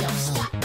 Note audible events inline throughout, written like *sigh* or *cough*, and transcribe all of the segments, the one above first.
don't.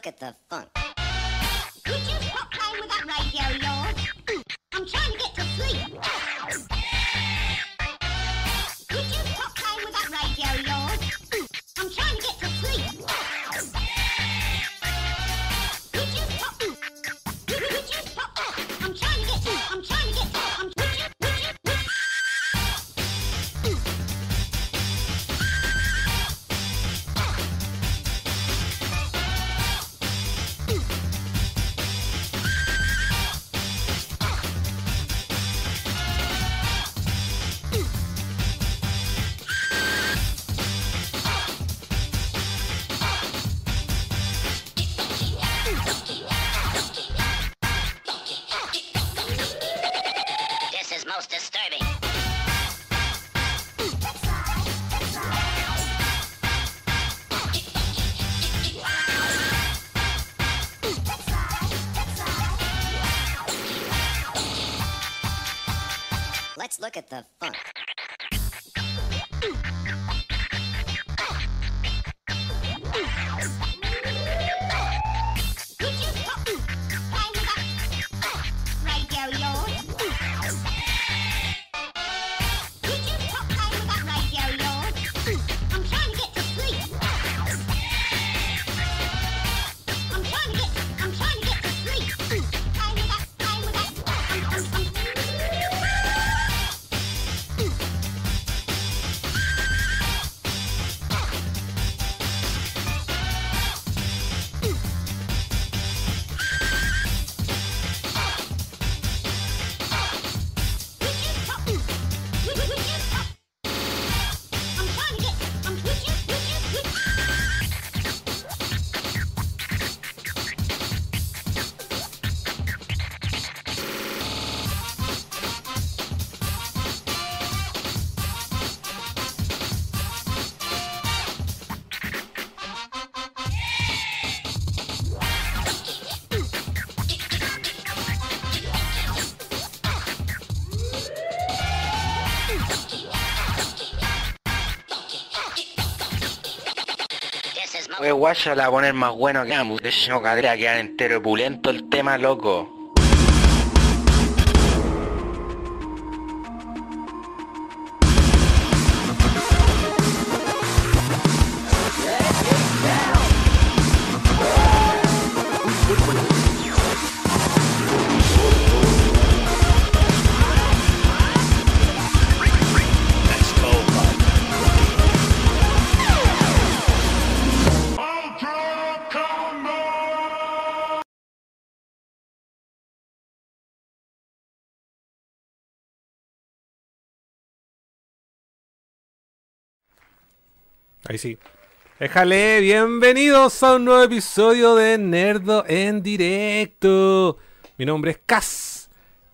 look at the funk. at the Fue guacha la va a poner más bueno que ambos. De hecho, cadera, quedan entero pulento el tema, loco. Ahí sí. Déjale, bienvenidos a un nuevo episodio de Nerdo en directo. Mi nombre es Cas.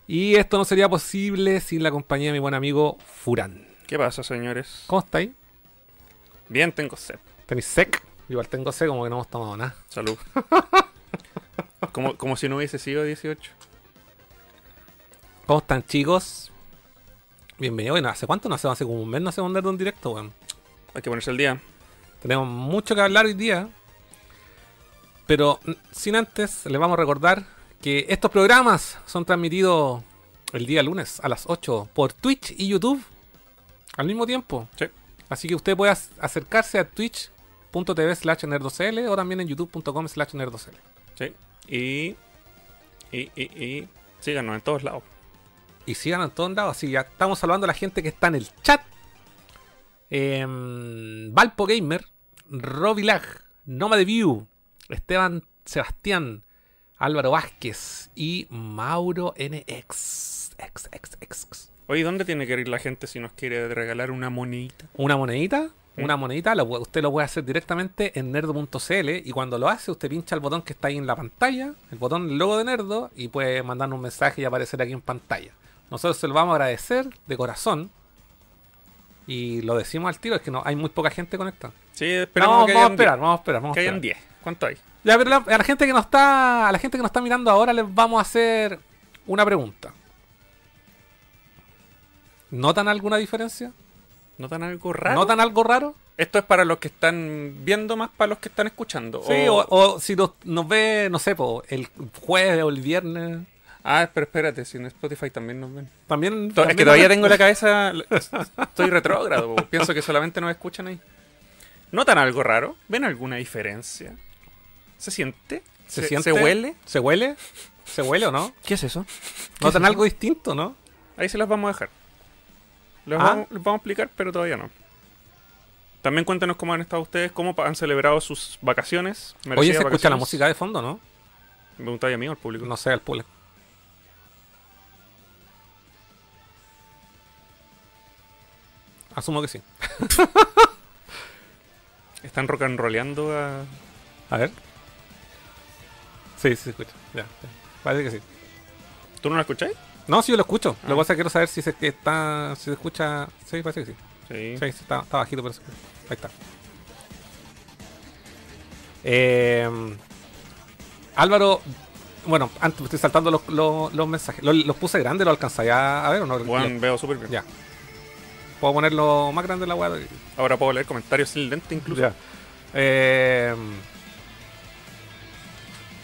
Y esto no sería posible sin la compañía de mi buen amigo Furán. ¿Qué pasa, señores? ¿Cómo estáis? Bien, tengo sed. ¿Tenéis sec? Igual tengo sec, como que no hemos tomado nada. Salud. *laughs* como, como si no hubiese sido 18. ¿Cómo están, chicos? Bienvenidos. Bueno, ¿hace cuánto no hacemos? Hace como un mes no hacemos Nerdo en directo, weón. Hay que ponerse el día. Tenemos mucho que hablar hoy día. Pero sin antes, les vamos a recordar que estos programas son transmitidos el día lunes a las 8 por Twitch y YouTube al mismo tiempo. Sí. Así que usted puede ac- acercarse a twitch.tv slash nerdocl o también en youtube.com slash nerdocl. Sí. Y. Y, y, y. Síganos en todos lados. Y sigan en todos lados. Así ya estamos saludando a la gente que está en el chat. Em, Valpo Gamer, Robilag, Noma de View, Esteban Sebastián, Álvaro Vázquez y Mauro NX. X, X, X. Oye, ¿dónde tiene que ir la gente si nos quiere regalar una monedita? Una monedita, Sí. una monedita, lo usted lo puede hacer directamente en nerdo.cl y cuando lo hace, usted pincha el botón que está ahí en la pantalla, el botón del logo de Nerdo, y puede mandarnos un mensaje y aparecer aquí en pantalla. Nosotros se lo vamos a agradecer de corazón. Y lo decimos al tiro, es que no hay muy poca gente conectada. Sí, No, esperamos vamos que a hayan esperar, 10. vamos a esperar, vamos Que a hayan esperar. 10. ¿Cuánto hay? Ya, pero la- a la gente que no está, a la gente que nos está mirando ahora les vamos a hacer una pregunta. ¿Notan alguna diferencia? ¿Notan algo raro? ¿Notan algo raro? Esto es para los que están viendo más para los que están escuchando. Sí, o, o si nos, nos ve, no sé, po, el jueves o el viernes. Ah, pero espérate, si en Spotify también nos ven. También. To- Es que todavía tengo la cabeza. *laughs* Estoy retrógrado. Pienso que solamente nos escuchan ahí. ¿Notan algo raro? ¿Ven alguna diferencia? ¿Se siente? ¿Se, siente? ¿Se huele? ¿Se huele? ¿Se huele o no? ¿Qué es eso? ¿Notan algo distinto, no? Ahí se las vamos a dejar. Les, Ah. vamos, les vamos a explicar, pero todavía no. También cuéntanos cómo han estado ustedes, cómo han celebrado sus vacaciones. Oye, se escucha la música de fondo, ¿no? Me preguntaba a mí o al público. No sé, al público. Asumo que sí. *laughs* Están rock and rolleando a... A ver. Sí, sí se escucha. Ya, ya. Parece que sí. ¿Tú no la escucháis? No, sí, yo lo escucho. Lo Ah. que pasa es que quiero saber si se, que está, si se escucha. Sí, parece que sí. Sí. Sí, está, está bajito, pero. Ahí está. Eh, Álvaro, bueno, antes estoy saltando los, los, los mensajes. ¿Los, los puse grandes? ¿Lo alcanzáis a, a ver o no? Bueno, veo súper bien. Ya. Puedo ponerlo más grande la weá. Ahora puedo leer comentarios sin lente incluso. Ya. Eh,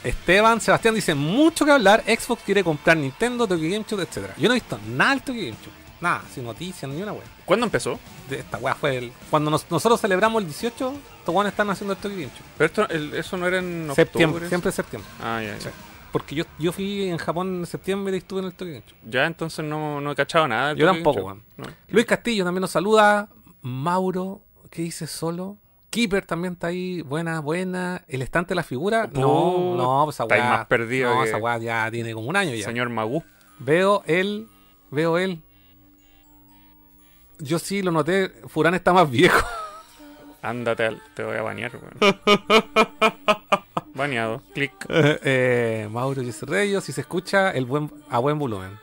Esteban Sebastián dice: Mucho que hablar. Xbox quiere comprar Nintendo, Tokyo Game Show, etc. Yo no he visto nada del Tokyo Game Show. Nada, sin noticias, ni una weá. ¿Cuándo empezó? De esta weá fue el. Cuando nos- nosotros celebramos el 18, estos están haciendo el Tokyo Game Show. Pero esto, el- eso no era en octubre. Septiembre, siempre septiembre. Ah, ya, ya. Sí. Porque yo, yo fui en Japón en septiembre y estuve en el Show. Ya, entonces no, no he cachado nada. Yo tampoco. No. Luis Castillo también nos saluda. Mauro, ¿qué dice solo? Keeper también está ahí. Buena, buena. El estante de la figura. No, no, pues esa weá. más perdido No, esa weá ya tiene como un año ya. Señor Magú. Veo él. Veo él. Yo sí lo noté. Furán está más viejo. Ándate, te voy a bañar, weón. *laughs* Bañado. Clic. *laughs* eh, Mauro Reyes, si se escucha el buen, a buen volumen.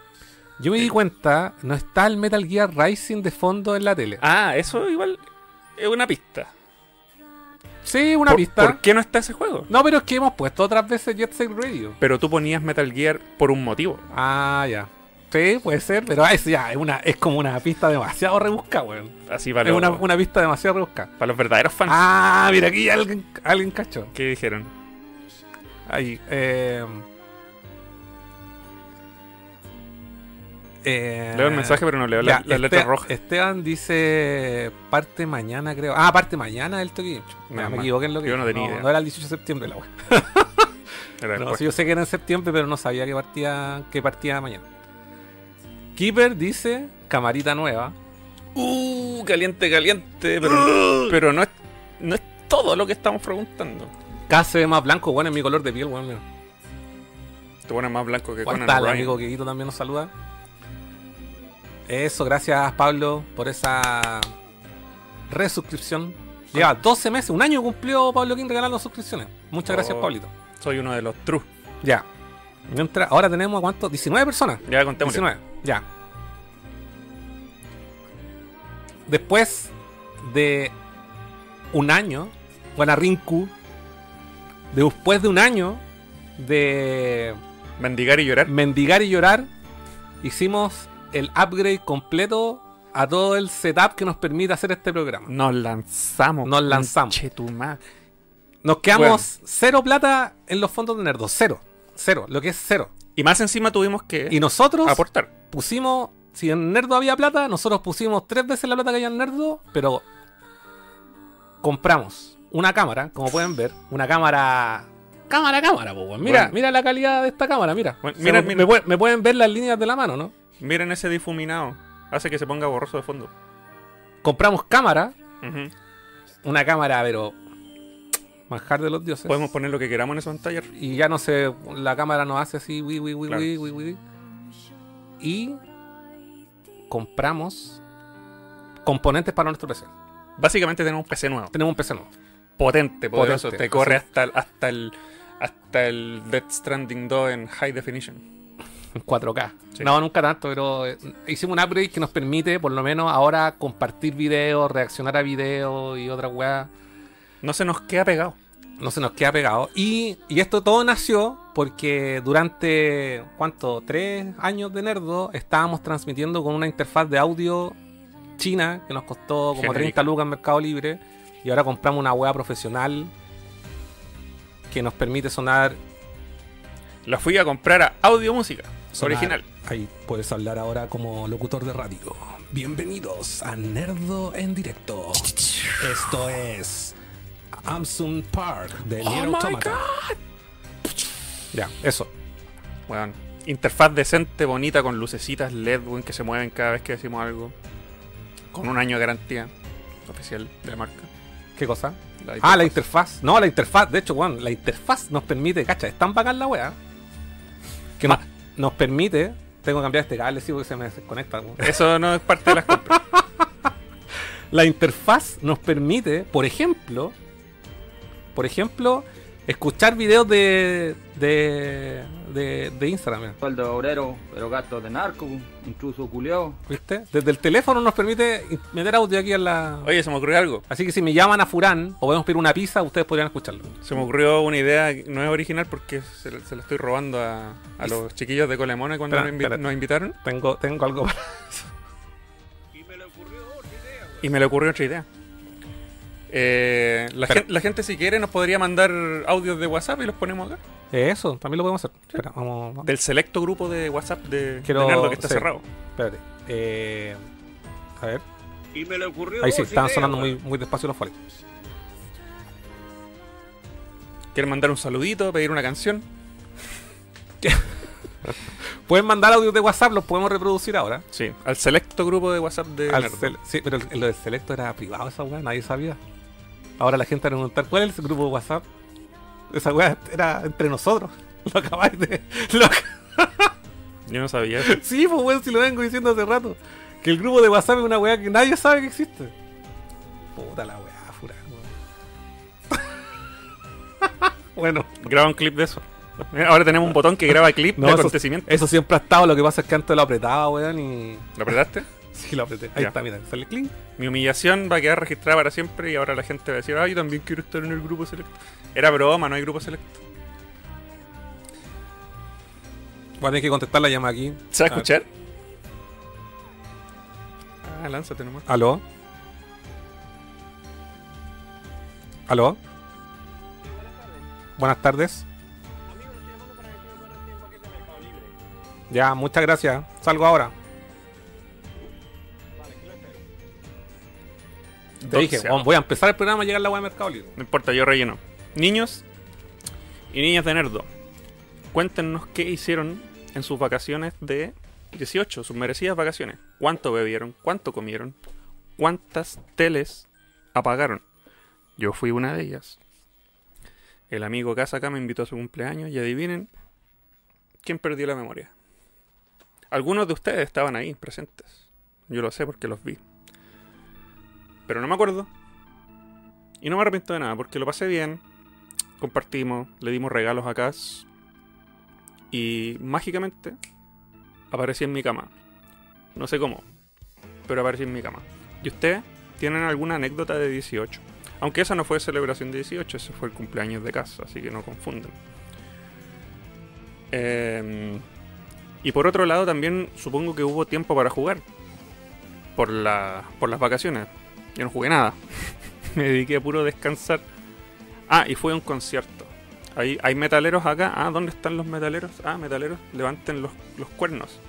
Yo me di cuenta, no está el Metal Gear Rising de fondo en la tele. Ah, eso igual es una pista. sí, una ¿Por, pista. ¿Por qué no está ese juego? No, pero es que hemos puesto otras veces Jet Set Radio. Pero tú ponías Metal Gear por un motivo. Ah, ya. Sí, puede ser, pero es, ya, es, una, es como una pista demasiado rebuscada, weón. Así para Es los, una, una pista demasiado rebuscada. para los verdaderos fans. Ah, mira, aquí alguien, alguien cachó. ¿Qué dijeron? Ahí, eh. eh, Leo el mensaje, pero no leo ya, la, la Este- letra roja. Esteban dice parte mañana, creo. Ah, parte mañana el Tokyo Menos me equivoqué en lo que Yo no tenía idea. no era el 18 de septiembre la. *laughs* Era No, sí, yo sé que era en septiembre, pero no sabía que partía, que partía mañana. Keeper dice camarita nueva. Uh, caliente, caliente. Pero, *gasps* pero no, es, no es todo lo que estamos preguntando. K se ve más blanco, bueno, es mi color de piel, bueno. mira. Te pones más blanco que ¿Cuál Conan el O'Brien. amigo Queguito también nos saluda? Eso, gracias Pablo por esa resuscripción. Lleva 12 meses, un año cumplió Pablo King regalando suscripciones. Muchas gracias, Oh. Pablito. Soy uno de los true. Ya. Mientras, ahora tenemos, ¿cuánto? 19 personas. Ya contemos. 19, ya. Después de un año, bueno, Rinku, después de un año de Mendigar y llorar. mendigar y llorar, hicimos el upgrade completo a todo el setup que nos permite hacer este programa. Nos lanzamos. Nos lanzamos. Nos quedamos Bueno. cero plata en los fondos de Nerdo, cero, cero, lo que es cero. Y más encima tuvimos que Y nosotros aportar. pusimos, si en Nerdo había plata, nosotros pusimos tres veces la plata que había en Nerdo, pero compramos una cámara, como pueden ver, una cámara... Cámara, cámara, po, weón. Mira, Bueno. mira la calidad de esta cámara, mira. Bueno, mira, me, mira. me pueden- me pueden ver las líneas de la mano, ¿no? Miren ese difuminado. Hace que se ponga borroso de fondo. Compramos cámara, una cámara, pero manjar de los dioses. Podemos poner lo que queramos en esa pantalla. Y ya no sé, la cámara nos hace así, wi, wi, wi, Claro. wi, wi, wi. Y compramos componentes para nuestro PC. Básicamente tenemos un PC nuevo. Tenemos un PC nuevo. Potente, poderoso. Potente, Te corre así. hasta el, hasta el hasta el Death Stranding 2 en High Definition. En 4K. Sí. No, nunca tanto, pero eh, hicimos un upgrade que nos permite, por lo menos ahora, compartir videos, reaccionar a videos y otras weas. No se nos queda pegado. No se nos queda pegado. Y, y esto todo nació porque durante, ¿cuánto? Tres años de Nerdo estábamos transmitiendo con una interfaz de audio china que nos costó como Genérica. 30 lucas en Mercado Libre. Y ahora compramos una wea profesional que nos permite sonar La fui a comprar a Audio Música. Sonar. Original. Ahí puedes hablar ahora como locutor de radio. Bienvenidos a Nerdo en directo. Esto es Amsun Park de Nier my Automata. Ya, eso. Weón. Interfaz decente, bonita, con lucecitas LED, que se mueven cada vez que decimos algo. Con un año de garantía oficial de la marca. ¿Qué cosa? La Ah, la interfaz. No, la interfaz. De hecho, Juan, la interfaz nos permite, cacha, es tan bacán la wea. Que nos, nos permite. Tengo que cambiar este cable, sí, porque se me desconecta. Eso no es parte de las compras. *laughs* La interfaz nos permite, por ejemplo, por ejemplo, escuchar videos de, de, de, de Instagram. Sueldo de obrero, pero gasto de narco, intruso culiao. ¿Viste? Desde el teléfono nos permite meter audio aquí en la. Oye, se me ocurrió algo. Así que si me llaman a Furán o podemos pedir una pizza, ustedes podrían escucharlo. Se me ocurrió una idea, que no es original porque se, la- se la estoy robando a, a los chiquillos de Colemona cuando Espera, nos, invi- espera. nos invitaron. Tengo, tengo algo para. Y me le ocurrió otra idea. Eh, la, gente si quiere nos podría mandar audios de WhatsApp y los ponemos acá. Eso, también lo podemos hacer. Espera, vamos. vamos. Del selecto grupo de WhatsApp de, Quiero- de Nerdo que está sí. cerrado. Espérate. Eh, a ver. Y me le ocurrió. Ahí sí, estaban sonando muy, muy despacio los folios. ¿Quieren mandar un saludito, pedir una canción? *laughs* Pueden mandar audios de WhatsApp, los podemos reproducir ahora. Sí, al selecto grupo de WhatsApp de Al sí, pero el- lo del selecto era privado esa weá, nadie sabía. Ahora la gente va a preguntar, ¿cuál es el grupo de WhatsApp? Esa weá era entre nosotros. *laughs* Lo acabáis de. lo *laughs* Yo no sabía eso. sí, pues weón, si lo vengo diciendo hace rato. Que el grupo de WhatsApp es una weá que nadie sabe que existe. Puta la weá, fura, weón. *laughs* bueno, Graba un clip de eso. Mira, Ahora tenemos un botón que graba clip no, de eso, acontecimientos. eso siempre ha estado, lo que pasa es que antes lo apretaba, weón, y. ¿Lo apretaste? Sí, lo apreté. Ahí Ya. está, mira, sale clink. Mi humillación va a quedar registrada para siempre y ahora la gente va a decir, ah, yo también quiero estar en el grupo selecto. Era broma, no hay grupo selecto. Voy a tener que contestar la llamada aquí. ¿Se va a escuchar? Ah, lánzate nomás. ¿Aló? ¿Aló? Buenas tardes. Ya, muchas gracias. Salgo ahora. Te dije, voy a empezar el programa y llegar la web de Mercado Libre. No importa, yo relleno. Niños y niñas de Nerdo, cuéntenos qué hicieron en sus vacaciones de 18, sus merecidas vacaciones. ¿Cuánto bebieron? ¿Cuánto comieron? ¿Cuántas teles apagaron? Yo fui una de ellas. El amigo Casa acá me invitó a su cumpleaños y adivinen quién perdió la memoria. Algunos de ustedes estaban ahí presentes. Yo lo sé porque los vi. Pero no me acuerdo Y no me arrepiento de nada, porque lo pasé bien, compartimos, le dimos regalos a Cass, y mágicamente aparecí en mi cama. No sé cómo, pero aparecí en mi cama. ¿Y ustedes tienen alguna anécdota de 18? Aunque esa no fue celebración de 18, ese fue el cumpleaños de casa, así que no confunden. Eh, y por otro lado, también supongo que hubo tiempo para jugar. Por, la, por las vacaciones. Yo no jugué nada. *laughs* Me dediqué a puro descansar. Ah, y fue a un concierto. Hay, hay metaleros acá. Ah, ¿dónde están los metaleros? Ah, metaleros, levanten los, los cuernos.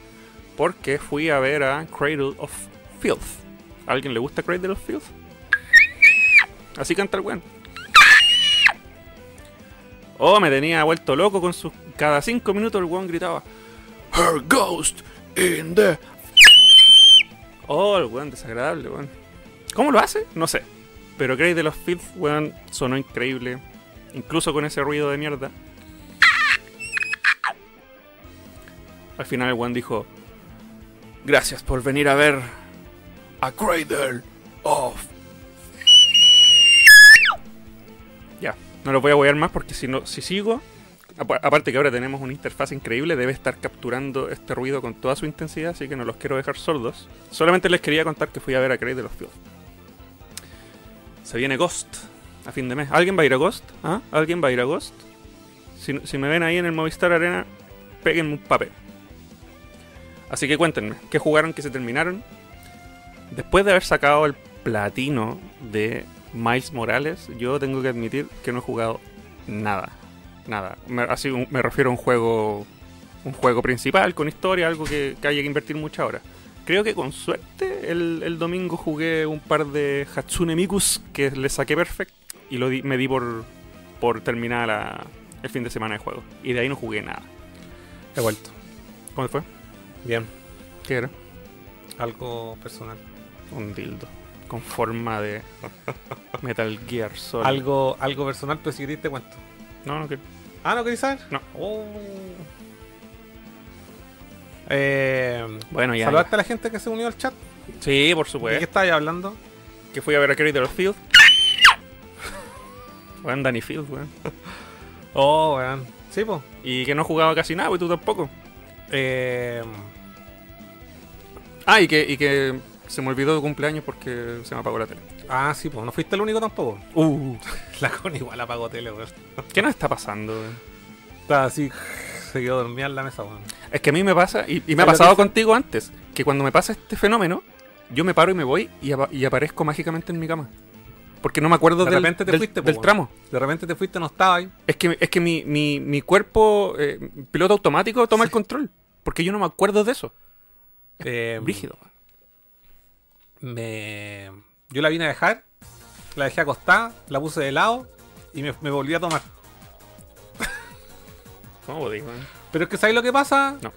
Porque fui a ver a Cradle of Filth. ¿A alguien le gusta Cradle of Filth? Así canta el weón. Oh, me tenía vuelto loco con sus. Cada cinco minutos el weón gritaba. Her ghost in the. Oh, el weón desagradable, weón. ¿Cómo lo hace? No sé. Pero Cradle of Filth, weón, sonó increíble. Incluso con ese ruido de mierda. Al final el weón dijo. Gracias por venir a ver a Cradle of Ya, no lo voy a huear más porque si no, si sigo, apa- aparte que ahora tenemos una interfaz increíble, debe estar capturando este ruido con toda su intensidad, así que no los quiero dejar sordos. Solamente les quería contar que fui a ver a Craig de los Fields. Se viene Ghost a fin de mes. ¿Alguien va a ir a Ghost? ¿Ah? ¿Alguien va a ir a Ghost? Si, me ven ahí en el Movistar Arena, péguenme un papel. Así que cuéntenme, ¿qué jugaron que se terminaron? Después de haber sacado el platino de Miles Morales, yo tengo que admitir que no he jugado nada. Nada. Me, así me refiero a un juego. Un juego principal, con historia, algo que, que haya que invertir mucha hora. Creo que con suerte el, el domingo jugué un par de Hatsune Mikus que le saqué perfect y lo di- me di por, por terminar la- el fin de semana de juego. Y de ahí no jugué nada. He vuelto. ¿Cómo fue? Bien. ¿Qué era? Algo personal. Un dildo. Con forma de Metal Gear Solid. Algo, algo personal, pero si querés te cuento. No, no quiero. Ah, ¿no querés saber? No. Oh. Eh, Bueno, ya. ¿Saludaste a la gente que se unió al chat? Sí, por ¿De qué supuesto. estabas hablando? Que fui a ver a Kerry de los Field. *laughs* Weón, Danny Field, weón. *laughs* Oh, weón. Sí, pues. Y que no jugaba casi nada, y tú tampoco. Eh, Ah, y que, y que se me olvidó de cumpleaños porque se me apagó la tele. ah, sí, pues. No fuiste el único tampoco. Uh, *laughs* La con igual apagó tele, weón. ¿qué nos está pasando, weón? Estaba así, se quedó dormida en la mesa, weón. Es que a mí me pasa, y, y me ha ¿Sabes lo pasado contigo antes, que cuando me pasa este fenómeno, yo me paro y me voy y, apa- y aparezco mágicamente en mi cama. Porque no me acuerdo De del, repente te del- fuiste, del weón. tramo. De repente te fuiste, no estaba ahí. Es que, es que mi, mi, mi cuerpo, eh, piloto automático, toma el control. Porque yo no me acuerdo de eso. Eh, Brígido. weón. me... Yo la vine a dejar, la dejé acostada, la puse de lado y me, me volví a tomar. ¿Cómo podéis, weón? Pero es que ¿sabes lo que pasa? No.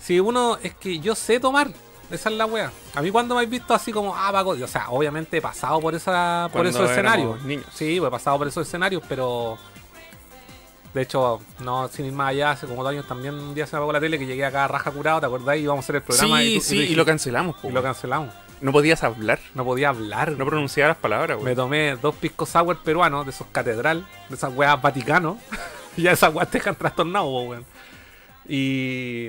Si uno, es que yo sé tomar. Esa es la wea. A mí cuando me habéis visto así como, ah, pago, o sea, obviamente he pasado por esa por Cuando esos escenarios. niños. Sí, pues he pasado por esos escenarios, pero de hecho, no, sin ir más allá, hace como dos años también un día se me apagó la tele que llegué acá raja curado, ¿te acordás? Y íbamos a hacer el programa Sí, y, tú- sí, y lo cancelamos. po, y lo cancelamos. No podías hablar, No podía hablar. no pronunciar las palabras, Me weón. tomé dos piscos sour peruanos de esos catedral, de esas weas Vaticano. *laughs* ya esas weas te dejan trastornado, weón. Y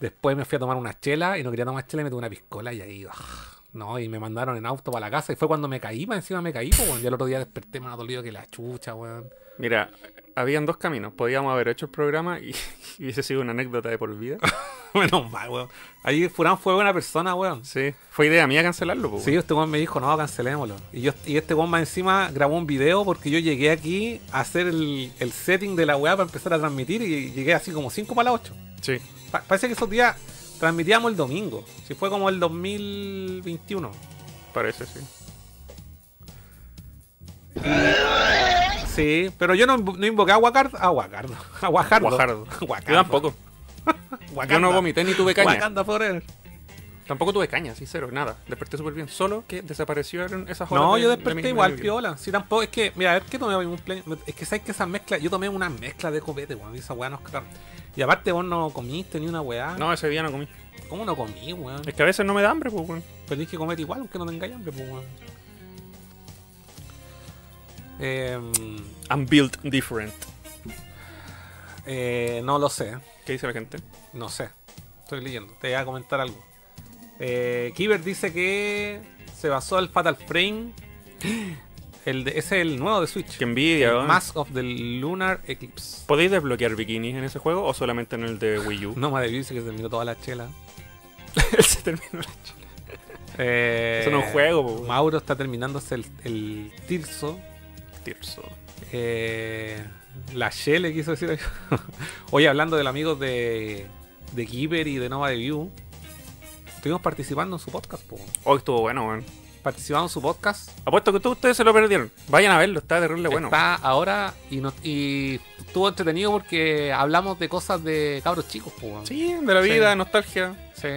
después me fui a tomar una chela y no quería tomar chela y me tomé una piscola y ahí, ah, no, y me mandaron en auto para la casa y fue cuando me caí, más encima me caí, weón. Ya el otro día desperté más dolido que la chucha, weón. Mira, habían dos caminos. Podíamos haber hecho el programa y, y *laughs* hubiese sido una anécdota de por vida. *laughs* Menos mal, weón. Ahí Furán fue buena persona, weón. Sí, fue idea mía cancelarlo, po, Sí, weón. este weón me dijo, no, cancelémoslo. Y, yo, y este weón más encima grabó un video porque yo llegué aquí a hacer el, el setting de la weá para empezar a transmitir y llegué así como 5 para las 8. Sí. Pa- parece que esos días transmitíamos el domingo. Si fue como el 2021. Parece, sí. Sí, pero yo no, no invoqué a Guacardo. A Guacardo. A Guajardo. Guajardo. *laughs* Guacardo. Yo tampoco. Yo no vomité ni tuve caña. Wakanda forever. Tampoco tuve caña, sí, cero, nada. Desperté súper bien. Solo que desaparecieron esas horas. No, de- yo de desperté mi- igual, de piola. Si tampoco, es que, mira, a ver qué tomé un cumpleaños. Es que sabes que esas mezclas, yo tomé una mezcla de copete, weón. y Esa weá cagaron. Y aparte vos no comiste ni una weá. No, ese día no comí. ¿Cómo no comí, weón? Es que a veces no me da hambre, pues, weón. Pero tienes que comer igual, aunque no tengáis hambre, pues, weón. Eh, built different. eh, no lo sé. ¿Qué dice la gente? No sé. Estoy leyendo. Te voy a comentar algo. Eh, Kiber dice que se basó el Fatal Frame. *gasps* El de- ese es el nuevo de Switch. Qué envidia, El. Mask of the Lunar Eclipse. ¿Podéis desbloquear bikinis en ese juego o solamente en el de Wii U? *laughs* No me dice que se terminó toda la chela. *laughs* Él se terminó la chela. Eh, Eso no es un juego, po. Mauro está terminándose el, el Tirso. Tirso. Eh, la Shell quiso decir. *laughs* Hoy hablando del amigo de, de Kiber y de Nova de View. Estuvimos participando en su podcast, po. Oh, estuvo bueno, weón. Participamos en su podcast. Apuesto que todos ustedes se lo perdieron. Vayan a verlo, está terrible bueno. Está ahora y, no- y estuvo entretenido porque hablamos de cosas de cabros chicos, po. Sí, de la vida, Sí. nostalgia. Sí.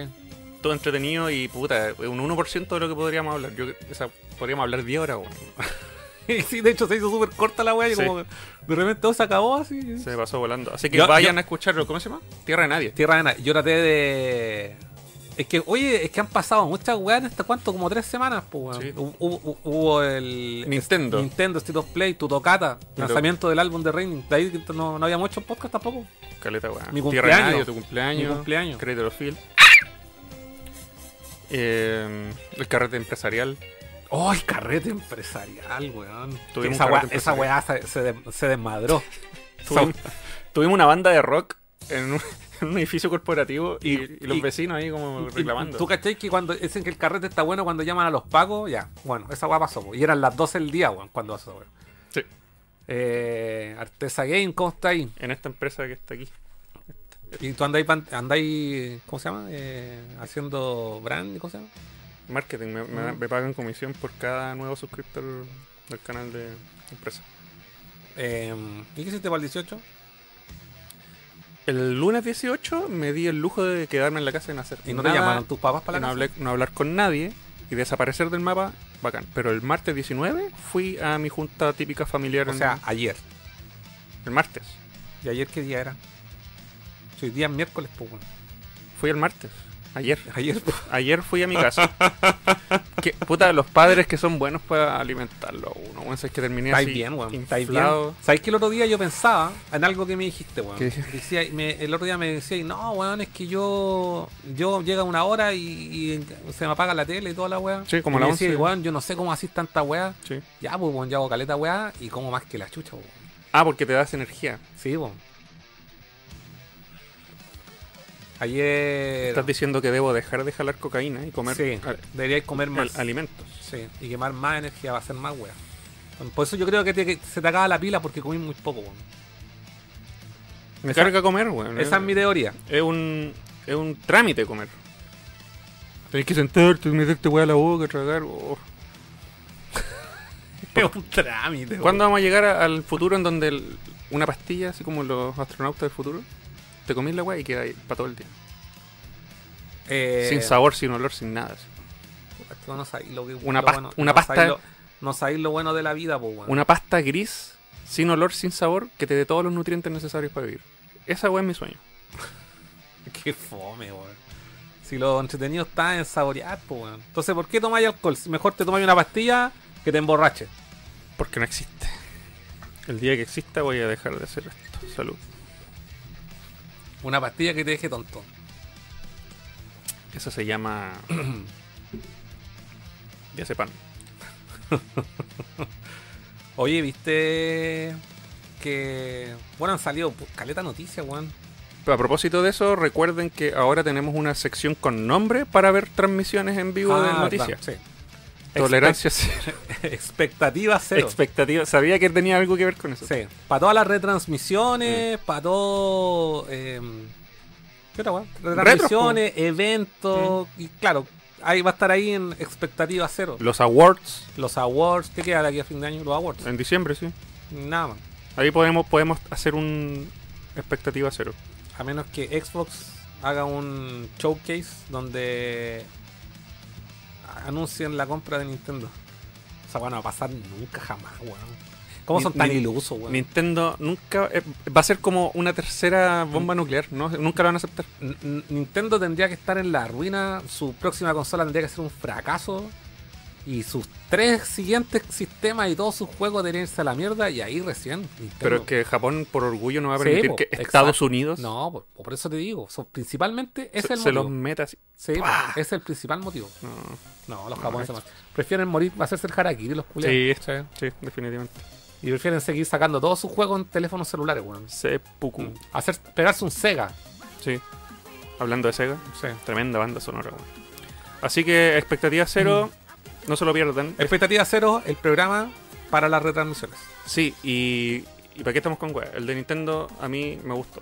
Todo entretenido y puta, un 1% de lo que podríamos hablar. Yo, o sea, podríamos hablar 10 horas, weón. *laughs* *laughs* sí, de hecho se hizo súper corta la weá y Sí. como de repente todo se acabó así. Se pasó volando. Así que Yo- vayan yo- a escucharlo. ¿Cómo se llama? Tierra de Nadie. Tierra de Nadie. Yo traté de. Es que, oye, es que han pasado muchas weas en esta cuánto, como tres semanas, pues, weón. Sí. Hu- Hubo, hubo el. Nintendo. Nintendo State of Play, tu tocata, Pero- lanzamiento del álbum de Raining. De ahí no, no había muchos podcast tampoco. Caleta, weón. Mi Tierra de cumpleaños. Nadie, tu cumpleaños. Mi cumpleaños. Credit of Field. Eh, el carrete empresarial. ¡Ay, carrete empresarial, weón! Esa weá, carrete esa weá se, se de- se desmadró. *laughs* Tuvimos, tuvimos una banda de rock en un, *laughs* en un edificio corporativo y, y los y- vecinos ahí como reclamando. ¿Tú cachai que cuando dicen que el carrete está bueno cuando llaman a los pagos? Ya, bueno, esa weá pasó. Y eran las 12 del día, weón, cuando pasó, weón. Sí, Eh, Artesa Game, ¿cómo está ahí? en esta empresa que está aquí. Y tú andáis ¿cómo se llama? Eh, haciendo brand, ¿cómo se llama? Marketing, me, me- me pagan comisión por cada nuevo suscriptor del canal de empresa. Eh, ¿Y qué hiciste para el 18? El lunes 18 me di el lujo de quedarme en la casa y no hacer ¿Y no te llamaron tus papás para la no, casa? hablé- no hablar con nadie y desaparecer del mapa, bacán. Pero el martes 19 fui a mi junta típica familiar. O en- sea, ayer. el martes. ¿Y ayer qué día era? Si hoy día es miércoles, pues. Fui el martes. Ayer. Ayer. Ayer fui a mi casa. *laughs* que, puta, los padres que son buenos para alimentarlo a uno. Bueno, es que terminé así, bien, weón. Estáis bien. ¿Sabes que el otro día yo pensaba en algo que me dijiste, weón? Decía, me- el otro día me decía, no, weón, es que yo yo llega una hora y, y se me apaga la tele y toda la weá. Sí, como Y la decía, 11. weón, yo no sé cómo así tanta weá. Sí. Ya, pues, weón, yo hago caleta weá y como más que la chucha, weón. Ah, porque te das energía. Sí, weón. Ayer. Estás diciendo que debo dejar de jalar cocaína y comer Sí, deberíais comer al- más. alimentos. Sí, y quemar más energía, va a ser más weá. Por eso yo creo que, te- que se te acaba la pila porque comí muy poco, weón. Me Esa- carga comer, weón. Esa es mi teoría. Es un, es un trámite comer. Tenés que sentarte, meterte weá a la boca, tragar. oh. *laughs* Es un trámite, weón. ¿Cuándo vamos a llegar a- al futuro en donde el- una pastilla, así como los astronautas del futuro, te comís la weá y queda ahí para todo el día? Eh, Sin sabor, sin olor, sin nada. así. tú no sabéis lo que- Una lo pas- bueno- una no pasta- sabéis lo- no sabéis lo bueno de la vida, pues, weón. Una pasta gris, sin olor, sin sabor, que te dé todos los nutrientes necesarios para vivir. Esa weá es mi sueño. *laughs* Qué fome, weón. Si lo entretenido está en saborear, pues, weón. Entonces, ¿por qué tomáis alcohol? Si mejor te tomáis una pastilla que te emborrache. Porque no existe. El día que exista voy a dejar de hacer esto. Salud. Una pastilla que te deje tonto. Eso se llama. *clears throat* pan. *laughs* Oye, ¿viste que... Bueno, han salido pues, caleta noticias, weón. Pero a propósito de eso, recuerden que ahora tenemos una sección con nombre para ver transmisiones en vivo de Ah, noticias. verdad, sí. Tolerancia cero. *laughs* Expectativa cero. Expectativa. Sabía que tenía algo que ver con eso. Sí, para todas las retransmisiones, para todo. Eh, ¿Qué weá? Retransmisiones, eventos. Y claro, ahí va a estar ahí en expectativa cero. Los awards Los awards, ¿qué queda de aquí a fin de año? Los awards. en diciembre, sí. Nada más. Ahí podemos, podemos hacer un expectativa cero. A menos que Xbox haga un showcase donde anuncien la compra de Nintendo. O sea, bueno, va a pasar nunca jamás, weón. ¿Cómo Ni- son tan ilusos, weón? Nintendo nunca eh, va a ser como una tercera bomba nuclear, ¿no? Nunca lo van a aceptar. N- Nintendo tendría que estar en la ruina, su próxima consola tendría que ser un fracaso Y sus tres siguientes sistemas y todos sus juegos deberían irse a la mierda y ahí recién. Nintendo. Pero es que Japón por orgullo no va a Sí, permitir po, que exacto. Estados Unidos No, por, por eso te digo. son- principalmente se, es el se los motivo. meta así. Sí, es el principal motivo. No. No, los No, japoneses es- más. prefieren morir, hacerse el harakiri los culiados. Sí, sí, definitivamente. Y prefieren seguir sacando todos sus juegos en teléfonos celulares, weón. Seppuku. Hacer, pegarse un Sega. Sí. Hablando de Sega, Sí. tremenda banda sonora, weón. Así que expectativa cero, no se lo pierdan. Expectativa cero, el programa para las retransmisiones. Sí, y, y ¿para qué estamos con weá? El de Nintendo a mí me gustó.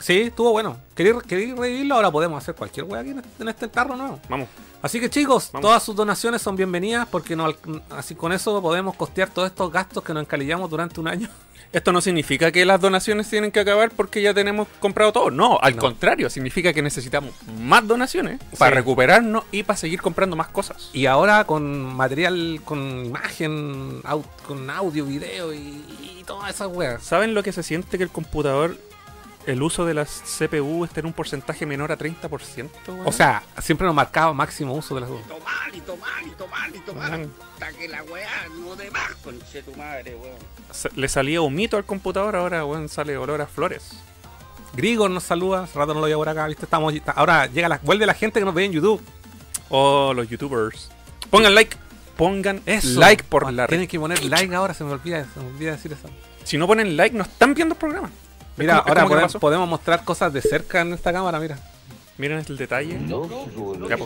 Sí, estuvo bueno. ¿Queréis queréis revivirlo? Ahora podemos hacer cualquier wea aquí en este, en este tarro nuevo. Vamos. Así que chicos, Vamos. todas sus donaciones son bienvenidas porque no, así con eso podemos costear todos estos gastos que nos encalillamos durante un año. *laughs* Esto no significa que las donaciones tienen que acabar porque ya tenemos comprado todo. No, al No. contrario, significa que necesitamos más donaciones para recuperarnos y para seguir comprando más cosas. Y ahora con material, con imagen, au- con audio, video y, y todas esas weas. ¿Saben lo que se siente que el computador, el uso de las CPU esté en un porcentaje menor a 30%? weón? O sea, siempre nos marcaba máximo uso de las dos. Tomar y tomar y tomar y tomar. Hasta que la weá no de más, conche tu madre, weón. le salía humito al computador, ahora weón, sale olor a flores. Grigor nos saluda, hace rato no lo veía por acá, ¿viste? Estamos, ahora llega la, vuelve la gente que nos ve en YouTube. Oh, los youtubers. Pongan like. Pongan Eso. like por Ah, la red. Tienen que poner like ahora, se me olvida, se me olvida decir eso. Si no ponen like, no están viendo el programa. Mira, ahora podemos, mostrar cosas de cerca en esta cámara, mira. Miren el detalle. Ya.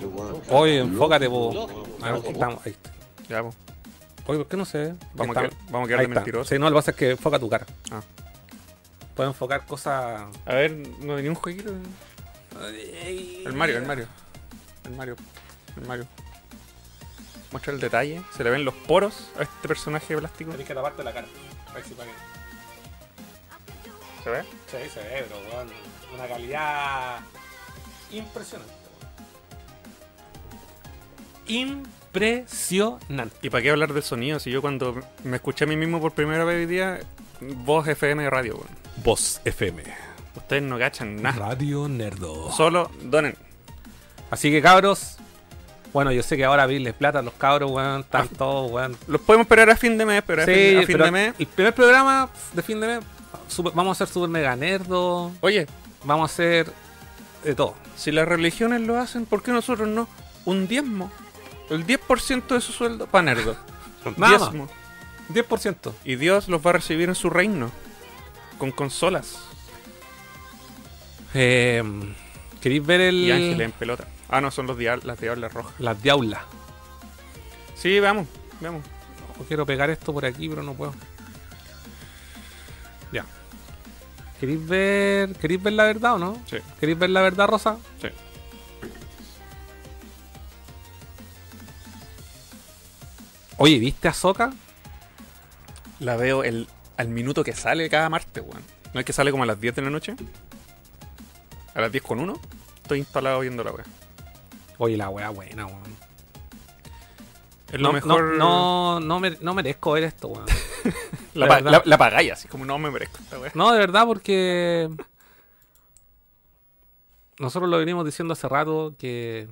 Oye, enfócate, po. A ver, estamos, ahí está. Ya, po. Oye, ¿por qué no sé? Vamos, a quedar, vamos a quedar de mentirosos. Sí, no, lo que pasa es que enfoca tu cara. Ah. Puedo enfocar cosas. A ver, no hay ni un jueguito. El Mario, el Mario. El Mario. El Mario. Muestra el detalle. Se le ven los poros a este personaje de plástico. Tienes que taparte la cara. A ver si para ¿Se ve? Sí, se ve, bro, weón. Una calidad impresionante. weón. Impresionante. ¿Y para qué hablar del sonido? Si yo cuando me escuché a mí mismo por primera vez hoy día, voz FM de radio, weón. Voz FM. Ustedes no cachan nada. Radio Nerdo. Solo donen. Así que cabros. Bueno, yo sé que ahora abrirles plata a los cabros, weón. Están todos, weón. Los podemos esperar a fin de mes, pero a Sí, fin, a fin pero de mes. el primer programa de fin de mes super- vamos a hacer super mega nerdo. Oye, Vamos a hacer de todo. si las religiones lo hacen, ¿por qué nosotros no? Un diezmo. El 10% de su sueldo para nerdo. *laughs* Nada más. Diezmo. 10%. Y Dios los va a recibir en su reino. Con consolas. Eh, ¿Queréis ver el. Y ángeles en pelota. Ah, no, son los dia- las diablas rojas. Las diaulas. Sí, veamos, veamos. No quiero pegar esto por aquí, pero no puedo. ¿Queréis ver. ¿Queréis ver la verdad o no? Sí. ¿Queréis ver la verdad, Rosa? Sí. Oye, ¿viste a Soca? La veo el, al minuto que sale cada martes, weón. ¿No es que sale como a las 10 de la noche? A las 10 con 1. Estoy instalado viendo la weá. Oye, la wea buena, weón. Es No, lo mejor. no, no, no, mere- no merezco ver esto, weón. *laughs* la, la- la pagáis así, como no me merezco esta. No, de verdad, porque nosotros lo venimos diciendo hace rato que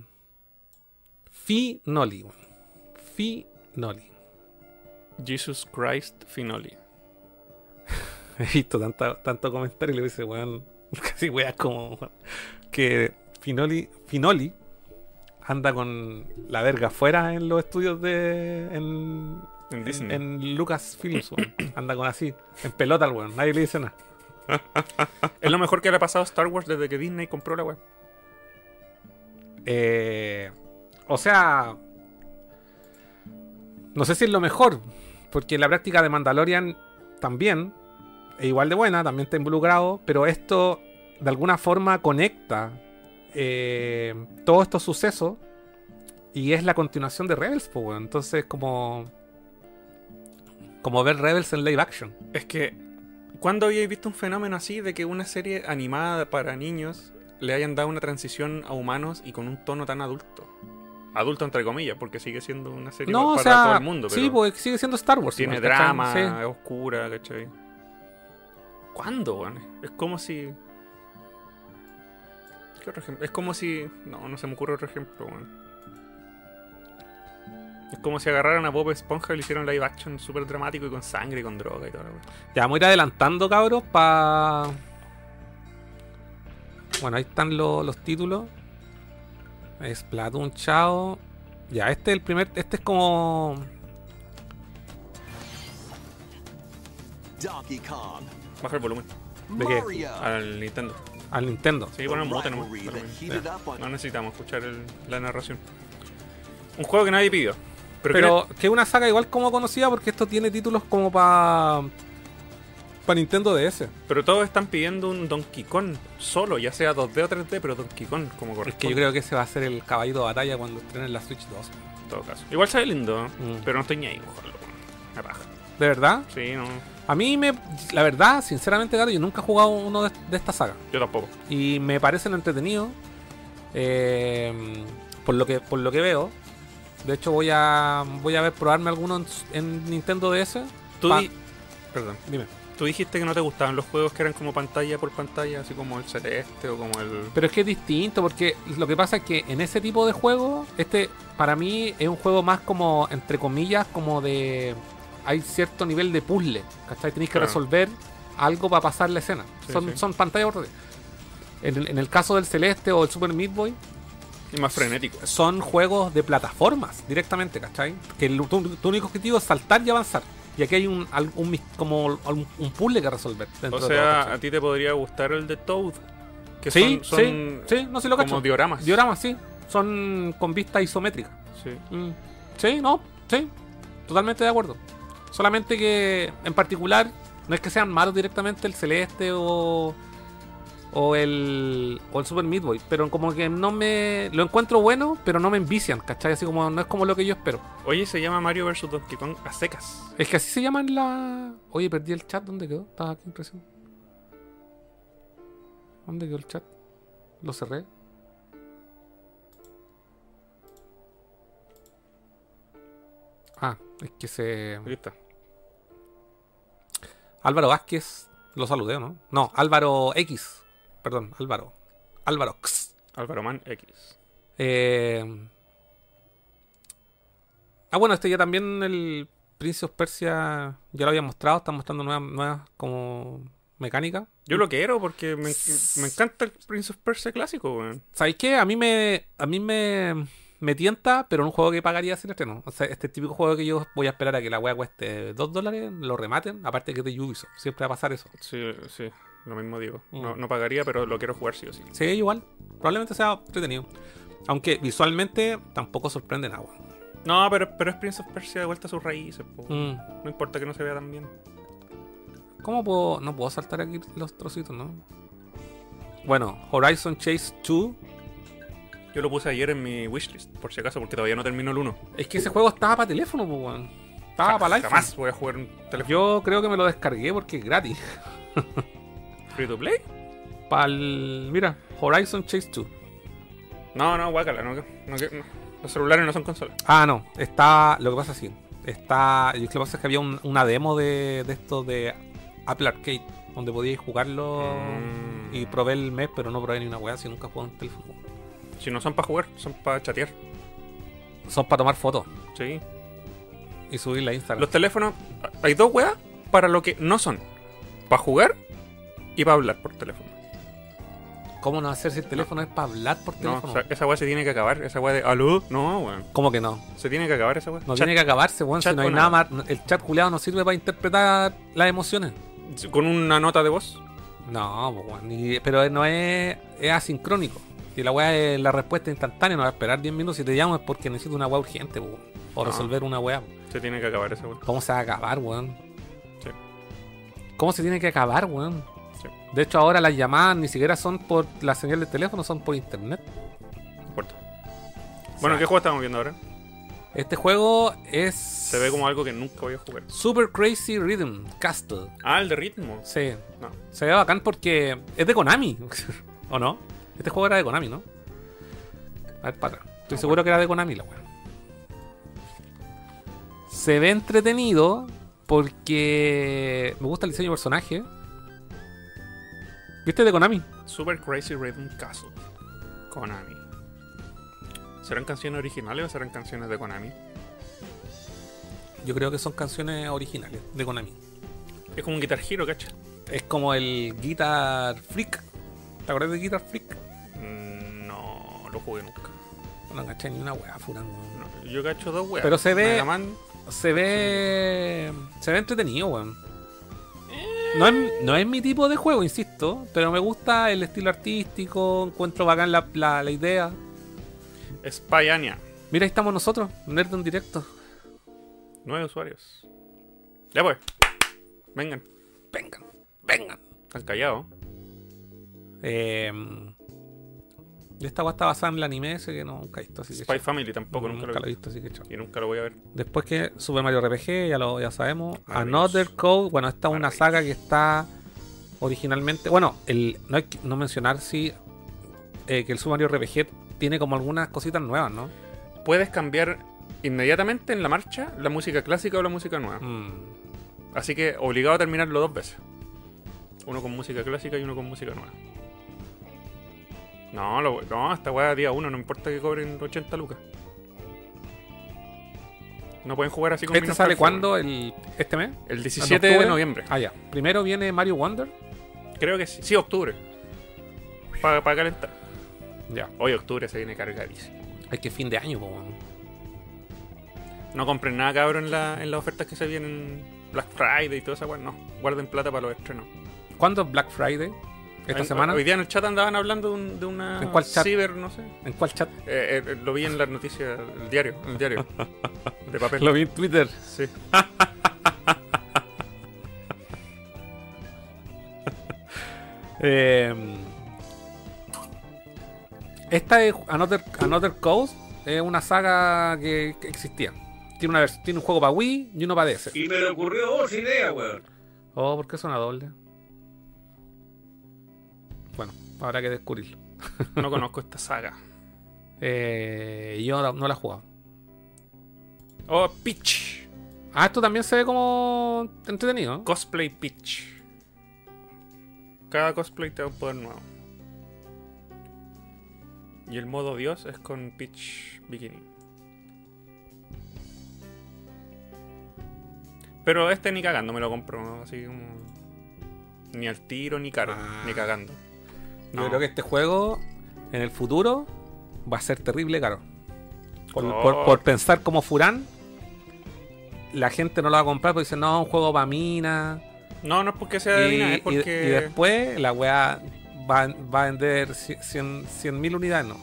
Finoli, weón. Finoli. Jesus Christ Finoli. *laughs* He visto tanta, tanto comentario y le dice, weón, *laughs* casi weas como que Finoli, Finoli anda con la verga afuera en los estudios de en, En Disney. en Lucasfilms, weón. *coughs* Anda con así, en pelota el weón, nadie le dice nada. *laughs* Es lo mejor que le ha pasado a Star Wars desde que Disney compró la weá. Eh, o sea, no sé si es lo mejor, porque la práctica de Mandalorian también es igual de buena, también está involucrado, pero esto de alguna forma conecta eh, todos estos sucesos y es la continuación de Rebels, pues, weón. entonces como como ver Rebels en live action. Es que, ¿cuándo habíais visto un fenómeno así de que una serie animada para niños le hayan dado una transición a humanos y con un tono tan adulto? Adulto entre comillas, porque sigue siendo una serie No, pa- o para sea, todo el mundo. Pero sí, pues sigue siendo Star Wars. tiene drama, Sí. es oscura, ¿cachai? ¿Cuándo, weón? Es como si... ¿Qué otro ejemplo? Es como si... No, no se me ocurre otro ejemplo, weón. Es como si agarraran a Bob Esponja y le hicieron live action súper dramático y con sangre y con droga y todo. Ya vamos a ir adelantando, cabros, para. Bueno, ahí están lo- los títulos. Splatoon, chao. Ya, este es el primer. Este es como. Donkey Kong, Baja el volumen ¿De qué? Mario, al Nintendo. Al Nintendo. Sí, bueno, mute nomás. pero No necesitamos escuchar el- la narración. Un juego que nadie pidió. Pero, Pero que es una saga igual como conocida porque esto tiene títulos como para. Para Nintendo DS. pero todos están pidiendo un Donkey Kong solo, ya sea 2D o 3D, pero Donkey Kong como Es corresponde. que yo creo que ese va a ser el caballito de batalla cuando estrenen la Switch 2. En todo caso. Igual se ve lindo. Mm. pero no estoy ni ahí, ojalá. Me paja. ¿De verdad? Sí, no. A mí me. La verdad, sinceramente, Gato, yo nunca he jugado uno de, de esta saga. Yo tampoco. y me parecen entretenidos eh, por lo que por lo que veo de hecho voy a voy a ver probarme alguno en, en Nintendo DS Tú, Pa- di- Perdón. dime Tú dijiste que no te gustaban los juegos que eran como pantalla por pantalla, así como el Celeste o como el. pero es que es distinto porque lo que pasa es que en ese tipo de juego este para mí es un juego más como entre comillas como de hay cierto nivel de puzzle ¿cachai? tenéis que Claro. resolver algo para pasar la escena Sí, son, sí. son pantallas por en en el caso del Celeste o el Super Meat Boy y más frenético. son juegos de plataformas directamente, ¿cachai? Que el- tu, tu único objetivo es saltar y avanzar. Y aquí hay un, un como un, un puzzle que resolver. O todo, sea, ¿cachai? a ti te podría gustar el de Toad. Que sí, son, sí, son sí, no sé lo cacho. como dioramas. Dioramas, sí. Son con vista isométrica. Sí. Mm. Sí, no, sí. Totalmente de acuerdo. Solamente que, en particular, no es que sean malos directamente el Celeste o. O el, o el Super Meat Boy, pero como que no me. Lo encuentro bueno, pero no me envician, ¿cachai? Así como no es como lo que yo espero. Oye, se llama Mario vs Donkey Kong a secas. Es que así se llaman la. Oye, perdí el chat. ¿Dónde quedó? Estaba aquí impresión. ¿Dónde quedó el chat? Lo cerré. Es que se. Aquí está. Álvaro Vázquez. Lo saludé, ¿no? No, Álvaro X. Perdón, Álvaro. Álvaro X. Álvaro Man X. Eh... Ah, bueno, este ya también el Prince of Persia ya lo había mostrado, está mostrando nuevas, nuevas como mecánicas. Yo lo quiero porque me, me encanta el Prince of Persia clásico, weón. ¿Sabéis qué? A mí me a mí me, me tienta, pero en un juego que pagaría sin estreno. O sea, este típico juego que yo voy a esperar a que la wea cueste 2 dólares, lo rematen, aparte que es de Ubisoft. Siempre va a pasar eso. Sí, sí, lo mismo digo. No, Mm. no pagaría, pero lo quiero jugar sí o sí. Sí, igual. Probablemente sea entretenido. Aunque visualmente tampoco sorprende nada. No, pero, pero es Prince of Persia de vuelta a sus raíces. Mm. No importa que no se vea tan bien. ¿Cómo puedo.? No puedo saltar aquí los trocitos, ¿no? Bueno, Horizon Chase 2. Yo lo puse ayer en mi wishlist, por si acaso, porque todavía no terminó el 1. Es que ese juego estaba para teléfono, pues, weón. Estaba para iPhone. Jamás voy a jugar un teléfono Yo creo que me lo descargué porque es gratis. *laughs* free to play. Para el. Mira, Horizon Chase 2. No, no, guácala, no, no, no. Los celulares no son consolas. Ah, no. Está. Lo que pasa es que. Está. Lo que pasa es que había un- una demo de, de esto de Apple Arcade. Donde podíais jugarlo. Mm. Y probé el mes, pero no probé ni una weá si nunca jugué en teléfono. Si no son para jugar, son para chatear. Son para tomar fotos Sí. y subirla a Instagram. Los teléfonos, hay dos weas para lo que no son. Para jugar y para hablar por teléfono. ¿Cómo no hacer si el teléfono es para hablar por No, teléfono? o sea, esa wea se tiene que acabar. Esa wea de aló, no, weón. ¿Cómo que no? Se tiene que acabar esa wea. No Chat- tiene que acabarse, weón. Si no hay nada más. El chat culiado no sirve para interpretar las emociones. Con una nota de voz. No, pues, weón, pero no es, es asincrónico. Si la weá es la respuesta instantánea, no va a esperar 10 minutos. Si te llamo es porque necesito una weá urgente, weón. O No. resolver una weá. Se tiene que acabar esa wea. ¿Cómo se va a acabar, weón? Sí. ¿Cómo se tiene que acabar, weón? Sí. De hecho, ahora las llamadas ni siquiera son por la señal de teléfono, son por internet. No importa. Bueno, sea, ¿qué juego estamos viendo ahora? Este juego es. Se ve como algo que nunca voy a jugar. Super Crazy Rhythm Castle. Ah, el de ritmo. Sí. No. Se ve bacán porque es de Konami. *laughs* ¿O no? Este juego era de Konami, ¿no? A ver, para atrás. Estoy seguro que era de Konami la weá. Se ve entretenido porque me gusta el diseño de personaje. ¿Viste de Konami? Super Crazy Rhythm Castle. Konami. ¿Serán canciones originales o serán canciones de Konami? Yo creo que son canciones originales de Konami. Es como un Guitar Hero, ¿cacha? Es como el Guitar Freak. ¿Te acuerdas de Guitar Freak? No, lo jugué nunca. No caché ni una weá, weón. No, yo cacho dos weas. Pero se ve- Man, Se ve. Se ve entretenido, weón. No es, no es mi tipo de juego, insisto, pero me gusta el estilo artístico, encuentro bacán la, la, la idea. Spy Anya. Mira, ahí estamos nosotros, Nerd en directo. Nueve usuarios. Ya pues. Vengan. Vengan, vengan. Están callados. Eh, esta weá está basada en el anime ese que no, nunca he visto, así Spy. Family tampoco, nunca, nunca lo he visto, así que chao. Y nunca lo voy a ver. Después que Super Mario RPG, ya lo ya sabemos. Another Code, bueno, esta es una saga que está originalmente. Bueno, el, no hay que no mencionar si eh, que el Super Mario RPG tiene como algunas cositas nuevas, ¿no? Puedes cambiar inmediatamente en la marcha la música clásica o la música nueva. Mm. Así que obligado a terminarlo dos veces. Uno con música clásica y uno con música nueva. No, lo, no, esta weá día uno, no importa que cobren 80 lucas. No pueden jugar así con ¿Este sale cuándo? ¿El, ¿Este mes? El ¿En 17 de noviembre. Ah, ya. Primero viene Mario Wonder. Creo que sí. Sí, octubre. Para calentar. Ya. Hoy octubre se viene cargadísimo. Hay que fin de año, po. No compren nada, cabrón, en, la- en las ofertas que se vienen Black Friday y toda esa weá. No, guarden plata para los estrenos. ¿Cuándo es Black Friday? ¿Esta En- semana? Hoy día en el chat andaban hablando de, un- de una ¿En cuál chat? ciber, no sé. ¿En cuál chat? Eh, eh, lo vi en las noticias, el diario, el diario. *laughs* de papel. Lo vi en Twitter. Sí. *laughs* Eh, esta es Another, Another Coast. Es una saga que, que existía. Tiene, una tiene un juego para Wii y uno para DS. Y me le ocurrió otra idea, weón. Oh, ¿por qué suena doble? Bueno, habrá que descubrirlo. *laughs* No conozco esta saga. Eh, yo no, no la he jugado. Oh, Peach. Ah, esto también se ve como entretenido. ¿eh? Cosplay Peach. Cada cosplay te da un poder nuevo. Y el modo Dios es con Peach Bikini. Pero este ni cagando me lo compro, ¿no? así como. Ni al tiro, ni caro, Ah. ni cagando. Yo No. creo que este juego en el futuro va a ser terrible caro. Por, Oh. por- por pensar como Furán, la gente no lo va a comprar porque dice, no, un juego para mina. No, no es porque sea de Y, Dina, es porque. y después la weá va, va a vender 100 mil unidades, ¿no?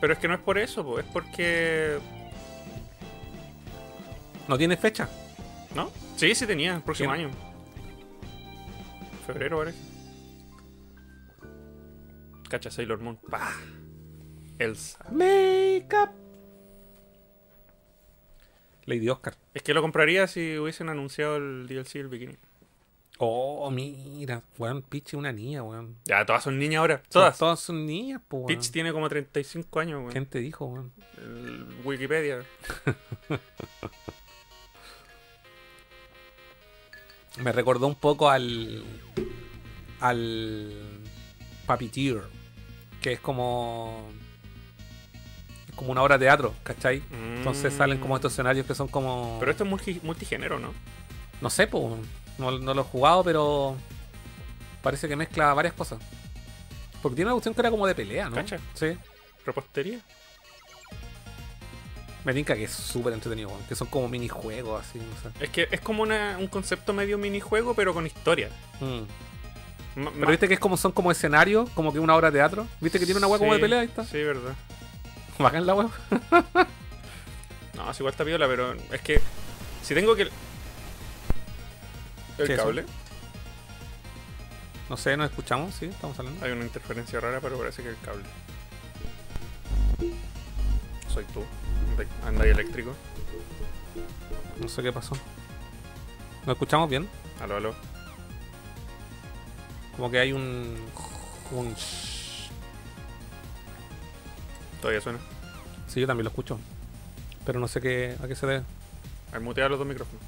Pero es que no es por eso, po, es porque. No tiene fecha. ¿No? Sí, sí tenía, el próximo año. Febrero parece. Cacha Sailor Moon. ¡Pah! Elsa. Make up. Lady Oscar. Es que lo compraría si hubiesen anunciado el DLC del bikini. Oh, mira, weón, Peach es una niña, weón. Ya, todas son niñas ahora. Son- Todas. Todas son niñas, pues, weón. Peach tiene como 35 años, weón. ¿Quién te dijo, weón? El Wikipedia. *laughs* Me recordó un poco al. al. Puppeteer. Que es como. como una obra de teatro, ¿cachai? Entonces Mm. salen como estos escenarios que son como. Pero esto es multi- multigénero, ¿no? No sé, pues. No, no lo he jugado, pero. Parece que mezcla varias cosas. Porque tiene una cuestión que era como de pelea, ¿no? Cacha. Sí. Repostería. Me tinca que es súper entretenido, que son como minijuegos así, no sé. Es que es como una- un concepto medio minijuego, pero con historia. Mm. Pero viste que es como son como escenarios, como que una obra de teatro. ¿Viste que tiene una hueá como de pelea? Ahí está. Sí, verdad. *laughs* Bacán la hueá. *laughs* No, es igual está piola, pero es que si tengo que... ¿El cable? No sé, nos escuchamos, sí, estamos hablando. Hay una interferencia rara, pero parece que el cable. Soy tú. Anda ahí eléctrico. No sé qué pasó. ¿Nos escuchamos bien? Aló, aló. Como que hay un. un. Todavía suena. Sí, yo también lo escucho. Pero no sé qué, a qué se debe. Hay muteado los dos micrófonos.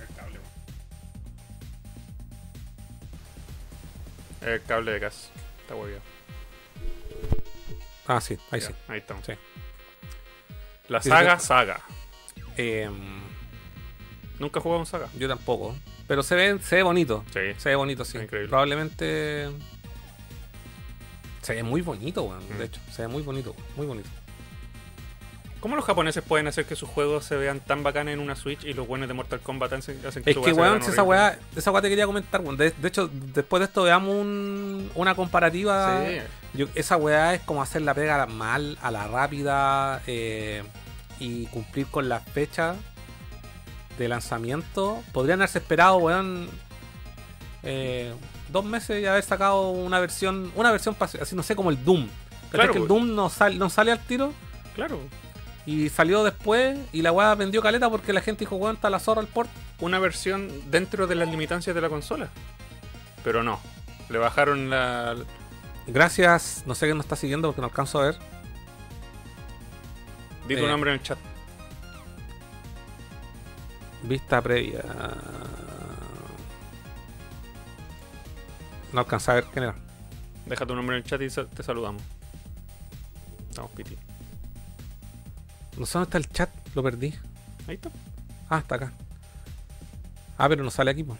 El cable. El cable de gas. Está hueviado. Ah, sí, ahí Ya, sí. Ahí estamos. Sí. La saga, saga. Em, Nunca he jugado un saga. yo tampoco. Pero se ve, se ve bonito. Sí. Se ve bonito, sí. Increíble. Probablemente. Se ve muy bonito, weón. Mm. De hecho, se ve muy bonito, muy bonito. ¿Cómo los japoneses pueden hacer que sus juegos se vean tan bacanes en una Switch y los buenos de Mortal Kombat hacen, hacen Es que, weón, esa weá, esa weá te quería comentar, weón. De, de hecho, después de esto veamos un- una comparativa. Sí. Yo- esa weá es como hacer la pega mal, a la rápida eh, y cumplir con las fechas de lanzamiento. Podrían haberse esperado, weón, eh, dos meses y haber sacado una versión, una versión así, no sé, como el Doom. ¿Cachai Claro, que el. Doom no, sal- no sale al tiro Claro. y salió después y la weá vendió caleta porque la gente dijo, weón, está la zorra el port. Una versión dentro de las limitancias de la consola. Pero no. Le bajaron la. Gracias, no sé quién nos está siguiendo porque no alcanzo a ver. Di tu Eh. nombre en el chat. Vista previa. No alcanza a ver quién era. Deja tu nombre en el chat y te saludamos. Estamos piti. No sé dónde está el chat, lo perdí. Ahí está. Ah, está acá. Ah, pero no sale aquí, po.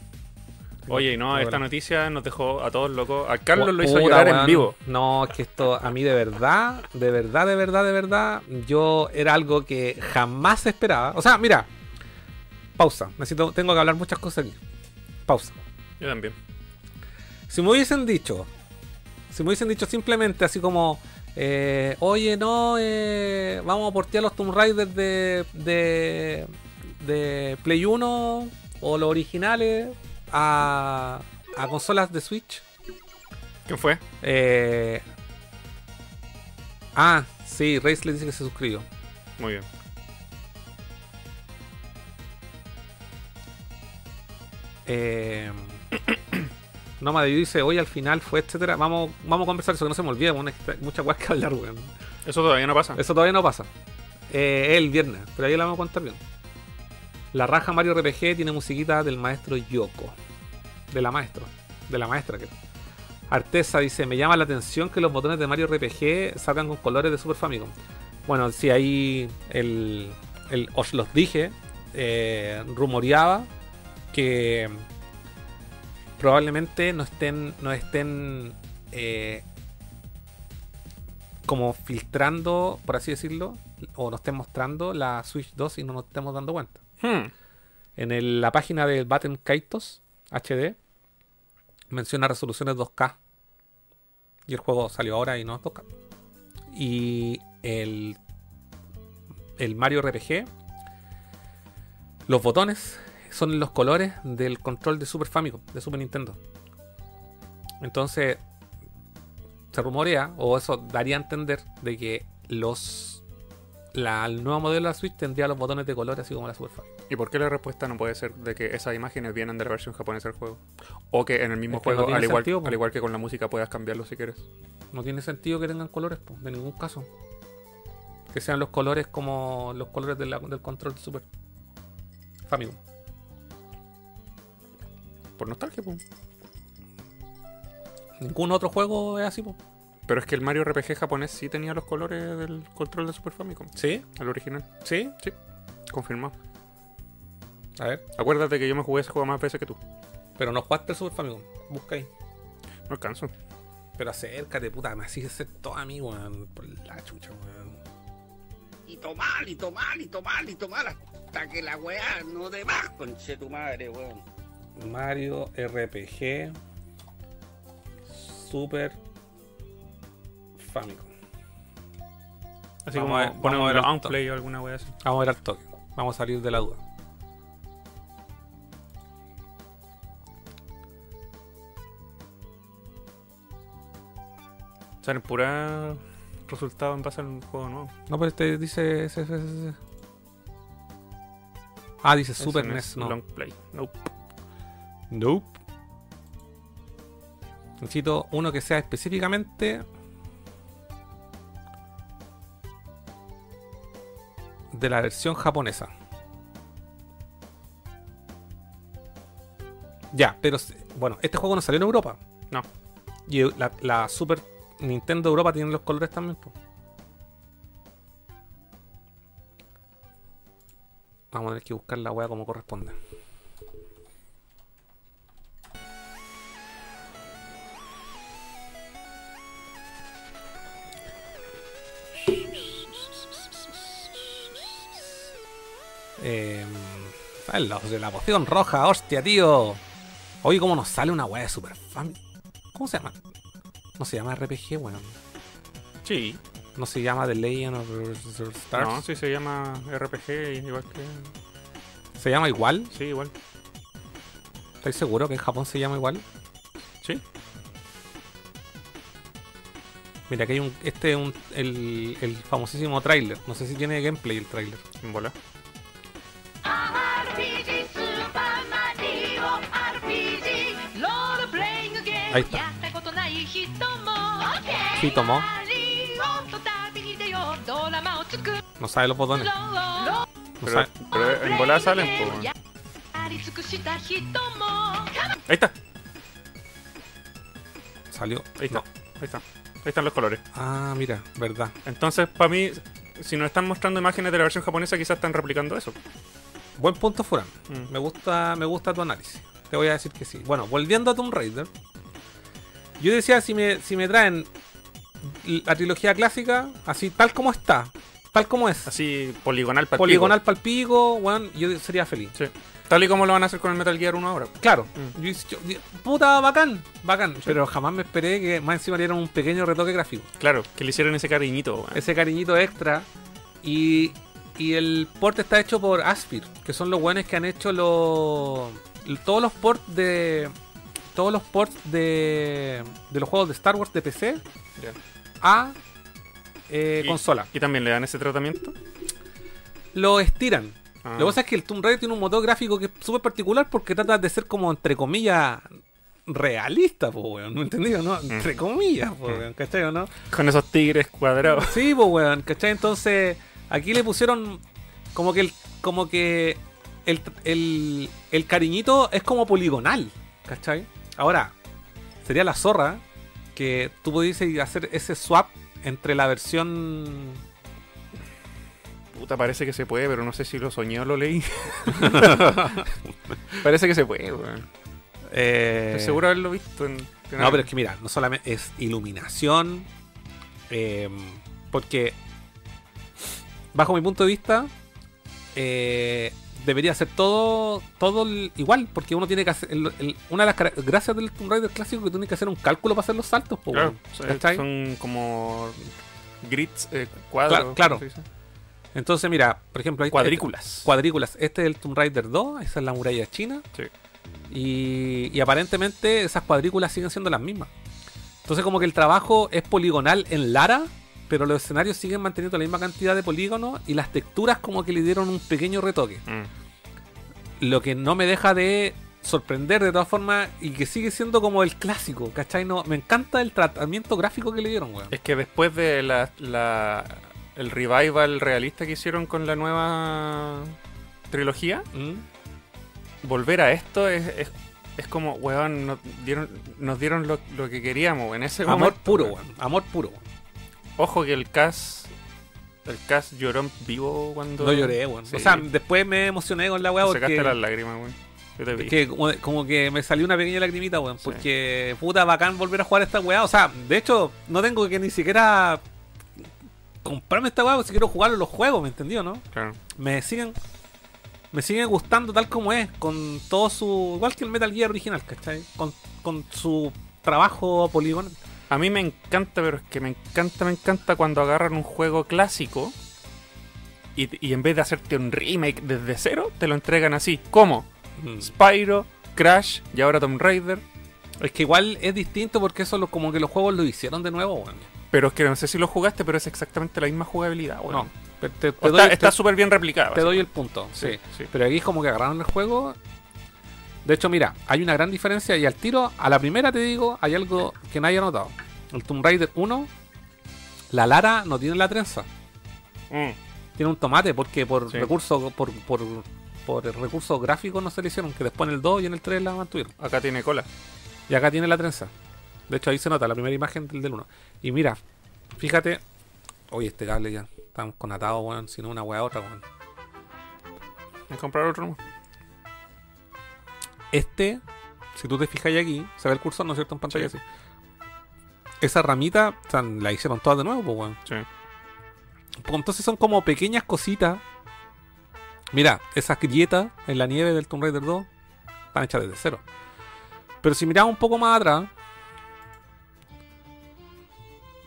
Oye, no, esta noticia nos dejó a todos locos. A Carlos lo hizo llorar en vivo. No, es que esto a mí de verdad, de verdad, de verdad, de verdad, yo era algo que jamás esperaba. O sea, mira, pausa. Necesito, tengo que hablar muchas cosas aquí. Pausa. Yo también. Si me hubiesen dicho, si me hubiesen dicho simplemente así como, eh, oye, no, eh, vamos a portear los Tomb Raider de, de, de Play 1 o los originales a, a consolas de Switch. ¿Quién fue? Eh, ah, sí, Reis le dice que se suscribió. Muy bien. Eh, *clears throat* Nómada dice, hoy al final fue, etcétera. Vamos, vamos a conversar eso, que no se me olvide, weón, es que hablar, weón. Eso todavía no pasa. Eso todavía no pasa. Eh, el viernes, pero ahí la vamos a contar bien. La raja Mario RPG tiene musiquita del maestro Yoko. De la maestro. De la maestra, creo. Artesa dice, me llama la atención que los botones de Mario RPG salgan con colores de Super Famicom. Bueno, sí, ahí el, el- os los dije, eh, rumoreaba que probablemente no estén, no estén eh, como filtrando, por así decirlo, o nos estén mostrando la Switch 2 y no nos estemos dando cuenta. Hmm. En el- la página de Batten Kaitos HD menciona resoluciones 2K. Y el juego salió ahora y no es 2K. Y el, el Mario RPG, los botones son los colores del control de Super Famicom, de Super Nintendo. Entonces, se rumorea, o eso daría a entender, de que los la, el nuevo modelo de la Switch tendría los botones de color así como la Super Famicom. ¿Y por qué la respuesta no puede ser de que esas imágenes vienen de la versión japonesa del juego? O que en el mismo Es que no juego, al, igual, sentido, po. al igual que con la música, puedas cambiarlo si quieres. No tiene sentido que tengan colores, po, de ningún caso. Que sean los colores como los colores de la- del control de Super Famicom. Por nostalgia, po. Ningún otro juego es así, po. Pero es que el Mario RPG japonés sí tenía los colores del control de Super Famicom. ¿Sí? El original. ¿Sí? Sí. Confirmado. A ver. Acuérdate que yo me jugué ese juego más veces que tú. Pero no jugaste el Super Famicom. Busca ahí. No alcanzo. Pero acércate, puta. Me sigues ser todo amigo, weón. Por la chucha, weón. Y tomar, y tomar, y tomar, y tomar hasta que la weá no dé más, conche tu madre, weón. Mario RPG Super Famicom. Así Vamos como a ver- vamos a ponemos ver el Unplay o alguna wea así. Vamos a ver al toque. Vamos a salir de la duda. Salen pura resultados en base al juego nuevo. No, pero este dice. ese- ese- ese- Ah, dice Super NES. es No. Long play. Nope. Nope. Necesito uno que sea específicamente de la versión japonesa. Ya, pero bueno, este juego no salió en Europa. No. Y la, Super Nintendo Europa tiene los colores también. Vamos a tener que buscar la wea como corresponde. Eh, los de la poción roja, hostia, tío. Oye, ¿cómo nos sale una weá de super fan? ¿Cómo se llama? No se llama RPG, weón. Sí. No se llama The Legend of the Stars. No, sí se llama RPG igual que... ¿Se llama igual? Sí, igual. ¿Estáis seguro que en Japón se llama igual? Sí. Mira, aquí hay un. Este es un, el, el famosísimo tráiler. No sé si tiene gameplay el tráiler. En bola. Ahí está. Hitomo. No sabe los botones. Pero, en volada salen. Ahí está. Salió. Ahí está. No. Ahí está. Ahí están los colores. Ah, mira, verdad. Entonces, para mí, si nos están mostrando imágenes de la versión japonesa, quizás están replicando eso. Buen punto, Furan. Mm. Me gusta me gusta tu análisis. Te voy a decir que sí. Bueno, volviendo a Tomb Raider, yo decía, si me, si me traen la trilogía clásica, así tal como está, tal como es, Así, poligonal para poligonal palpico, weón, yo sería feliz. Sí. Tal y como lo van a hacer con el Metal Gear 1 ahora. Claro, Mm. yo- yo- yo- puta, bacán, bacán. Pero jamás me esperé que más encima le dieran un pequeño retoque gráfico. Claro, que le hicieron ese cariñito, weón. Ese cariñito extra. Y, y el port está hecho por Aspir, que son los buenos que han hecho los todos los ports de todos los ports de de los juegos de Star Wars de PC a eh, Y- consola. Y también le dan ese tratamiento. Lo estiran. Ah. Lo que pasa es que el Tomb Raider tiene un motor gráfico que es súper particular porque trata de ser como, entre comillas, realista, pues, weón. ¿No entendido, no? Entre comillas, pues, weón. ¿Cachai o no? Con esos tigres cuadrados. Sí, pues, weón. ¿Cachai? Entonces, aquí le pusieron como que el, como que el, el, el cariñito es como poligonal, ¿cachai? Ahora, sería la zorra que tú pudiese hacer ese swap entre la versión Puta, parece que se puede, pero no sé si lo soñé o lo leí. *laughs* parece que se puede, weón. eh, Estoy seguro de haberlo visto en. en No, pero es que mira, no solamente es iluminación, eh, porque bajo mi punto de vista eh, debería ser todo todo igual, porque uno tiene que hacer el- el- una de las gracias del Tomb Raider clásico que tú tienes que hacer un cálculo para hacer los saltos, po, Claro, son- como grids, eh, cuadros. Cla- claro. Entonces mira, por ejemplo, ahí está- Cuadrículas. cuadrículas. Este es el Tomb Raider 2, esa es la muralla china. Sí. Y, y aparentemente esas cuadrículas siguen siendo las mismas. Entonces como que el trabajo es poligonal en Lara, pero los escenarios siguen manteniendo la misma cantidad de polígonos y las texturas como que le dieron un pequeño retoque. Mm. Lo que no me deja de sorprender de todas formas y que sigue siendo como el clásico, ¿cachai? No, me encanta el tratamiento gráfico que le dieron, weón. Es que después de la, la- el revival realista que hicieron con la nueva trilogía, ¿Mm? volver a esto es, es, es como, weón, nos dieron, nos dieron lo, lo que queríamos en ese Amor momento. puro, weón. Amor puro. weón. Ojo que el cast, el cast lloró en vivo cuando... No lloré, weón. Sí. O sea, después me emocioné con la weá Sacaste porque... las lágrimas, weón. Yo te vi. Es que como, como que me salió una pequeña lagrimita, weón. Sí. Porque puta bacán volver a jugar esta weá. O sea, de hecho, no tengo que ni siquiera comprarme esta weá, si quiero jugar los juegos, ¿me entendió, no? Claro. Me siguen. Me siguen gustando tal como es, con todo su. Igual que el Metal Gear original, ¿cachai? Con, con su trabajo poligonal. A mí me encanta, pero es que me encanta, me encanta cuando agarran un juego clásico y, y en vez de hacerte un remake desde cero, te lo entregan así. ¿Cómo? Spyro, Crash y ahora Tomb Raider. Es que igual es distinto porque eso lo, como que los juegos lo hicieron de nuevo, weón. Pero es que no sé si lo jugaste, pero es exactamente la misma jugabilidad, weón. No, te, te- doy- está súper bien replicado. Te doy el punto, sí. Sí, sí. Pero aquí es como que agarraron el juego. De hecho, mira, hay una gran diferencia y al tiro, a la primera te digo, hay algo que nadie ha notado. El Tomb Raider 1, la Lara no tiene la trenza, Mm. tiene un tomate porque por Sí. recursos por, por, por recursos gráficos no se le hicieron, que después en el 2 y en el 3 la mantuvieron. Acá tiene cola. Y acá tiene la trenza. De hecho, ahí se nota la primera imagen del, del 1. Y mira, fíjate. Oye, este cable ya. Estamos con atado, weón. Si no, una weá otra, weón. Que comprar otro. Este, si tú te fijas aquí, se ve el cursor, ¿no es cierto? En pantalla Sí. así. Esa ramita, o sea, la hicieron todas de nuevo, pues, weón. Sí. Pues entonces son como pequeñas cositas. Mira, esas grietas en la nieve del Tomb Raider 2 están hechas desde cero. Pero si miramos un poco más atrás,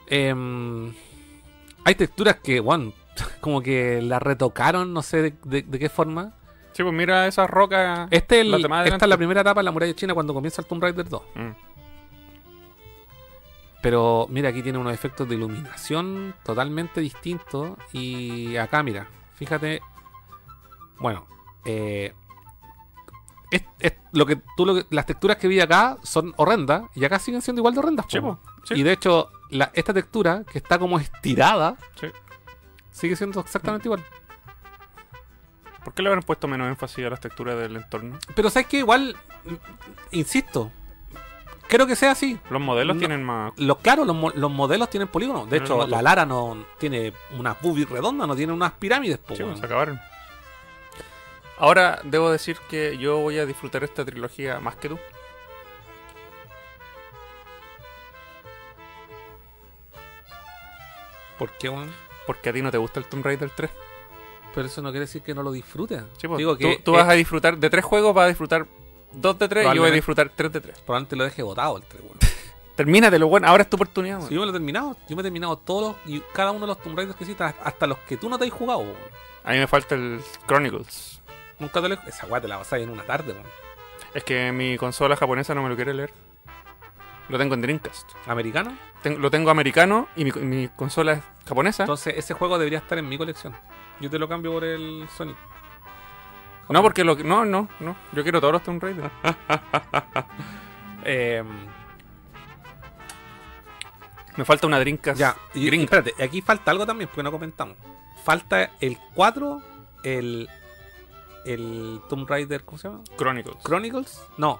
em, hay texturas que, bueno, *laughs* como que las retocaron, no sé de, de- de qué forma. Sí, pues mira esas rocas. Este el- de esta es la primera etapa en la muralla china cuando comienza el Tomb Raider 2. Mm. Pero mira, aquí tiene unos efectos de iluminación totalmente distintos. Y acá, mira, fíjate. Bueno, eh, es, es- lo que tú lo que- las texturas que vi acá son horrendas y acá siguen siendo igual de horrendas. Sí, po. po, sí. Y de hecho, la- esta textura que está como estirada Sí. sigue siendo exactamente igual. ¿Por qué le habrán puesto menos énfasis a las texturas del entorno? Pero sabes que igual, mm, insisto, creo que sea así. Los modelos No. tienen más. Los, claro, los, mo- los modelos tienen polígonos. De hecho, la Lara no tiene unas boobies redondas, no tiene unas pirámides. po, Sí, pues, se acabaron. Ahora debo decir que yo voy a disfrutar esta trilogía más que tú. ¿Por qué, weón? Porque a ti no te gusta el Tomb Raider 3. Pero eso no quiere decir que no lo disfrutes. Sí, pues, Digo tú, que tú vas a disfrutar de tres juegos, vas a disfrutar dos de tres y yo voy a disfrutar tres de tres. probablemente lo deje botado el 3, weón. *laughs* Termínatelo, bueno, ahora es tu oportunidad. Weón. yo me lo he terminado, yo me he terminado todos los, y cada uno de los Tomb Raiders que hiciste, hasta los que tú no te has jugado, weón. A mí me falta el Chronicles. Nunca te lo he... Esa weá te la vas a en una tarde, weón. Es que mi consola japonesa no me lo quiere leer. Lo tengo en Dreamcast. ¿Americano? Ten- lo tengo americano y mi, mi consola es japonesa. Entonces, ese juego debería estar en mi colección. Yo te lo cambio por el Sonic. no, porque lo que- No, no, no. Yo quiero todos los Tomb Raider. *laughs* Eh, Me falta una Dreamcast. ya, y, y espérate, aquí falta algo también, porque no comentamos. Falta el 4, el, el Tomb Raider, ¿cómo se llama? Chronicles. Chronicles. No,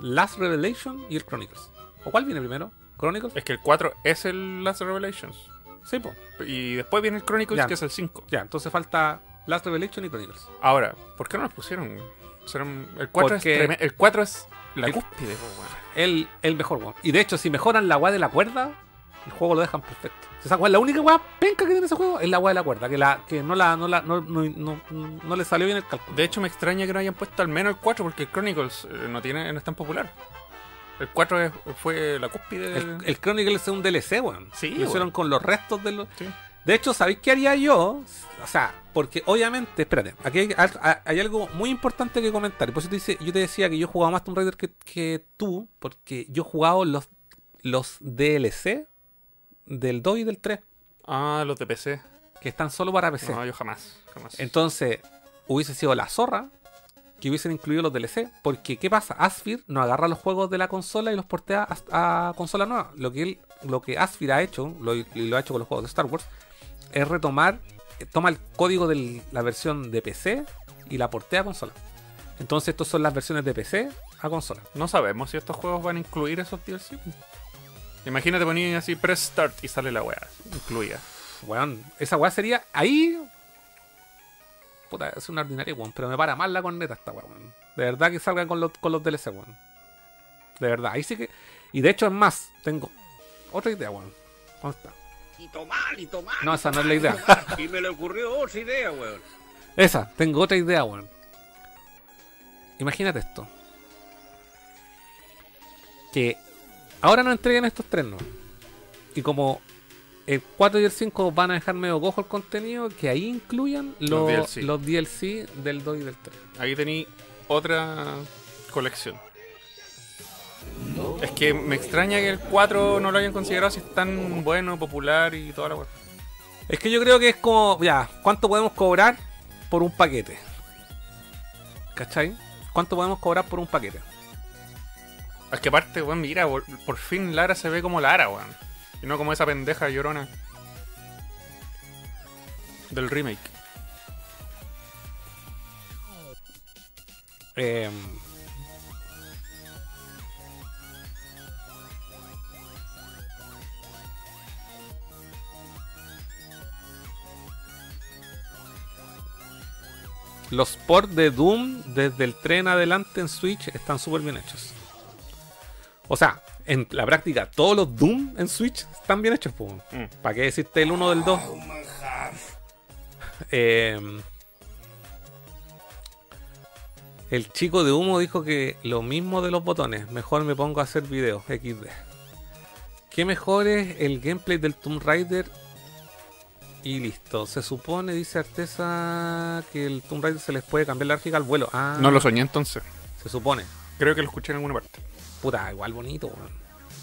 Last Revelation y el Chronicles. ¿O cuál viene primero? ¿Chronicles? Es que el 4 es el Last Revelations. Sí, po. Y después viene el Chronicles, Ya. que es el 5. Ya, entonces falta Last Revelation y Chronicles. Ahora, ¿por qué no los pusieron? Serán- El 4 es, el 4 es la El- cúspide, po. El, el mejor weón. Y de hecho, si mejoran la weá de la cuerda, el juego lo dejan perfecto. Esa weá, la única weá penca que tiene ese juego es la weá de la cuerda, que la, que no la, no la, no, no, no- no le salió bien el cálculo. De hecho, me extraña que no hayan puesto al menos el 4 porque el Chronicles eh, no, tiene, no es tan popular. El 4 es- fue la cúspide. El, el Chronicles es un DLC, weón. Sí, Lo hicieron con los restos de los. Sí. De hecho, ¿sabéis qué haría yo? O sea, porque obviamente, espérate, aquí hay, hay- algo muy importante que comentar. Y por eso te dice, yo te decía que yo jugaba más Tomb Raider que, que tú, porque yo he jugado los, los DLC del 2 y del 3, Ah, los de PC. que están solo para PC. No, yo jamás, jamás. Entonces, hubiese sido la zorra que hubiesen incluido los DLC. Porque, ¿qué pasa? Asphyr no agarra los juegos de la consola y los portea a, a consola nueva. Lo que, él, lo que Asphyr ha hecho, lo, y lo ha hecho con los juegos de Star Wars, es retomar, eh, toma el código de la versión de PC y la portea a consola. Entonces, estos son las versiones de PC a consola. No sabemos si estos juegos van a incluir esos DLC. Imagínate poner así press start y sale la weá. Incluida. Weón, esa weá sería ahí. Puta, es una ordinaria, weón. Pero me para mal la corneta esta weón. De verdad que salgan con los, con los DLC, weón. De verdad, ahí sí que. Y de hecho, es más, tengo otra idea, weón. ¿Dónde está? Y tomar, y tomar. No, esa no es la idea. Y me le ocurrió otra idea, weón. Esa, tengo otra idea, weón. Imagínate esto. Que ahora no entreguen estos tres, ¿no? Y como el 4 y el 5 van a dejar medio cojo el contenido, que ahí incluyan los, Los DLC. los DLC del 2 y del 3. Ahí tení otra colección. Es que me extraña que el 4 no lo hayan considerado si es tan bueno, popular y toda la weá. Es que yo creo que es como, ya, ¿cuánto podemos cobrar por un paquete? ¿Cachai? ¿Cuánto podemos cobrar por un paquete? Es que aparte, weón, mira, por, por fin Lara se ve como Lara, weón. Y no como esa pendeja llorona. Del remake. Eh, Los ports de Doom desde el tren adelante en Switch están súper bien hechos. O sea, en la práctica, todos los Doom en Switch están bien hechos. pues. Mm. ¿Para qué decirte el 1 del 2? Eh, el chico de humo dijo que lo mismo de los botones. Mejor me pongo a hacer videos XD. ¿Qué mejor es el gameplay del Tomb Raider? Y listo. Se supone, dice Artesa, que el Tomb Raider se les puede cambiar la gráfica al vuelo. Ah, No lo soñé entonces. Se supone. Creo que lo escuché en alguna parte. Puta, igual bonito, weón.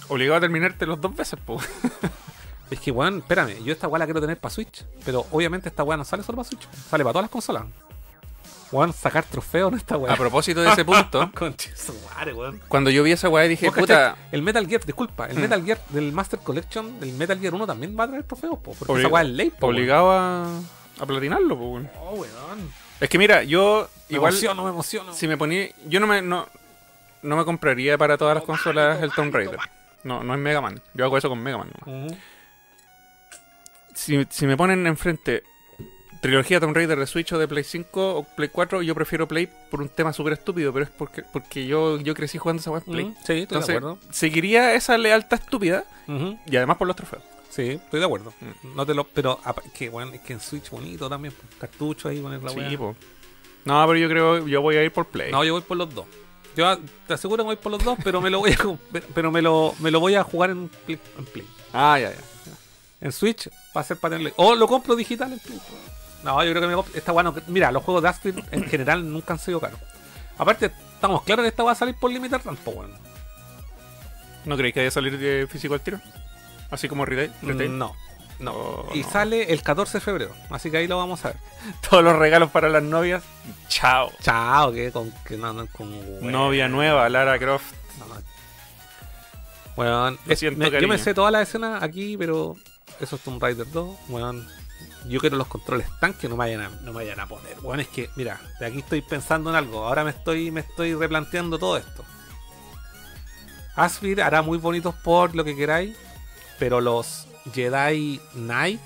Obligado a terminarte los dos veces, po. *laughs* Es que, weón, espérame, yo esta weá la quiero tener para Switch. Pero obviamente esta weá no sale solo para Switch. Sale para todas las consolas. Weón, sacar trofeos en esta weá. A propósito de ese punto, *laughs* cuando yo vi esa weá dije, puta, El Metal Gear, disculpa, el Mm. Metal Gear del Master Collection, del Metal Gear 1 también va a traer trofeos, po, porque esa weá es ley, po, obligado a, a platinarlo, po. weón. Oh, weón. Es que mira, yo Me igual emociono, me emociono. si me ponía, yo no me no, no me compraría para todas las consolas el Tomb Raider. No, no es Mega Man. Yo hago eso con Mega Man. Ujú. Si, si me ponen enfrente trilogía Tomb Raider de Switch o de Play 5 o Play 4, yo prefiero Play por un tema súper estúpido, pero es porque, porque yo, yo crecí jugando esa en Play. Ujú, Sí, estoy Entonces, de acuerdo. seguiría esa lealtad estúpida y además por los trofeos. Sí, estoy de acuerdo. Mm. No te lo, pero que, weón, es que en Switch bonito también, cartucho ahí poner la. Sí, po. No, pero yo creo, yo voy a ir por Play. No, yo voy por los dos. Yo te aseguro que voy por los dos, pero me lo voy a pero me lo, me lo voy a jugar en Play. En, Play. Ah, ya, ya. En Switch va a ser para tenerlo. O lo compro digital en Play. No, yo creo que me comp- esta bueno. Mira, los juegos de Astrid en general nunca han sido caros. Aparte, estamos claros que esta va a salir por limitar tampoco, weón. ¿No creéis que vaya a salir de físico al tiro? Así como retail. retail? No, no. Y no. sale el 14 de febrero. Así que ahí lo vamos a ver. *laughs* Todos los regalos para las novias. Chao. Chao, que con que no, no, con. Novia nueva, Lara Croft. No, no. Weón, Lo es- siento, me- yo me sé todas las escenas aquí, pero eso es Tomb Raider 2, weón. Yo quiero los controles tanque, no me vayan a, no me vayan a poner. Weón, es que, mira, de aquí estoy pensando en algo. Ahora me estoy, me estoy replanteando todo esto. Asfir hará muy bonitos por lo que queráis, pero los Jedi Knight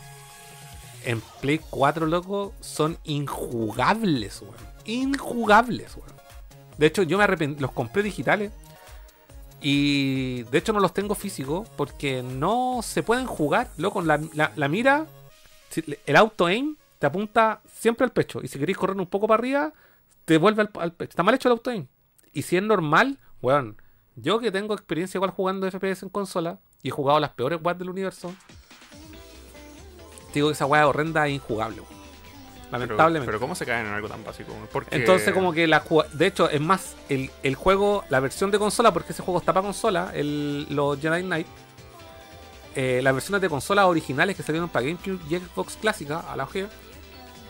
en Play 4, loco, son injugables, weón. Injugables, weón. De hecho, yo me arrepentí, los compré digitales. Y de hecho no los tengo físicos porque no se pueden jugar. Loco, la, la- mira, el auto aim te apunta siempre al pecho. Y si queréis correr un poco para arriba, te vuelve al, al pecho. Está mal hecho el auto aim. Y si es normal, weón, yo que tengo experiencia igual jugando FPS en consola y he jugado las peores weas del universo, te digo que esa wea horrenda es injugable, weón. Lamentablemente. pero ¿cómo se caen en algo tan básico? Porque... Entonces, como que la De hecho, es más, el, el juego, la versión de consola, porque ese juego está para consola, el, los Jedi Knight, eh, las versiones de consolas originales que salieron para GameCube y Xbox clásica, a la OG,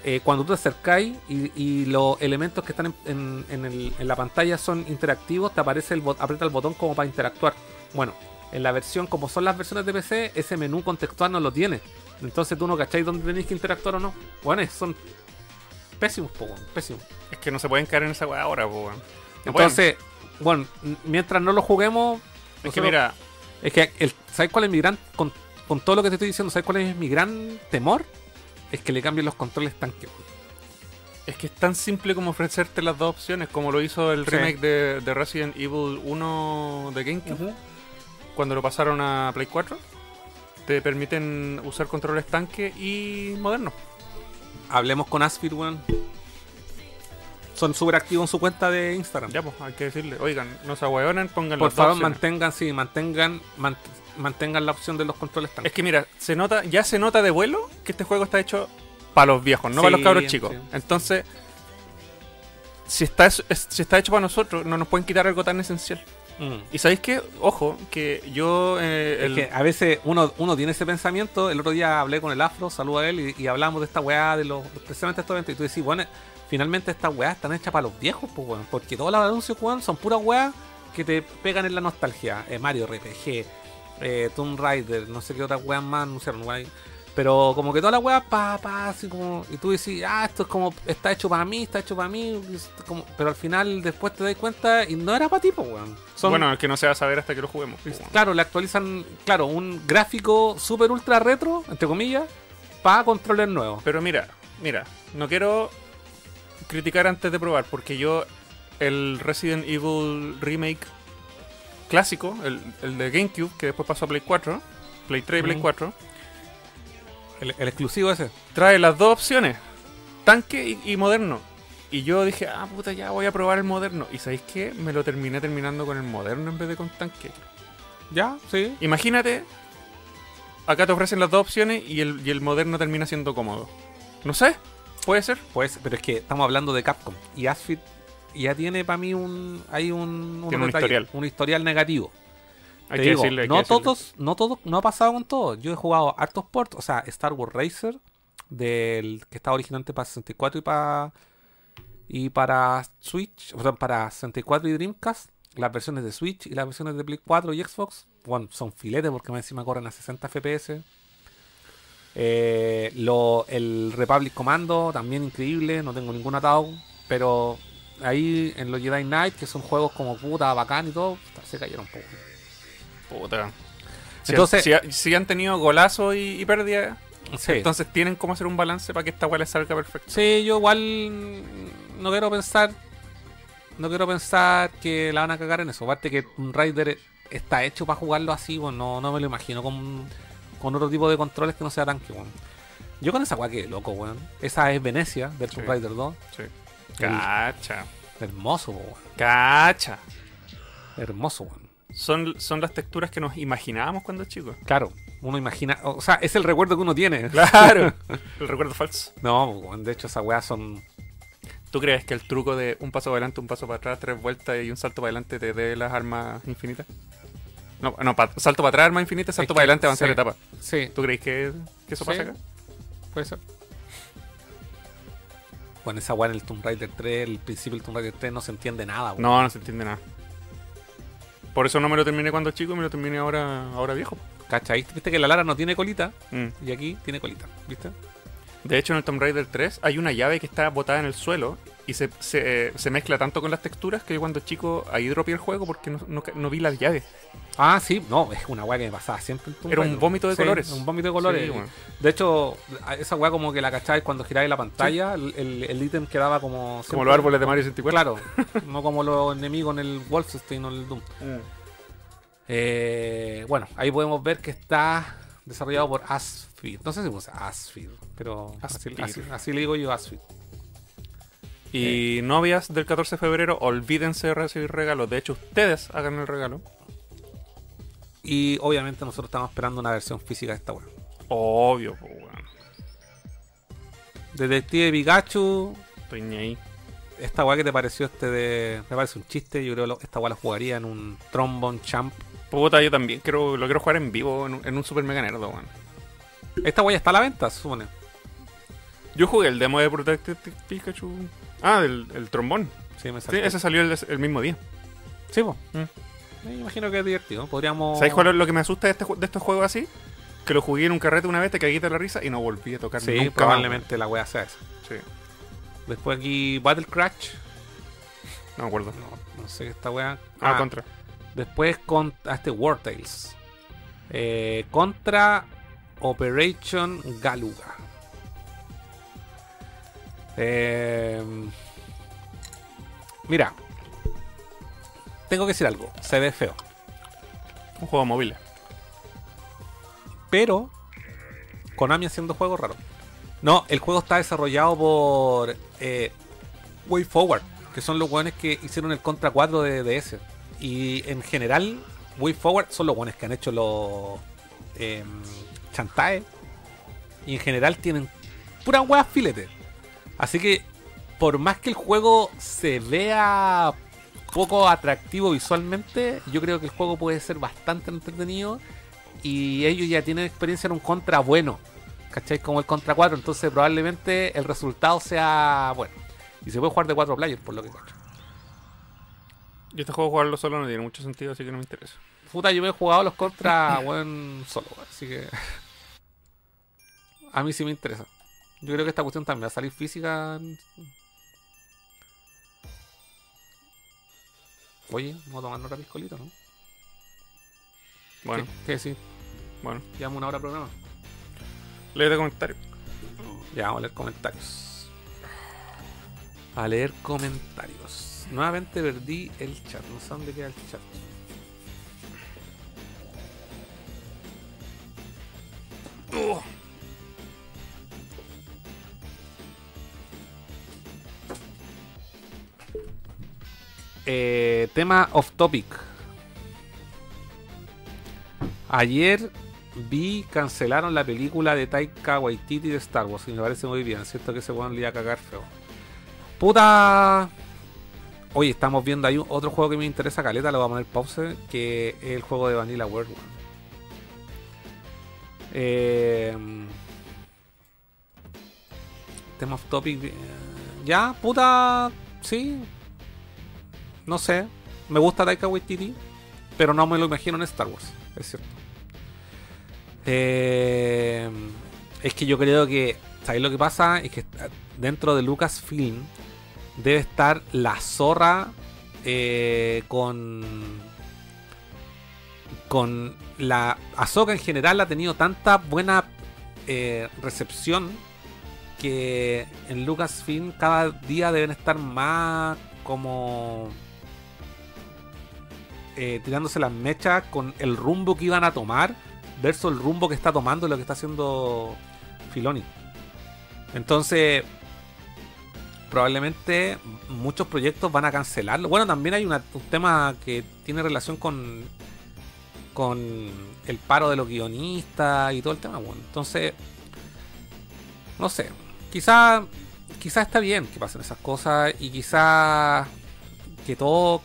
eh, cuando tú te acercáis y, y los elementos que están en, en- en el- en la pantalla son interactivos, te aparece el bot, aprieta el botón como para interactuar. Bueno, en la versión, como son las versiones de PC, ese menú contextual no lo tiene. Entonces tú no cacháis dónde tenéis que interactuar o no. Bueno, son pésimos, po, pésimos. Es que no se pueden caer en esa weá ahora, po, pueden. Entonces, bueno, mientras no lo juguemos. Es que mira, Es que, el, ¿sabes cuál es mi gran. Con, con todo lo que te estoy diciendo, ¿sabes cuál es mi gran temor? Es que le cambien los controles tanque. es que es tan simple como ofrecerte las dos opciones, como lo hizo el Sí. remake de, de Resident Evil 1 de GameCube, cuando lo pasaron a Play 4. Te permiten usar controles tanque y modernos. Hablemos con Aspir, weón. Son súper activos en su cuenta de Instagram. Ya, pues, hay que decirle, oigan, no se ahueonen, pongan Por favor, opciones. mantengan, sí, mantengan, mant- mantengan la opción de los controles tanque. Es que mira, se nota, ya se nota de vuelo que este juego está hecho para los viejos, no Sí, para los cabros chicos. sí. Entonces, si está, es- es- si está hecho para nosotros, no nos pueden quitar algo tan esencial. Mm. Y sabéis qué, ojo, que yo eh, Es el- que a veces uno, uno tiene ese pensamiento. El otro día hablé con el Afro, saludo a él, y, y hablamos de esta weá, de los, precisamente estos eventos. Y tú decís, bueno, finalmente estas weas están hechas para los viejos, pues weón. Porque todos los anuncios, weón, son puras weas que te pegan en la nostalgia. Eh, Mario RPG, eh, Tomb Raider, no sé qué otras weas más anunciaron, weón. Pero como que todas las weas, pa, pa, así como. Y tú decís, ah, esto es como. Está hecho para mí, está hecho para mí. como- pero al final después te das cuenta y no era para ti, pues weón. Son- bueno, es que no se va a saber hasta que lo juguemos. pues. Claro, le actualizan, claro, un gráfico super ultra retro, entre comillas, para controles nuevos. Pero mira, mira, no quiero criticar antes de probar, porque yo el Resident Evil Remake clásico, el, el de GameCube, que después pasó a Play 4, Play 3 y Play Mm. 4, El, el exclusivo ese. trae las dos opciones, tanque y, y moderno. Y yo dije, ah, puta, ya voy a probar el moderno. Y ¿sabéis qué? Me lo terminé terminando con el moderno en vez de con tanque. Ya, sí. Imagínate, acá te ofrecen las dos opciones y el, y el moderno termina siendo cómodo. No sé, puede ser. Pues, pero es que estamos hablando de Capcom. Y Asfit ya tiene para mí un. Hay un. Tiene un historial. un historial negativo. Hay Te que digo, decirle. hay que no decirle. todos, no todos, no ha pasado con todos. Yo he jugado hartos ports, o sea, Star Wars Racer, del que estaba originalmente para 64 y para y para Switch, o sea, para 64 y Dreamcast, las versiones de Switch y las versiones de Play 4 y Xbox, bueno, son filetes porque encima corren a 60 FPS. Eh, lo, el Republic Commando, también increíble, no tengo ningún atado, pero ahí en los Jedi Knight, que son juegos como puta, bacán y todo, se cayeron un poco. Puta. Si, Entonces- han, si, ha- si han tenido golazo y, y pérdida, Sí. entonces tienen cómo hacer un balance para que esta weá les salga perfecto. Sí, yo igual no quiero pensar. No quiero pensar que la van a cagar en eso. Aparte que un Raider está hecho para jugarlo así, bueno, no, no me lo imagino con, con otro tipo de controles que no sea tanque, weón. Yo con esa weá que loco, weón. Esa es Venecia del Sí. Tomb Raider 2. Sí. Cacha. Hermoso, weón. Cacha. Hermoso, weón. Son, son las texturas que nos imaginábamos cuando chicos. Claro, uno imagina. O sea, es el recuerdo que uno tiene. Claro. *laughs* El recuerdo falso. No, de hecho, esas weas son. ¿Tú crees que el truco de un paso adelante, un paso para atrás, tres vueltas y un salto para adelante te dé las armas infinitas? No, no pa- salto para atrás, armas infinitas, salto Es para adelante, avanzar sí. etapa. Sí, ¿Tú crees que, que eso Sí. pasa acá? Puede ser. Bueno, esa weá en el Tomb Raider 3, el principio del Tomb Raider 3 no se entiende nada, weón. No, no se entiende nada. Por eso no me lo terminé cuando chico y me lo terminé ahora, ahora viejo. ¿Cachai? Viste que la Lara no tiene colita Mm. y aquí tiene colita, ¿viste? De hecho, en el Tomb Raider 3 hay una llave que está botada en el suelo y se, se, se mezcla tanto con las texturas que yo cuando chico ahí dropeé el juego porque no, no, no vi las llaves. Ah, sí, no, es una weá que me pasaba siempre Era un vómito de Sí, colores. Un vómito de colores. Sí, bueno. De hecho, esa weá como que la cacháis cuando giráis la pantalla, el- el ítem quedaba como. Como los árboles de Mario 64. Claro, *laughs* no como los enemigos en el Wolfenstein o en el Doom. Eh, bueno, ahí podemos ver que está desarrollado por Asfir. No sé si puse Asfir, pero así, así- así le digo yo Asfir. Y novias del 14 de febrero, olvídense de recibir regalos. De hecho, ustedes hagan el regalo. Y obviamente nosotros estamos esperando una versión física de esta weá. Obvio, pues, weón. Detective Pikachu, Estoy ni ahí. esta weá que te pareció este de. Me parece un chiste, yo creo que esta weá la jugaría en un Trombone Champ. Puta, yo también quiero, lo quiero jugar en vivo en, un- en un Super Mega Nerd, weón. Esta weá ya está a la venta, se supone. Yo jugué el demo de Protected Pikachu. Ah, del el trombón. Sí, me Sí, ese salió el, el mismo día. Sí. Mm. Me imagino que es divertido. Podríamos. ¿Sabes cuál es lo que me asusta de, este, ju- de estos juegos así? Que lo jugué en un carrete una vez, te cagué de la risa y no volví a tocar Sí, nunca más, probablemente la weá sea esa. Sí, Después aquí Battle Crash. no me acuerdo. No, no sé qué esta weá. Ah, contra. Después con a este War Tales. Eh, contra Operation Galuga. Eh, mira. Tengo que decir algo. Se ve feo. Un juego móvil. Pero Konami haciendo juegos raros. No, el juego está desarrollado por eh, Way Forward, que son los weones que hicieron el Contra 4 de DS. Y en general, Way Forward son los weones que han hecho los eh, Chantae. Y en general tienen pura weas filete. Así que, por más que el juego se vea poco atractivo visualmente, yo creo que el juego puede ser bastante entretenido y ellos ya tienen experiencia en un contra bueno, ¿cachai? Como el contra 4, entonces probablemente el resultado sea bueno. Y se puede jugar de 4 players, por lo que cacho. Y este juego jugarlo solo no tiene mucho sentido, así que no me interesa. Puta, yo me he jugado los contra *laughs* buen solo, así que *laughs* a mí sí me interesa. Yo creo que esta cuestión también va a salir física. Oye, vamos a tomar otra piscolita, ¿no? Bueno, ¿Qué, qué decir? bueno. Llevamos una hora de programa. Léete comentarios. Ya vamos a leer comentarios. A leer comentarios. Nuevamente perdí el chat. No sé dónde queda el chat. Oh. Eh, tema off topic. Ayer vi cancelaron la película de Taika Waititi de Star Wars y me parece muy bien. Siento que le iba a cagar feo. Puta. Oye, estamos viendo ahí otro juego que me interesa, Caleta, lo voy a poner pause, que es el juego de Vanilla World. Eh, tema off topic. eh, ya, puta. Sí. No sé. Me gusta Taika Waititi, pero no me lo imagino en Star Wars. Es cierto. Eh, es que yo creo que. ¿Sabéis lo que pasa? Es que dentro de Lucasfilm debe estar la zorra eh, con. Con la. Ahsoka en general ha tenido tanta buena eh, recepción que en Lucasfilm cada día deben estar más como. Eh, tirándose las mechas con el rumbo que iban a tomar versus el rumbo que está tomando lo que está haciendo Filoni. Entonces, probablemente muchos proyectos van a cancelarlo. Bueno, también hay un tema que tiene relación con con el paro de los guionistas y todo el tema. Bueno, entonces, no sé, quizá quizá está bien que pasen esas cosas y quizá que todo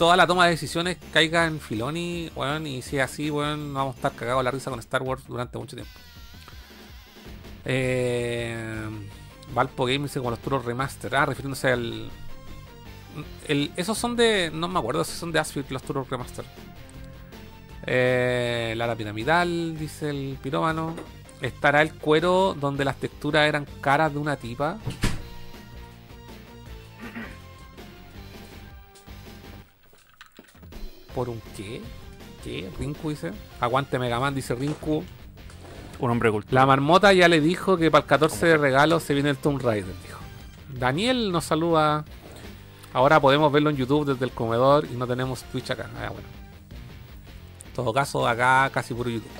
toda la toma de decisiones caiga en Filoni, weón, y si es así, weón, vamos a estar cagados la risa con Star Wars durante mucho tiempo. Eh, Valpo Game dice los Turos Remaster, ah, refiriéndose al... Esos son de... no me acuerdo si son de Asphalt los Turos Remaster. Eh, Lara Piramidal, dice el pirómano. Estará el cuero donde las texturas eran caras de una tipa. ¿Por un qué? ¿Qué? Rinku dice. Aguante Megaman, dice Rinku. Un hombre culto. La marmota ya le dijo que para el 14 de regalo se viene el Tomb Raider, dijo. Daniel nos saluda. Ahora podemos verlo en YouTube desde el comedor y no tenemos Twitch acá. Ah, bueno. En todo caso, acá casi puro YouTube.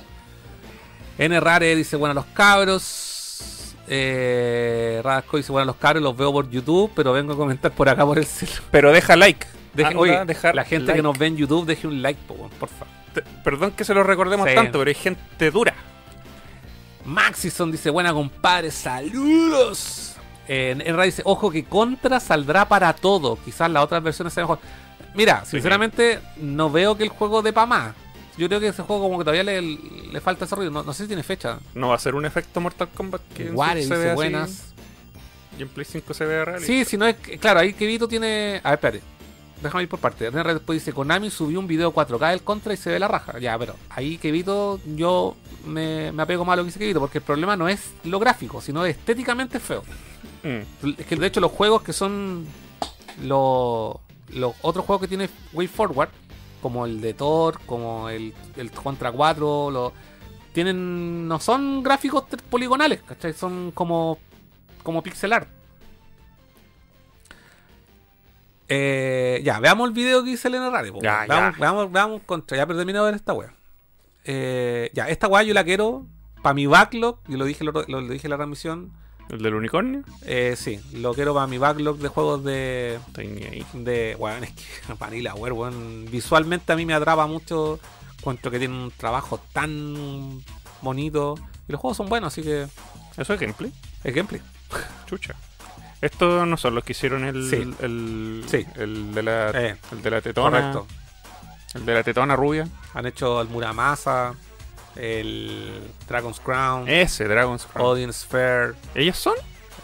N Rare dice, bueno, los cabros. Eh, Radasco dice, bueno, los cabros los veo por YouTube, pero vengo a comentar por acá por el celular. Pero deja like. Deje- Anda oye, dejar la gente like. que nos ve en YouTube, deje un like, po, weón, por favor. Te- Perdón que se lo recordemos Sí. tanto, pero hay gente dura. Maxison dice, buena compadre, saludos. Eh, en dice, ojo que Contra saldrá para todo. Quizás las otras versiones sean mejor. Mira, sinceramente, no veo que el juego de pa' más. Yo creo que ese juego como que todavía le, le falta desarrollo. No, no sé si tiene fecha. No va a ser un efecto Mortal Kombat que en Ware Switch se dice así, buenas. y en Play 5 se ve real. Sí, si no es... Claro, ahí Kevito tiene... A ver, espérate. Déjame ir por parte. RR después dice, Konami subió un video 4K del Contra y se ve la raja. Ya, pero ahí Kevito, yo me, me apego más a lo que dice Kevito, porque el problema no es lo gráfico, sino estéticamente feo. Mm. Es que de hecho los juegos que son los otros juegos que tiene Way Forward, como el de Thor, como el, el Contra 4, lo- tienen no son gráficos poligonales, ¿cachai? Son como como pixel art. Eh, ya, veamos el video que hice el Rare. po, Ya, veamos, ya. veamos, veamos contra. Ya pero termino de ver esta wea. Eh, ya, esta wea yo la quiero para mi backlog. Yo lo dije, lo, lo- lo dije en la transmisión. ¿El del unicornio? Eh, sí, lo quiero para mi backlog de juegos de. Estoy ahí. de bueno, *laughs* es que Vanilla Ware, weón, visualmente a mí me atrapa mucho. Encuentro que tiene un trabajo tan bonito. Y los juegos son buenos, así que. ¿Eso es gameplay? Es gameplay. Chucha. Estos no son los que hicieron el, Sí. el, Sí. el de la Eh, el de la tetona, Correcto. el de la tetona rubia. Han hecho el Muramasa, el Dragon's Crown, Ese Dragon's Crown. Odin Sphere. ¿Ellos son?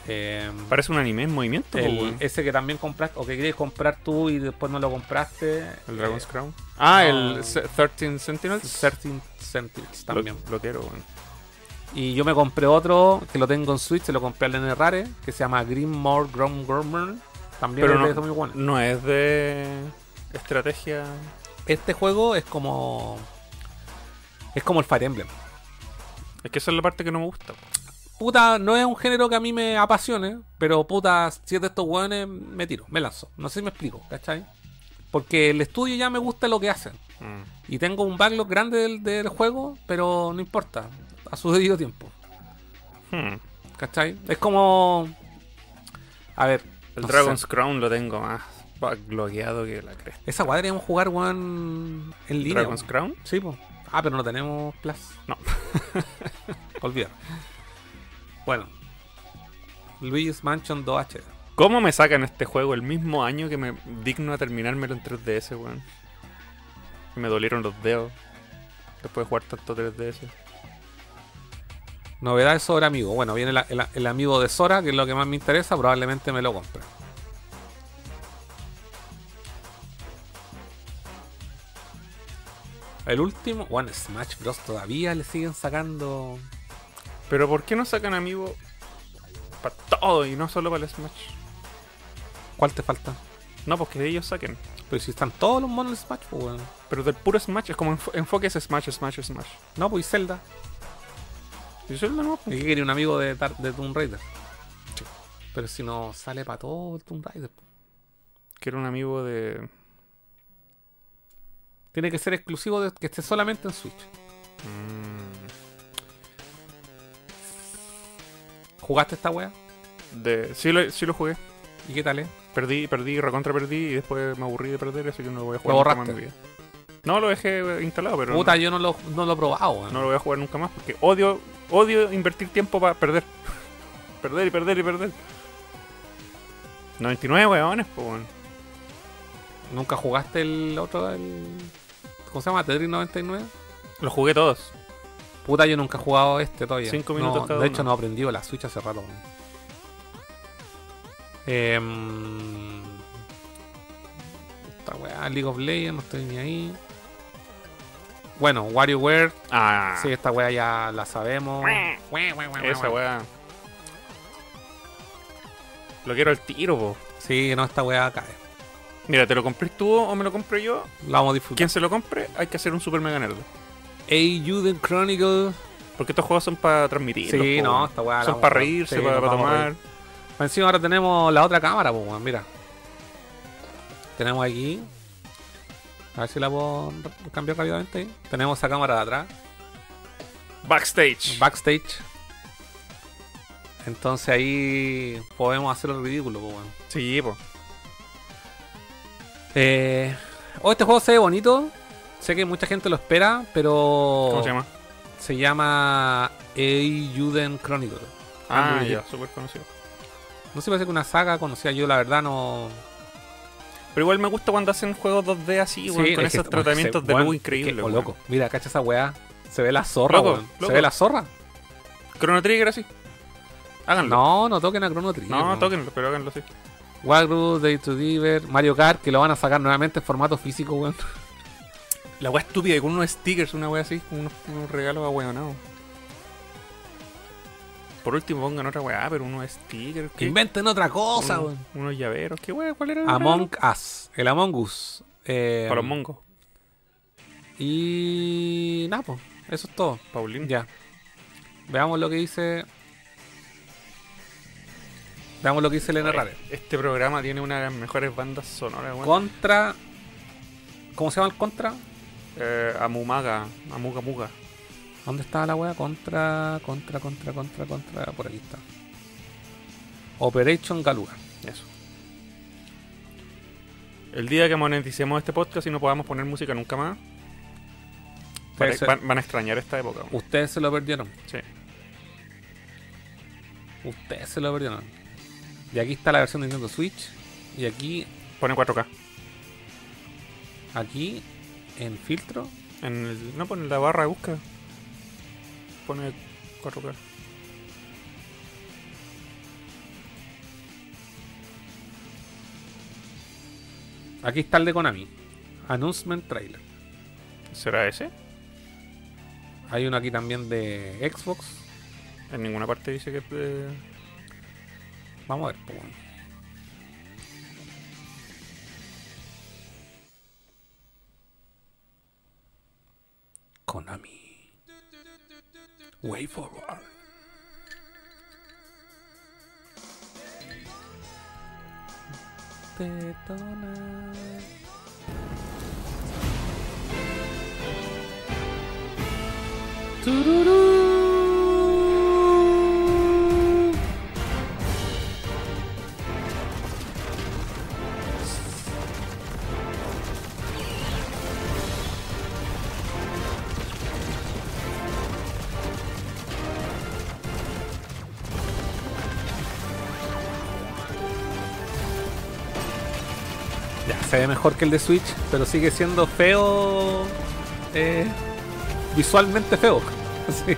eh, Parece un anime en movimiento. el- weón. ese que también compraste, o que querías comprar tú y después no lo compraste. El Dragon's eh, Crown. Ah, no. el Se- 13 Sentinels. 13 Sentinels Lo- también. Lo, quiero, weón. Y yo me compré otro que lo tengo en Switch, se lo compré al N Rare, que se llama Greenmore Grom Gormer. También Pero es de no, eso muy bueno. no es de estrategia. Este juego es como. Es como el Fire Emblem. Es que esa es la parte que no me gusta. puta, no es un género que a mí me apasione, pero puta, si es de estos hueones, me tiro, me lanzo. No sé si me explico, ¿cachai? Porque el estudio ya me gusta lo que hacen. Mm. Y tengo un backlog grande del, del juego, pero no importa. A su debido tiempo. Hmm. ¿Cachai? Es como. A ver. El no Dragon's sé. Crown lo tengo más backlogueado que la cresta. Esa weá deberíamos jugar, weón, en línea. ¿Dragon's. Crown? Sí, pues. Ah, pero no tenemos Plus. No. *laughs* Olvídalo. Bueno. Luigi's Mansion 2 HD. ¿Cómo me sacan este juego el mismo año que me digno a terminármelo en 3DS, weón? Me dolieron los dedos después de jugar tanto 3DS. Novedades sobre amigo. Bueno, viene la- el, el amigo de Sora, que es lo que más me interesa. Probablemente me lo compre. El último, bueno, Smash Bros. todavía le siguen sacando. Pero ¿por qué no sacan amigo para todo y no solo para el Smash? ¿Cuál te falta? No, porque ellos saquen. Pero si están todos los monos en Smash, pues bueno. Pero del puro Smash es como enfo- enfoque es Smash, Smash, Smash. No, pues Zelda. Y eso es lo nuevo. ¿Y qué quería un amigo de, de Tomb Raider? Pero si no sale para todo el Tomb Raider. po. Quiero un amigo de. Tiene que ser exclusivo de que esté solamente en Switch. mm, ¿Jugaste esta wea? de sí, lo, sí lo jugué. ¿Y qué tal, eh? Perdí, perdí, recontra perdí y después me aburrí de perder, así que no lo voy a ¿Lo jugar más en mi vida. No, lo dejé instalado, pero Puta, no, yo no lo, no lo he probado, weón. no lo voy a jugar nunca más porque odio, odio invertir tiempo para perder. *laughs* perder y perder y perder. 99 weones, pues weón. ¿Nunca jugaste el otro, el... ¿Cómo se llama? Tetris 99. Lo jugué todos. Puta, yo nunca he jugado este todavía. Cinco No, minutos cada De hecho, uno. no he aprendido la Switch hace rato. Em, Esta weá, League of Legends, no estoy ni ahí. Bueno, WarioWare, Ah, sí, esta weá ya la sabemos. esa weá. Lo quiero al tiro, po. Sí, no, esta weá cae. Mira, ¿te lo compré tú o me lo compro yo? La vamos a disfrutar. Quien se lo compre, hay que hacer un super mega nerd. Ayuden Chronicle. Porque estos juegos son para transmitir. Sí, no, esta weá Son para reírse, sí, para, para tomar. Encima ahora tenemos la otra cámara, pues, weón, mira. Tenemos aquí. A ver si la puedo cambiar rápidamente. ahí. Tenemos esa cámara de atrás. Backstage. Backstage. Entonces ahí podemos hacer el ridículo, pues, weón. sí, po. Eh, oh, este juego se ve bonito. Sé que mucha gente lo espera, pero. ¿Cómo se llama? Se llama Ayuden Chronicle. Ah, ya, súper conocido. No sé, parece que una saga conocida. Yo, la verdad, no. Pero igual me gusta cuando hacen juegos 2D así, weón, con es esos tratamientos se- de weón, luz increíbles. oh, weón. loco. Mira, cacha esa weá. Se ve la zorra, Loco, weón. loco. Se ve la zorra. Chrono Trigger así. Háganlo. No, no toquen a Chrono Trigger. No, weón. tóquenlo, pero háganlo así. Walrus, Day to Diver, Mario Kart, que lo van a sacar nuevamente en formato físico, weón. La weá estúpida, con unos stickers, una weá así, con unos, unos regalos ahueonados. Por último pongan otra weá, pero unos stickers. Que ¿qué? inventen otra cosa, weón. Unos llaveros. ¿Qué weá? ¿Cuál era el Among Us. El Among Us. Eh, regalo? Para los mongos. Y. Nada, pues. Eso es todo. Paulín. Ya. Veamos lo que dice. Veamos lo que dice Elena Rare. Este programa tiene una de las mejores bandas sonoras, weón. Contra. ¿Cómo se llama el contra? Eh, Amumaga, Amuga Muga. ¿Dónde estaba la wea? Contra, contra, contra, contra, contra. Por aquí está. Operation Galuga. Eso. El día que moneticemos este podcast y no podamos poner música nunca más, van, a extrañar esta época. Ustedes se lo perdieron. Sí. Ustedes se lo perdieron. Y aquí está la versión de Nintendo Switch. Y aquí, Pone 4K. aquí, en filtro. En el, no, pone en la barra de búsqueda. Pone 4K. Aquí está el de Konami. Announcement Trailer. ¿Será ese? Hay uno aquí también de Xbox. En ninguna parte dice que es de... Vamos a ver. pues. Konami. way forward. Detona. Tururu. Se mejor que el de Switch, pero sigue siendo feo. eh, visualmente feo. *laughs* Sí.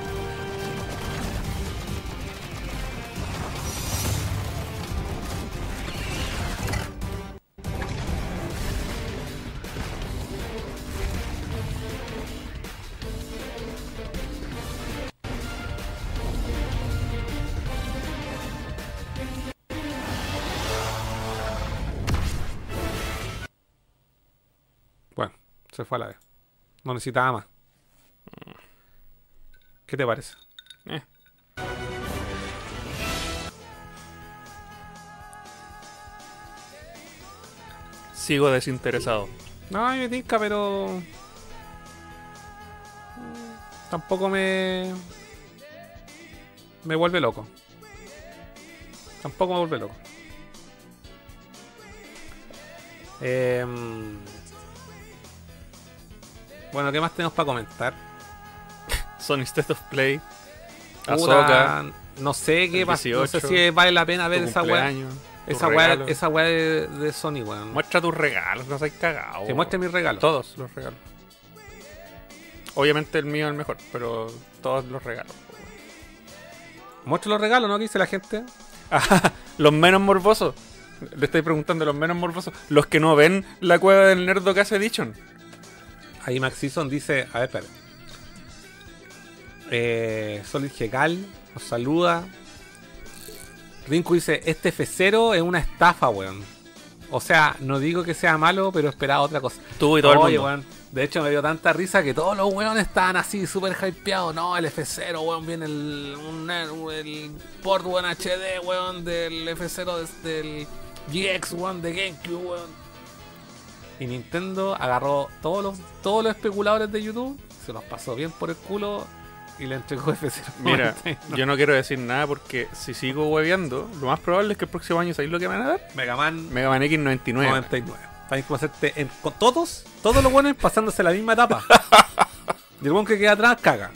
Fue a la. No necesitaba más. ¿Qué te parece? Eh. Sigo desinteresado. No, me tinca, pero. mm, Tampoco me. Me vuelve loco. Tampoco me vuelve loco. Em, Bueno, ¿qué más tenemos para comentar? *laughs* Sony State of Play. No sé qué pasa. No sé 18, si vale la pena ver esa weá. Esa weá, regalo. esa weá de, de Sony, weón. Muestra tus regalos, no seas cagado. Que muestre mis regalos. Todos los regalos. Obviamente el mío es el mejor, pero todos los regalos. Muestre los regalos, ¿no? ¿Qué dice la gente? Ah, *laughs* los menos morbosos. Le estoy preguntando los menos morbosos. Los que no ven la cueva del Nerdo Case Edition. Ahí Max Season dice, a ver, espera. Eh, Solid Gecal nos saluda. Rinku dice, este F0 es una estafa, weón. O sea, no digo que sea malo, pero esperaba otra cosa. Tú y todo el Oye, mundo. weón, de hecho me dio tanta risa que todos los weones estaban así, súper hypeados. No, el F0, weón, viene el, un- el port, weón, HD, weón, del F0 des- del GX, weón, de GameCube, weón. Y Nintendo agarró todos los, todos los especuladores de YouTube, se los pasó bien por el culo y le entregó *laughs* F0. Mira, *laughs* yo no quiero decir nada porque si sigo hueveando, lo más probable es que el próximo año, ¿sabéis lo que van a dar? Mega Man Mega Man X99. 99. También como hacerte en- con todos, todos los buenos pasándose la misma etapa. *laughs* y el buen que queda atrás caga.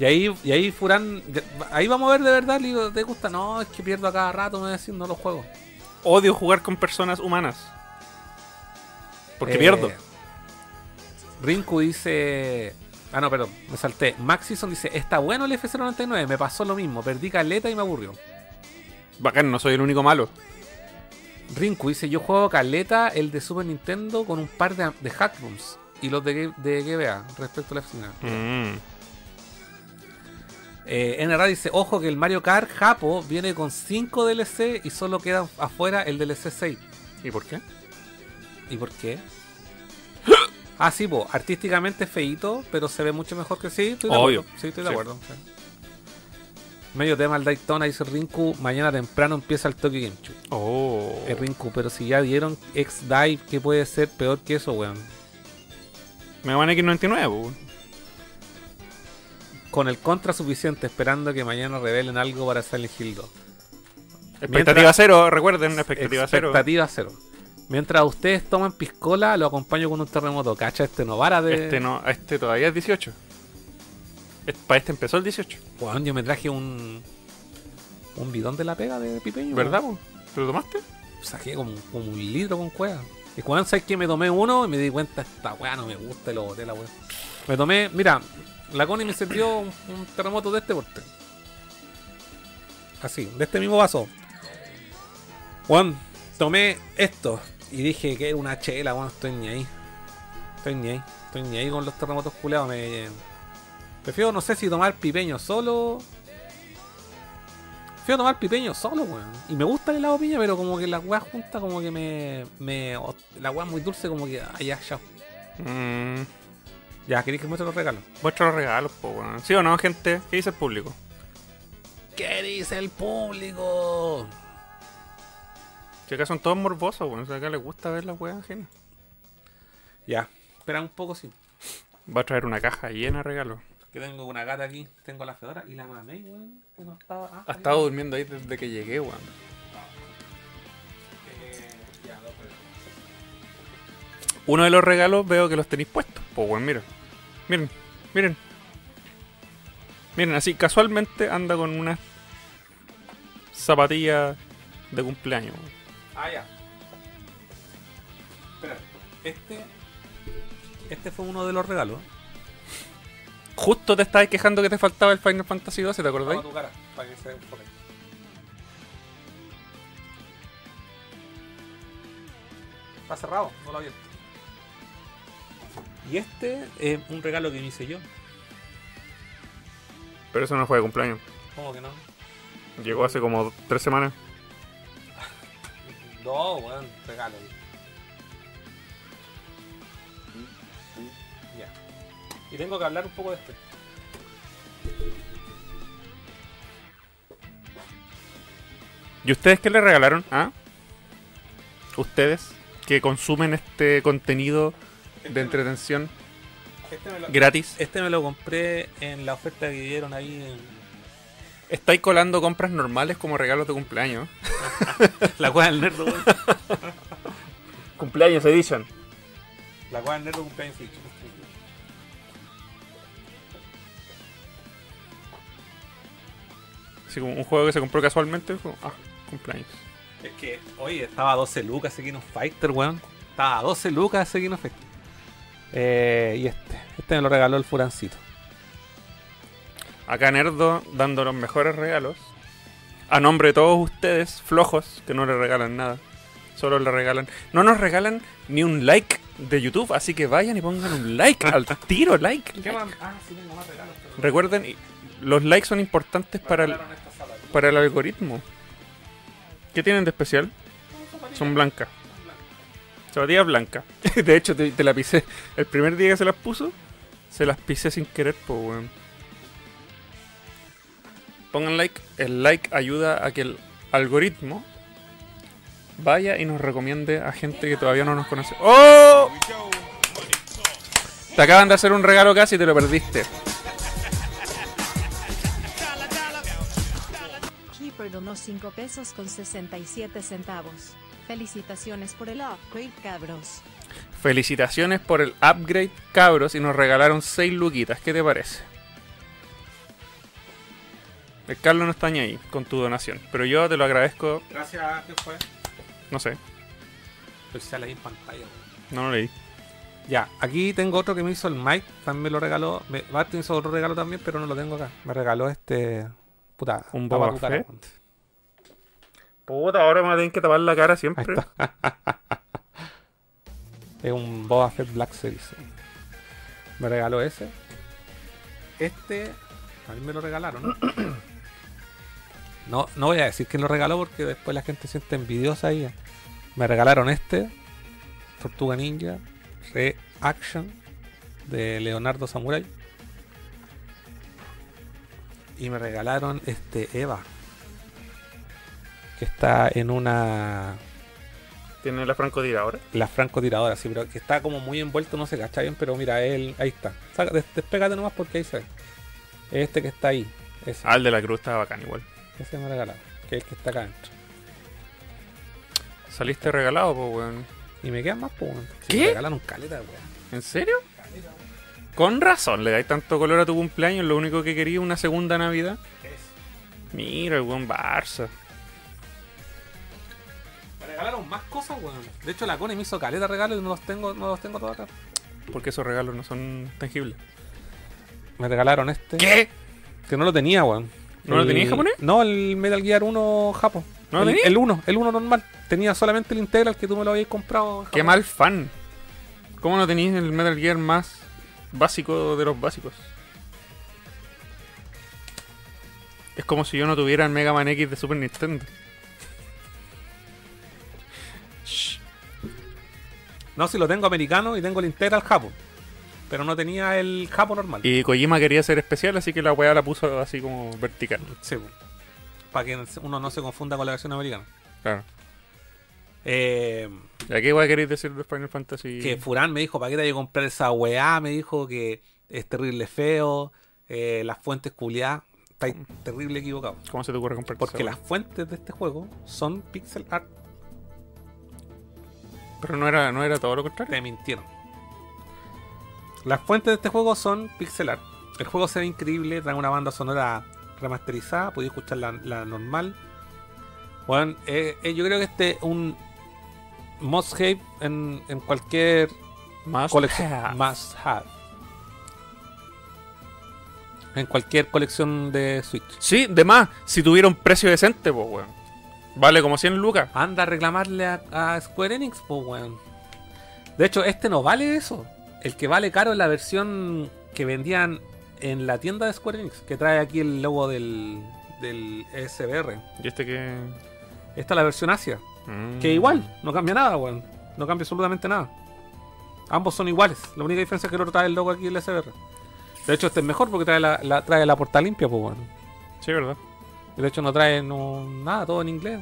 Y ahí, y ahí Furán, ahí vamos a ver de verdad, le digo, ¿te gusta? No, es que pierdo a cada rato, me voy a decir, no lo juego. Odio jugar con personas humanas. Porque Eh, pierdo. Rinku dice. Ah, no, perdón, me salté. Maxison dice: Está bueno el F099, me pasó lo mismo, perdí caleta y me aburrió. Bacán, no soy el único malo. Rinku dice: Yo juego caleta el de Super Nintendo con un par de, de hack rooms y los de, de GBA respecto a la final. Mm. Eh, NRA dice: Ojo que el Mario Kart Japo viene con 5 DLC y solo queda afuera el DLC 6. ¿Y por qué? ¿Y por qué? *gasps* Ah, sí, po, artísticamente es feíto, pero se ve mucho mejor que sí. Estoy de Obvio. acuerdo. Sí, estoy de Sí. acuerdo. sí. Medio tema el Daytona, dice Rinku. Mañana temprano empieza el Tokyo Game Show. Oh. Eh, Rinku, pero si ya dieron X-Dive, ¿qué puede ser peor que eso, weón? Mega Man X99, po. Con el contra suficiente, esperando que mañana revelen algo para Silent Hill 2. Expectativa Mientras- cero, recuerden, expectativa cero. Expectativa cero. Mientras ustedes toman piscola, lo acompaño con un terremoto. Cacha, este no para de. Este no, este todavía es 18. Para este empezó el 18. Weón, yo me traje un. Un bidón de la pega de pipeño. ¿Verdad, po? ¿Te lo tomaste? Saqué como, como un litro con cueva. Y cuando sabes que me tomé uno y me di cuenta, esta weá no me gusta y lo boté la weá. Me tomé, mira, la Connie me sirvió un, terremoto de este porte. Así, de este mismo vaso. Juan, tomé esto y dije que era una chela, weón, estoy ni ahí. Estoy ni ahí, estoy ni ahí con los terremotos culeados. Me... Prefiero, no sé si tomar pipeño solo. Prefiero tomar pipeño solo, weón. Y me gusta el helado piña, pero como que la weá junta, como que me. me la weá muy dulce, como que. Ah, ya, ya. Ya, ¿queréis que muestre los regalos? muestra los regalos, po, weón. ¿Sí o no, gente? ¿Qué dice el público? ¿Qué dice el público? Si acá son todos morbosos, weón. O sea, acá les gusta ver las weas ajenas. Ya. Espera un poco, sí. Va a traer una caja llena de regalos. Que tengo una gata aquí, tengo la Fedora y la mamé, weón. que no estaba- ah, Ha ahí estado durmiendo ahí desde que llegué, weón. Eh, ya, dos regalos. Uno de los regalos veo que los tenéis puestos. Pues, weón, miren. Miren, miren. Miren, así casualmente anda con una zapatilla de cumpleaños. Ah, ya. Espera, este. Este fue uno de los regalos. Justo te estabas quejando que te faltaba el Final Fantasy XII, ¿te acordáis? Tu cara, para que se enfoque. Está cerrado, no lo abierto. Y este es un regalo que me hice yo. Pero eso no fue de cumpleaños. ¿Cómo que no? Llegó hace como tres semanas. *laughs* No, weón, regalo. Ya. Y tengo que hablar un poco de este. ¿Y ustedes qué le regalaron? ¿Ah? ¿Ustedes que consumen este contenido de entretención Este me lo, gratis? este me lo compré en la oferta que dieron ahí en ¿Estáis colando compras normales como regalos de cumpleaños? *laughs* la cueva del nerdo, weón. *laughs* Cumpleaños Edition. La cueva del nerdo cumpleaños chicos. Así como un juego que se compró casualmente. como, ah, cumpleaños. Es que, oye, estaba a 12 lucas ese Kino Fighter, weón. Estaba a 12 lucas ese Kino Fighter. Eh, y este. Este me lo regaló el Furancito. Acá Nerdo dando los mejores regalos. A nombre de todos ustedes, flojos, que no le regalan nada. Solo le regalan. No nos regalan ni un like de YouTube, así que vayan y pongan un like al *laughs* tiro, like. ¿Qué más? Ah, sí, tengo más regalos. pero- Recuerden, los likes son importantes para el, para el algoritmo. ¿Qué tienen de especial? Son blancas. Zapatillas blancas. *laughs* De hecho, te, la pisé. El primer día que se las puso, se las pisé sin querer, pues, weón. Pongan like. El like ayuda a que el algoritmo vaya y nos recomiende a gente que todavía no nos conoce. ¡Oh! Te acaban de hacer un regalo casi y te lo perdiste. Keeper donó 5 pesos con 67 centavos. Felicitaciones por el upgrade, cabros. Felicitaciones por el upgrade, cabros, y nos regalaron 6 luquitas. ¿Qué te parece? El Carlos no está ni ahí con tu donación, pero yo te lo agradezco, Gracias, ¿qué fue? no sé, sale ahí en pantalla, weón. no lo leí. Ya, aquí tengo otro que me hizo el Mike, también me lo regaló. Me, Bart me hizo otro regalo también, pero no lo tengo acá. Me regaló este. Puta, ¿Un Boba cara, Fett? Puta, ahora me tienen que tapar la cara siempre. *laughs* es un Boba Fett Black Series. Me regaló ese. Este, a mí me lo regalaron. No, no voy a decir quién lo regaló porque después la gente se siente envidiosa ahí. Me regalaron este, Tortuga Ninja, Reaction de Leonardo Samurai. Y me regalaron este Eva, que está en una Tiene la francotiradora. la francotiradora, sí, pero que está como muy envuelto, no se cacha bien, pero mira, él, ahí está. Saca, des- despégate nomás porque ahí se ve. Este que está ahí, ese, Ah, el de la cruz estaba bacán igual. ese me regalaron, que es el que está acá adentro. Saliste regalado, pues, weón. Y me quedan más, pues. weón. Si ¿Qué? Me regalan caleta, weón. ¿En serio? Con razón, le dais tanto color a tu cumpleaños, lo único que quería una segunda Navidad. Mira, el buen Barça. Me regalaron más cosas, weón. De hecho, la Cone me hizo caleta regalos y no los tengo, no los tengo todos acá. Porque esos regalos no son tangibles. Me regalaron este. ¿Qué? Que no lo tenía, weón. ¿No lo tenía en japonés? No, el Metal Gear 1 Japo. ¿No lo tenía? el 1, el 1 normal. Tenía solamente el Integral que tú me lo habías comprado. Qué mal fan. ¿Cómo no tenéis el Metal Gear más básico de los básicos? Es como si yo no tuviera el Mega Man X de Super Nintendo. No, si lo tengo americano y tengo el Integral Japo. Pero no tenía el Japo normal. Y Kojima quería ser especial, así que la weá la puso así como vertical. Sí, para que uno no se confunda con la versión americana. Claro. Eh, ¿Ya qué igual queréis decir de Final Fantasy? que Furán me dijo, ¿para qué te hay que comprar esa weá? Me dijo que es terrible feo, eh, las fuentes culiadas. Estáis terrible equivocado. ¿Cómo se te ocurre comprar Porque las fuentes de este juego son pixel art. Pero no era, no era todo lo contrario. Te mintieron. Las fuentes de este juego son pixel art. El juego se ve increíble, trae una banda sonora remasterizada, podéis escuchar la, la normal. Bueno, eh, eh, yo creo que este es un must have en, en cualquier Más colección. Must have. En cualquier colección de Switch. Sí, de más, si tuviera un precio decente, pues, weón. Vale como 100 lucas. Anda a reclamarle a, a Square Enix, pues, weón. De hecho, este no vale eso. El que vale caro es la versión que vendían en la tienda de Square Enix, que trae aquí el logo del, del SBR. Y este que. Esta es la versión Asia, Mm. que igual, no cambia nada, weón. No cambia absolutamente nada. Ambos son iguales. La única diferencia es que el otro trae el logo aquí del SBR. De hecho, este es mejor porque trae la, la- trae la portada limpia, pues, weón. Sí, verdad. Y de hecho no trae no, nada, todo en inglés.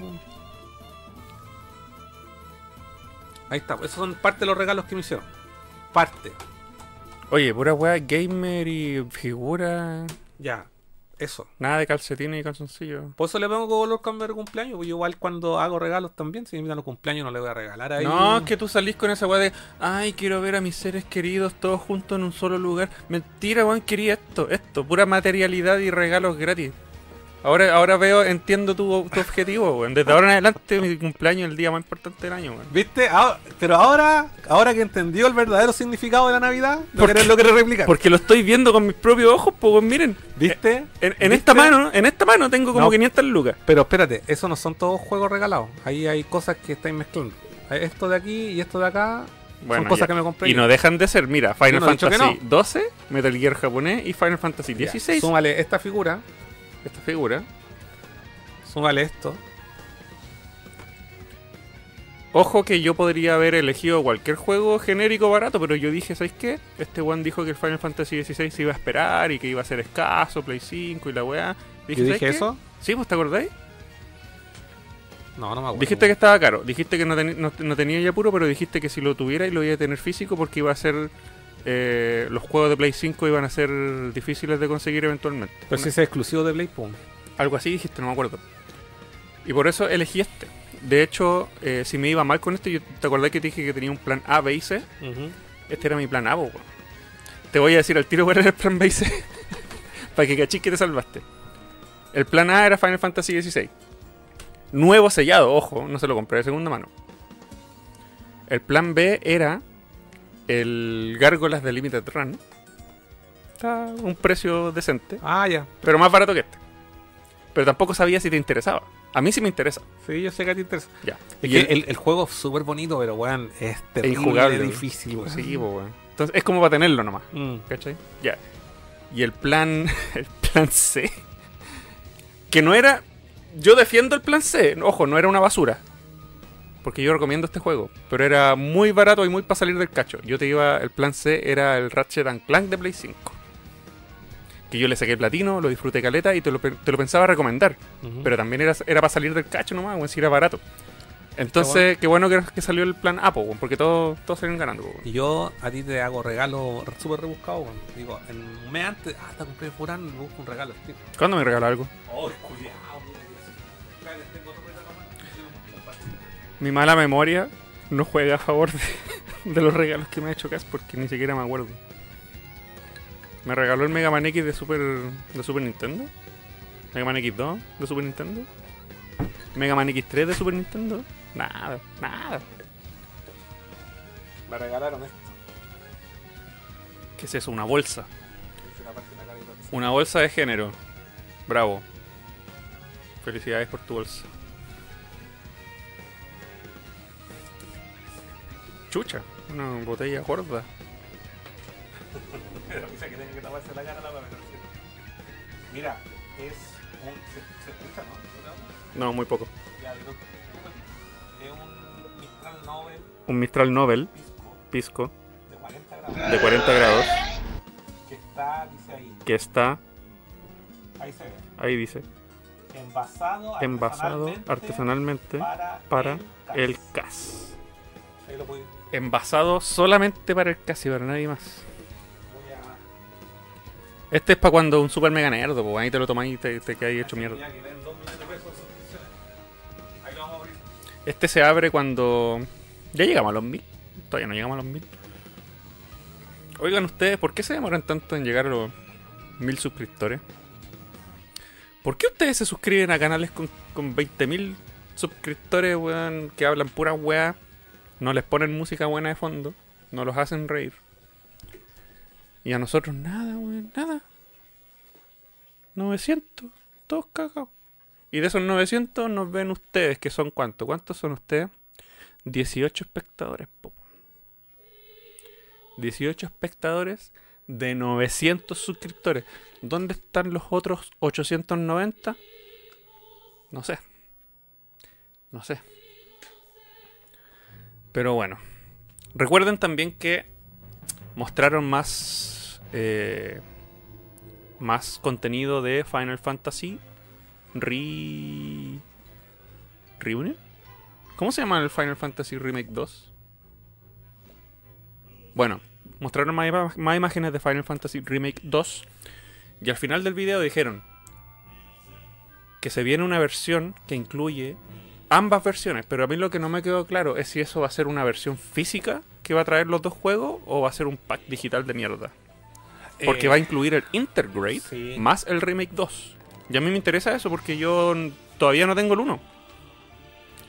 Ahí está, esos son parte de los regalos que me hicieron. Parte. Oye, pura weá gamer y figura. Ya, eso. Nada de calcetines y calzoncillos. Por eso le pongo color cambio de cumpleaños. Porque yo igual cuando hago regalos también, si me invitan los cumpleaños no le voy a regalar ahí. No, es que tú salís con esa weá de, ay, quiero ver a mis seres queridos todos juntos en un solo lugar. Mentira, weón, quería esto, esto, pura materialidad y regalos gratis. Ahora, ahora veo, entiendo tu, tu objetivo, weón. Desde ahora en adelante, mi cumpleaños es el día más importante del año, weón. ¿Viste? Ah, pero ahora, ahora que entendió el verdadero significado de la Navidad, lo ¿Por querés, lo querés replicar. Porque lo estoy viendo con mis propios ojos, pues, miren. ¿Viste? En, en ¿Viste? esta mano, en esta mano tengo como No. 500 lucas. Pero espérate, esos no son todos juegos regalados. Ahí hay cosas que estáis mezclando. Esto de aquí y esto de acá Bueno, son cosas ya. que me compré. Y no dejan de ser, mira, Final no Fantasy 12, Metal Gear japonés y Final Fantasy Ya, 16. Súmale esta figura, Esta figura. súmale esto. Ojo que yo podría haber elegido cualquier juego genérico barato, pero yo dije, ¿sabes qué? Este one dijo que el Final Fantasy XVI se iba a esperar y que iba a ser escaso, Play 5 y la weá. ¿Yo ¿sabes dije qué? eso? Sí, pues te acordáis. No, no me acuerdo. Dijiste que estaba caro, dijiste que no, no- no tenía ya puro, pero dijiste que si lo tuviera y lo iba a tener físico porque iba a ser... eh, los juegos de Play 5 iban a ser difíciles de conseguir eventualmente. Pero Una- si es exclusivo de Play, pum. Algo así dijiste, no me acuerdo. Y por eso elegí este. De hecho, eh, si me iba mal con este, yo, ¿te acordás que te dije que tenía un plan A, B y C? Este era mi plan A, weón. Te voy a decir al tiro cuál era el plan B y C. *laughs* Para que cachis que te salvaste. El plan A era Final Fantasy XVI. Nuevo sellado, ojo, no se lo compré de segunda mano. El plan B era el Gárgolas de Limited Run. Está a un precio decente, Ah, ya. pero más barato que este. Pero tampoco sabía si te interesaba. A mí sí me interesa. Sí, yo sé que a ti te interesa. Ya. Es Y que el- el, el juego es súper bonito, pero weón, es terrible injugable. difícil, weón. Sí, weón. Entonces es como para tenerlo nomás. Mm. ¿Cachai? Ya. Y el plan. *laughs* El plan C. Que no era. Yo defiendo el plan C. Ojo, no era una basura. Porque yo recomiendo este juego. Pero era muy barato y muy para salir del cacho. Yo te iba. El plan C era el Ratchet and Clank de Play 5. Que yo le saqué platino, lo disfruté caleta y te lo, te lo pensaba recomendar. Pero también era, era para salir del cacho nomás, weón, si era barato. Entonces, qué bueno que, que salió el plan A, po, weón, porque todos, todos salieron ganando. Y yo a ti te hago regalo súper rebuscado. Digo, en un mes antes, te compré Furán, me busco un regalo, tío. ¿Cuándo me regaló algo? Oh, cuidado, Mi mala memoria no juega a favor de, *laughs* de los regalos que me ha hecho Cas porque ni siquiera me acuerdo. Me regaló el Mega Man X de Super, de Super Nintendo. Mega Man X2 de Super Nintendo. Mega Man X3 de Super Nintendo. Nada, nada. Me regalaron esto. ¿Qué es eso? Una bolsa. Una bolsa de género. Bravo. Felicidades por tu bolsa. Chucha, una botella gorda. *laughs* Pero que tenga que taparse la cara la pero. Mira, es un. ¿Se, se escucha, no? No, muy poco. Ya, digo, Es un Mistral Nobel Un Mistral Nobel, Pisco pisco, de 40 grados. de 40 grados, Que está, dice ahí. que está, Ahí se ve. ahí dice, Envasado, envasado artesanalmente para el CAS. Ahí lo puedes- Envasado solamente para el CAS y para nadie más. Este es para cuando un super mega nerd, pues ahí te lo tomáis y te, te quedáis hecho mierda. Este se abre cuando. Ya llegamos a los mil. Todavía no llegamos a los mil. Oigan ustedes, ¿por qué se demoran tanto en llegar a los mil suscriptores? ¿Por qué ustedes se suscriben a canales con, con 20.000 suscriptores, weón, que hablan pura weá? No les ponen música buena de fondo. No los hacen reír. Y a nosotros nada, weón, nada. 900, todos cagados. Y de esos 900 nos ven ustedes, que son cuántos. ¿Cuántos son ustedes? 18 espectadores. po. 18 espectadores de 900 suscriptores. ¿Dónde están los otros 890? No sé. No sé. Pero bueno. Recuerden también que mostraron más eh, más contenido de Final Fantasy Re... Reunion. ¿Cómo se llama el Final Fantasy Remake 2? Bueno, mostraron más, más imágenes de Final Fantasy Remake 2 y al final del video dijeron que se viene una versión que incluye ambas versiones, pero a mí lo que no me quedó claro es si eso va a ser una versión física que va a traer los dos juegos o va a ser un pack digital de mierda. Porque Eh, va a incluir el Intergrade sí. más el Remake 2. Y a mí me interesa eso porque yo todavía no tengo el 1.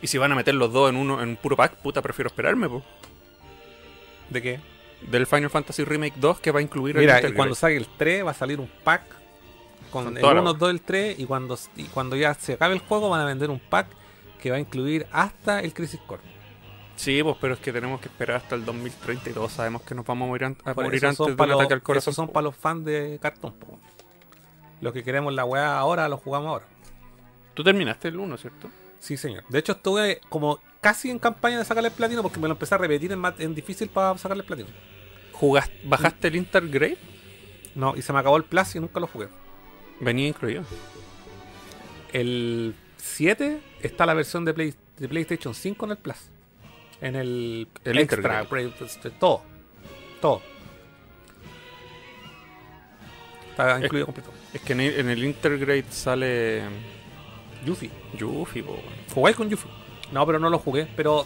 Y si van a meter los dos en uno en un puro pack, puta, prefiero esperarme, po. ¿De qué? Del Final Fantasy Remake 2 que va a incluir Mira, el Intergrade. cuando salga el 3 va a salir un pack con Con el toda la 1, wea. 2, el 3 y cuando, y cuando ya se acabe el juego van a vender un pack que va a incluir hasta el Crisis Core. Sí, pues, pero es que tenemos que esperar hasta el 2030 y todos sabemos que nos vamos a morir, an- a Por morir eso antes de un los- ataque al corazón. esos son para los fans de cartón. po. Los que queremos la weá ahora, lo jugamos ahora. Tú terminaste el 1, ¿cierto? Sí, señor. De hecho, estuve como casi en campaña de sacarle el platino porque me lo empecé a repetir en, difícil para sacarle el platino. ¿Jugaste, ¿Bajaste el Intergrade? No, y se me acabó el Plus y nunca lo jugué. Venía incluido. El 7 está la versión de, Play- de PlayStation 5 en el Plus. En el, El extra, este, todo. Todo. Está Es- incluido completo. Es que en el, en el Intergrade sale Yuffie. Yuffie, po. ¿Jugáis con Yuffie? No, pero no lo jugué. Pero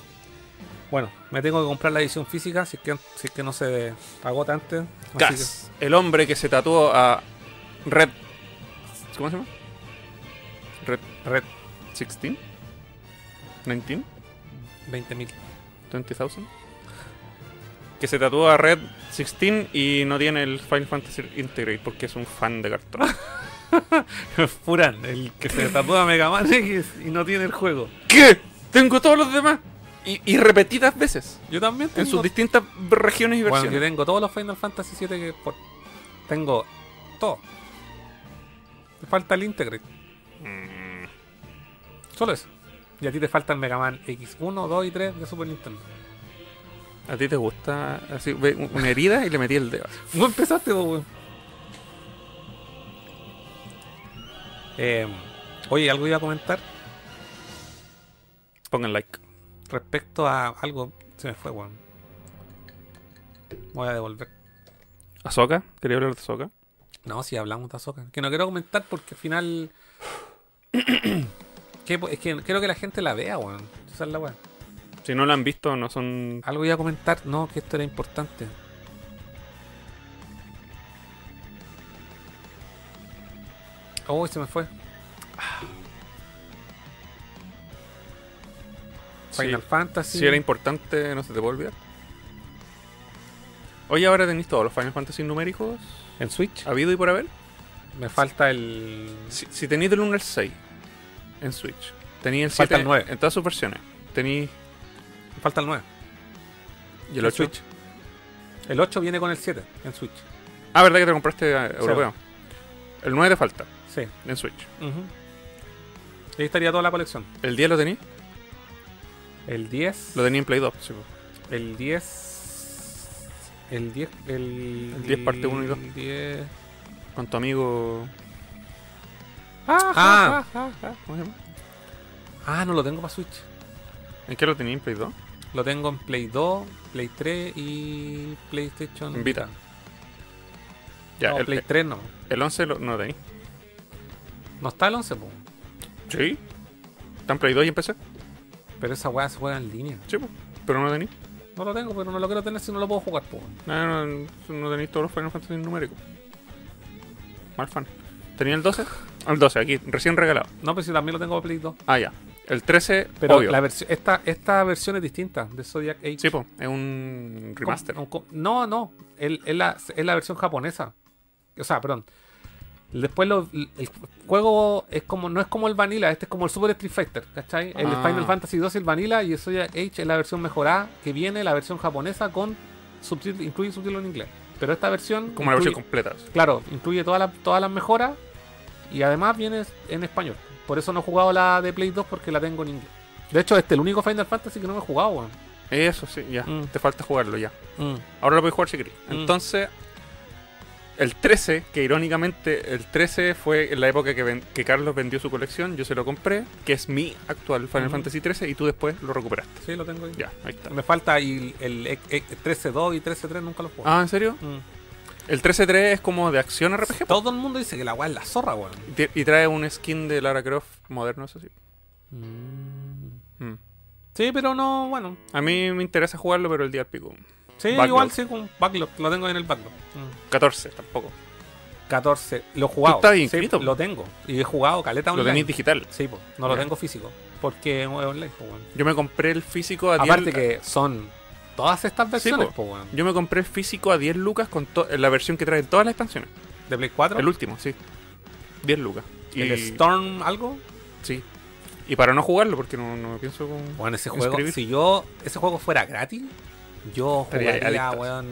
bueno, me tengo que comprar la edición física si es que, si es que no se agota antes. Así Gas, el hombre que se tatuó a Red. ¿Cómo se llama? Red que Red 16? 19? 20.000. 20,000. Que se tatuó a Red 16 y no tiene el Final Fantasy Integrate porque es un fan de cartón. *laughs* Furan, el que se tatúa Mega Man X y no tiene el juego. ¿Qué? Tengo todos los demás. Y, y repetidas veces. Yo también En tengo. sus distintas regiones y Bueno, versiones. yo tengo todos los Final Fantasy 7 que por- tengo todo. Me falta el Integrate. Mm, Solo eso. Y a ti te falta el Mega Man X1, 2 y 3 de Super Nintendo. ¿A ti te gusta así? una herida y le metí el dedo. *laughs* No empezaste, vos, weón. Eh, oye, algo iba a comentar Pongan like. respecto a algo. Se me fue, weón. Voy a devolver. ¿Azoka? ¿Quería hablar de Azoka? No, si hablamos de Azoka. Que no quiero comentar porque al final. *clears throat* que, es que quiero que la gente la vea, weón. Esa es la weón. Si no la han visto, no son. Algo iba a comentar. No, que esto era importante. Oh, se me fue. Final Sí. Fantasy. Si era importante, no se te puede olvidar. Oye, ahora tenéis todos los Final Fantasy numéricos en Switch. habido y por haber. Me falta el. Si, si tenéis del 1 al 6 en Switch, tenéis el Falta 7 el 9. en todas sus versiones. Me falta el 9. ¿Y el En 8? Switch. El 8 viene con el 7 en Switch. Ah, ¿verdad que te compraste eh, europeo? El 9 te falta Sí. en Switch. Ujú. Ahí estaría toda la colección. ¿El 10 lo tenéis? El 10. Lo tenía en Play 2. sí, po. El 10. El 10. El, El 10 parte uno y dos. El 10. Con tu amigo. Ah, Ah. ah, ah, ¿Cómo se llama? ah, no lo tengo para Switch. ¿En qué lo tenía en Play 2? Lo tengo en Play 2, Play 3 y PlayStation En Vita. Ya, no, el, Play 3 no. el 11 lo, no lo tenéis. No está el 11, po. Sí. ¿Está en Play 2 y en PC? pero esa weá se juega en línea. Sí, po. pero no lo tenéis. No lo tengo, pero no lo quiero tener si no lo puedo jugar, po. No, no, no tenéis todos los Final Fantasy numéricos. Mal fan. ¿Tenía el 12? El 12, aquí, recién regalado. No, pero si también lo tengo para Play 2. Ah, ya. El 13, Pero obvio. la esta, esta versión es distinta de Zodiac Age. Sí, po, es un remaster. No, no, es, la, es la versión japonesa. O sea, perdón. Después lo- el juego es como no es como el Vanilla, este es como el Super Street Fighter, ¿cachai? El Ah. Final Fantasy 2 el Vanilla y el Zodiac Age es la versión mejorada que viene la versión japonesa con subtítulos, incluye subtítulos en inglés. Pero esta versión Como la versión completa. Claro, incluye todas las todas las mejoras y además viene en español. Por eso no he jugado la de Play 2 porque la tengo en inglés. De hecho, este es el único Final Fantasy que no me he jugado, weón. Eso sí, ya. Mm. Te falta jugarlo ya. Mm. Ahora lo puedes jugar si querés. Mm. Entonces, el 13, que irónicamente el 13 fue en la época que, ven- que Carlos vendió su colección, yo se lo compré, que es mi actual Final. Fantasy 13, y tú después lo recuperaste. Sí, lo tengo ahí. Ya, ahí está. Me falta el, el, el 13.2 y 13.3 nunca lo juego. Ah, ¿en serio? Mm. El 13-3 es como de acción RPG. Todo el mundo dice que la weá es la zorra, weón. Y trae un skin de Lara Croft moderno, eso sí. Mm. Sí, pero no, bueno. A mí me interesa jugarlo, pero el día al pico. Sí, Backlog. igual sí, con backlog. Lo tengo en el backlog. Mm. 14, tampoco. 14. Lo he jugado. estás Sí, inscrito, po. lo tengo. Y he jugado caleta Lo online. tenéis digital. Sí, po. No lo tengo físico. Porque es online, po. Yo me compré el físico a 10 Aparte que son todas estas versiones, po. po, weón. Yo me compré el físico a 10 lucas con la versión que trae todas las expansiones. De Play 4. El último, sí. 10 lucas. Y, el Storm algo. Sí. Y para no jugarlo, porque no, no pienso con... Bueno, ese juego, Inscribir. si yo ese juego fuera gratis, yo Estaría jugaría, weón.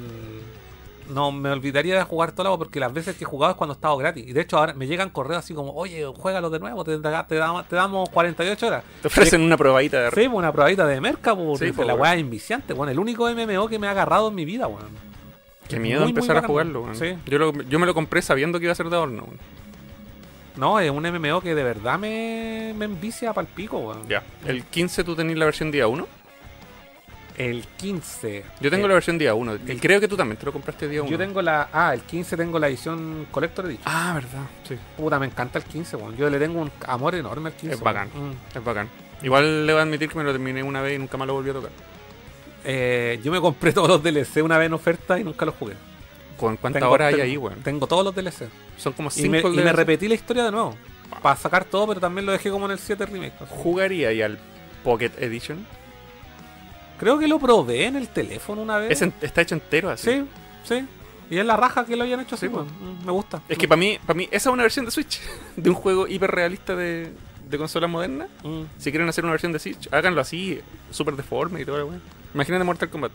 No, me olvidaría de jugar todo el agua porque las veces que he jugado es cuando estaba gratis. Y de hecho ahora me llegan correos así como, oye, juégalo de nuevo, te, te damos, te damos 48 horas. Te ofrecen una probadita de... Sí, una probadita de merca, pues, Sí, porque pues, la weá es inviciante, weón. El único MMO que me ha agarrado en mi vida, weón. Qué miedo Muy, muy empezar a jugarlo. weón. weón. Sí. Yo, lo- yo me lo compré sabiendo que iba a ser de horno. weón. No, es un MMO que de verdad me, me envicia para el pico, weón. Ya. El 15 tú tenés la versión día 1. El 15. Yo tengo eh, la versión día 1. Creo que tú también te lo compraste día 1. Yo tengo la. Ah, el 15 tengo la edición Collector Edition. Ah, verdad. Sí. Puta, me encanta el 15, weón. Yo le tengo un amor enorme al 15. Es bacán. Mm. Es bacán. Igual le voy a admitir que me lo terminé una vez y nunca más lo volví a tocar. Eh, yo me compré *laughs* todos los DLC una vez en oferta y nunca los jugué. ¿Con cuántas horas hay ahí, weón? Tengo todos los DLC. Son como Y me, 5 y me repetí la historia de nuevo. Para sacar todo, pero también lo dejé como en el 7 remake. ¿Jugaría ya al Pocket Edition? Creo que lo probé en el teléfono una vez. Es en- está hecho entero así. Sí, sí. Y es la raja que lo hayan hecho así, Sí, weón. Mm, Me gusta. Es que para mí, para mí, esa es una versión de Switch. *laughs* De un juego hiperrealista de, de consola moderna. Mm. Si quieren hacer una versión de Switch, háganlo así, súper deforme y todo, weón. Imagínate Mortal Kombat.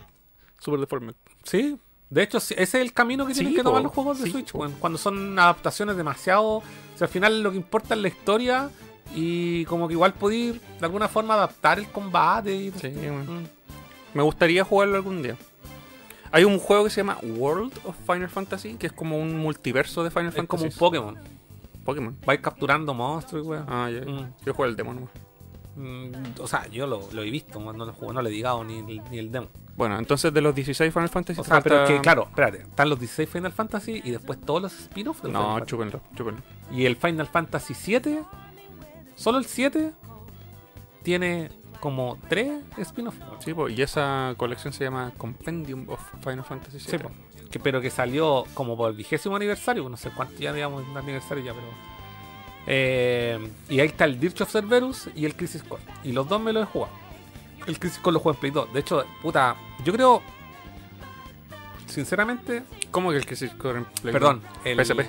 Súper deforme. Sí. De hecho, sí, ese es el camino que Sí, tienen que tomar los juegos de Sí, Switch, weón. Cuando son adaptaciones demasiado. O sea, al final lo que importa es la historia. Y como que igual podéis de alguna forma adaptar el combate. Y... Sí, weón. Mm. Me gustaría jugarlo algún día. Hay un juego que se llama World of Final Fantasy, que es como un multiverso de Final Es Fantasy. como un Pokémon. Pokémon. Vais capturando monstruos, y weón. Ah, ya. Mm. Yo juego el demo, ¿no? Mm, O sea, yo lo, lo he visto, no lo jugué, no le he digado ni, ni el demo. Bueno, entonces de los 16 Final Fantasy. O sea, pero que, claro, espérate, están los 16 Final Fantasy y después todos los spin-offs No, chúpenlo, chúpenlo. Y el Final Fantasy 7, solo el 7, tiene como 3 spin-offs. Sí, po, y esa colección se llama Compendium of Final Fantasy Sí, VII. po. que, pero que salió como por el vigésimo aniversario, no sé cuánto ya digamos el aniversario ya, pero... Eh, y ahí está el Dirge of Cerberus y el Crisis Core. Y los dos me los he jugado. El Crisis Core lo juego en Play 2. De hecho, puta, yo creo... Sinceramente, ¿Cómo que el se corre en Play perdón, uno? el PSP.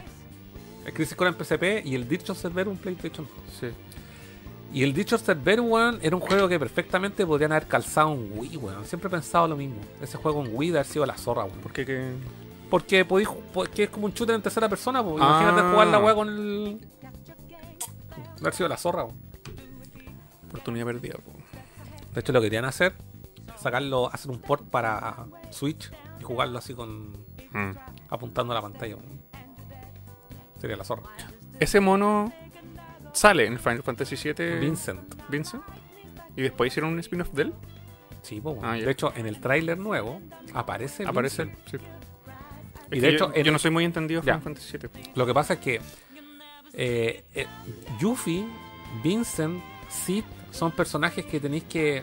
El Crisis Core en PSP y el Dirge of Cerberus en PlayStation 2. Sí. Y el Ditch of Cerberus, weón, era un juego que perfectamente podrían haber calzado en Wii, weón. Siempre he pensado lo mismo. Ese juego en Wii de haber sido la zorra, weón. ¿Por qué que.? Porque podéis porque es como un shooter en tercera persona, pues. Imagínate Ah. jugar la weá con el. De haber sido la zorra, weón. Oportunidad perdida, po. De hecho, lo que querían hacer, sacarlo, hacer un port para Switch y jugarlo así con. Mm. apuntando a la pantalla, weón. Sería la zorra. Ese mono sale en Final Fantasy VII Vincent. Vincent. Y después hicieron un spin-off de él. Sí, po, weón. Ah. De hecho, en el tráiler nuevo aparece Aparece él. Sí. Y de hecho, yo, no soy muy entendido. Final Fantasy VII. Lo que pasa es que eh, eh, Yuffie, Vincent, Sid son personajes que tenéis que.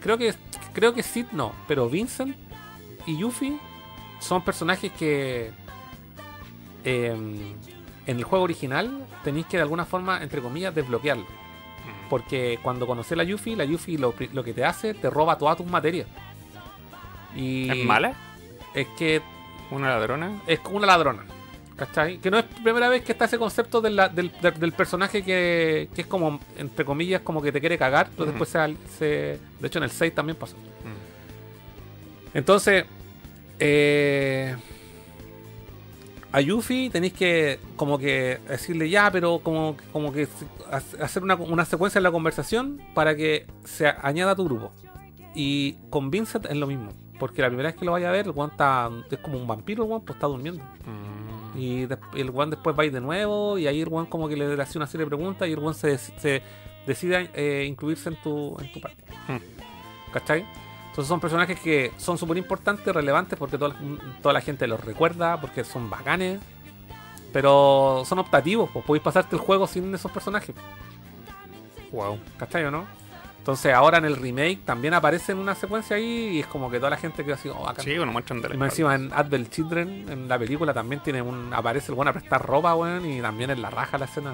Creo que creo que Sid no, pero Vincent y Yuffie son personajes que eh, en el juego original tenéis que de alguna forma, entre comillas, desbloquearlo. Porque cuando conoces a la Yuffie, la Yuffie lo, lo que te hace, te roba todas tus materias. Y ¿Es mala? Es que ¿Una ladrona? es como una ladrona. ¿Cachai? Que no es primera vez que está ese concepto de la- del, del- del personaje que, que es como, entre comillas, como que te quiere cagar, pero después se, se- De hecho, en el 6 también pasó. Mm. Entonces, eh, a Yuffie tenéis que como que decirle ya, pero como, como que ha- hacer una, una secuencia en la conversación para que se añada a tu grupo. Y con Vincent es lo mismo. Porque la primera vez que lo vaya a ver, el weón está, es como un vampiro, el weón, pues está durmiendo. Mm. Y des- el weón después va a ir de nuevo y ahí el weón como que le hace una serie de preguntas y el weón se, se decide eh, incluirse en tu, en tu parte. Hmm. ¿Cachai? Entonces son personajes que son súper importantes, relevantes porque toda, la- toda la gente los recuerda, porque son bacanes. Pero son optativos, pues podéis pasarte el juego sin esos personajes. Wow. ¿Cachai o no? Entonces ahora en el remake también aparece en una secuencia ahí y es como que toda la gente queda así, oh. Sí, bueno, muestran de la más encima en Advent Children, en la película, también tiene un. aparece el buen a prestar ropa, weón, y también en la raja la escena.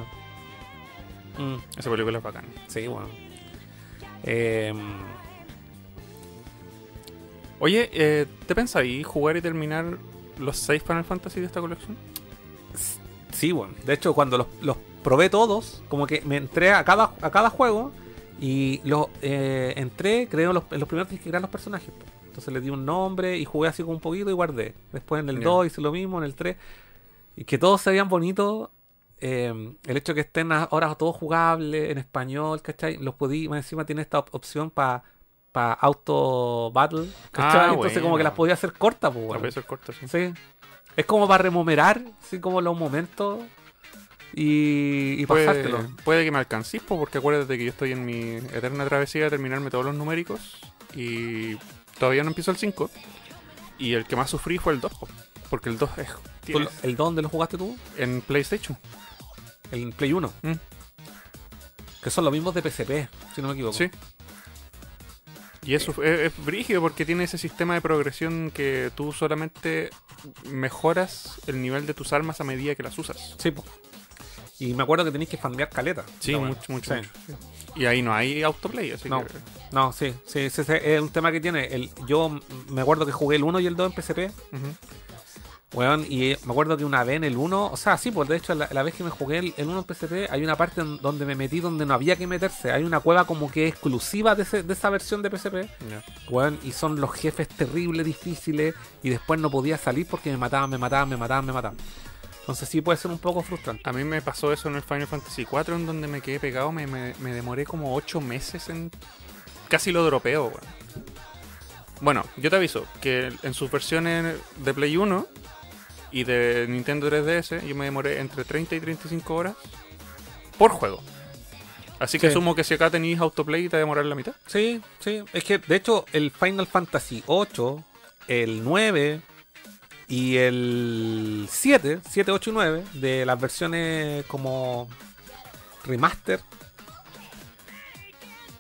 Mm, Esa película es bacana. sí, weón. Eh, Oye, eh, ¿te pensáis jugar y terminar los seis Final Fantasy de esta colección? sí, weón. De hecho, cuando los, los probé todos, como que me entré a cada, a cada juego y los eh, entré, creo, en los, en los primeros que crear los personajes. Entonces le di un nombre y jugué así como un poquito y guardé. Después en el Ya. 2 hice lo mismo, en el 3. Y que todos se veían bonitos. eh, el hecho de que estén ahora todos jugables en español, ¿cachai? Los podí, más encima tiene esta op- opción para pa auto battle. Ah, Entonces como bueno. que las podía hacer cortas, pues, La weón. puede ser corta, sí. Sí. Es como para rememorar, así como los momentos y, y Puede, pasártelo. puede que me alcancís, po, porque acuérdate que yo estoy en mi eterna travesía de terminarme todos los numéricos y todavía no empiezo el 5. Y el que más sufrí fue el 2, po, porque el 2 es ¿Tú tienes- lo- ¿El dónde lo jugaste tú? en PlayStation. El Play 1. Mm. Que son los mismos de PSP, si no me equivoco. Sí. Y eso es, es brígido porque tiene ese sistema de progresión que tú solamente mejoras el nivel de tus armas a medida que las usas. Sí, po. Y me acuerdo que tenéis que fandear caleta. Sí, mucho, mucho, Sí. mucho. Y ahí no hay autoplay, así No. que... No, sí, sí, sí, es un tema que tiene. El, yo me acuerdo que jugué el 1 y el 2 en PSP. Ujú. Weón, y me acuerdo que una vez en el 1, o sea, sí, pues de hecho la, la vez que me jugué el, el 1 en PSP, hay una parte en donde me metí donde no había que meterse. Hay una cueva como que exclusiva de, ese- de esa versión de PSP. Weón, y son los jefes terribles, difíciles, y después no podía salir porque me mataban, me mataban, me mataban, me mataban. Entonces sí puede ser un poco frustrante. A mí me pasó eso en el Final Fantasy IV, en donde me quedé pegado, me, me- me demoré como 8 meses en... Casi lo dropeo, weón. Bueno, yo te aviso que en sus versiones de Play 1 y de Nintendo 3DS, yo me demoré entre 30 y 35 horas por juego. Así que Sí. asumo que si acá tenéis autoplay te va a demorar la mitad. Sí, sí. Es que, de hecho, el Final Fantasy 8, el 9 y el 7, 7, 8 y 9, de las versiones como remaster,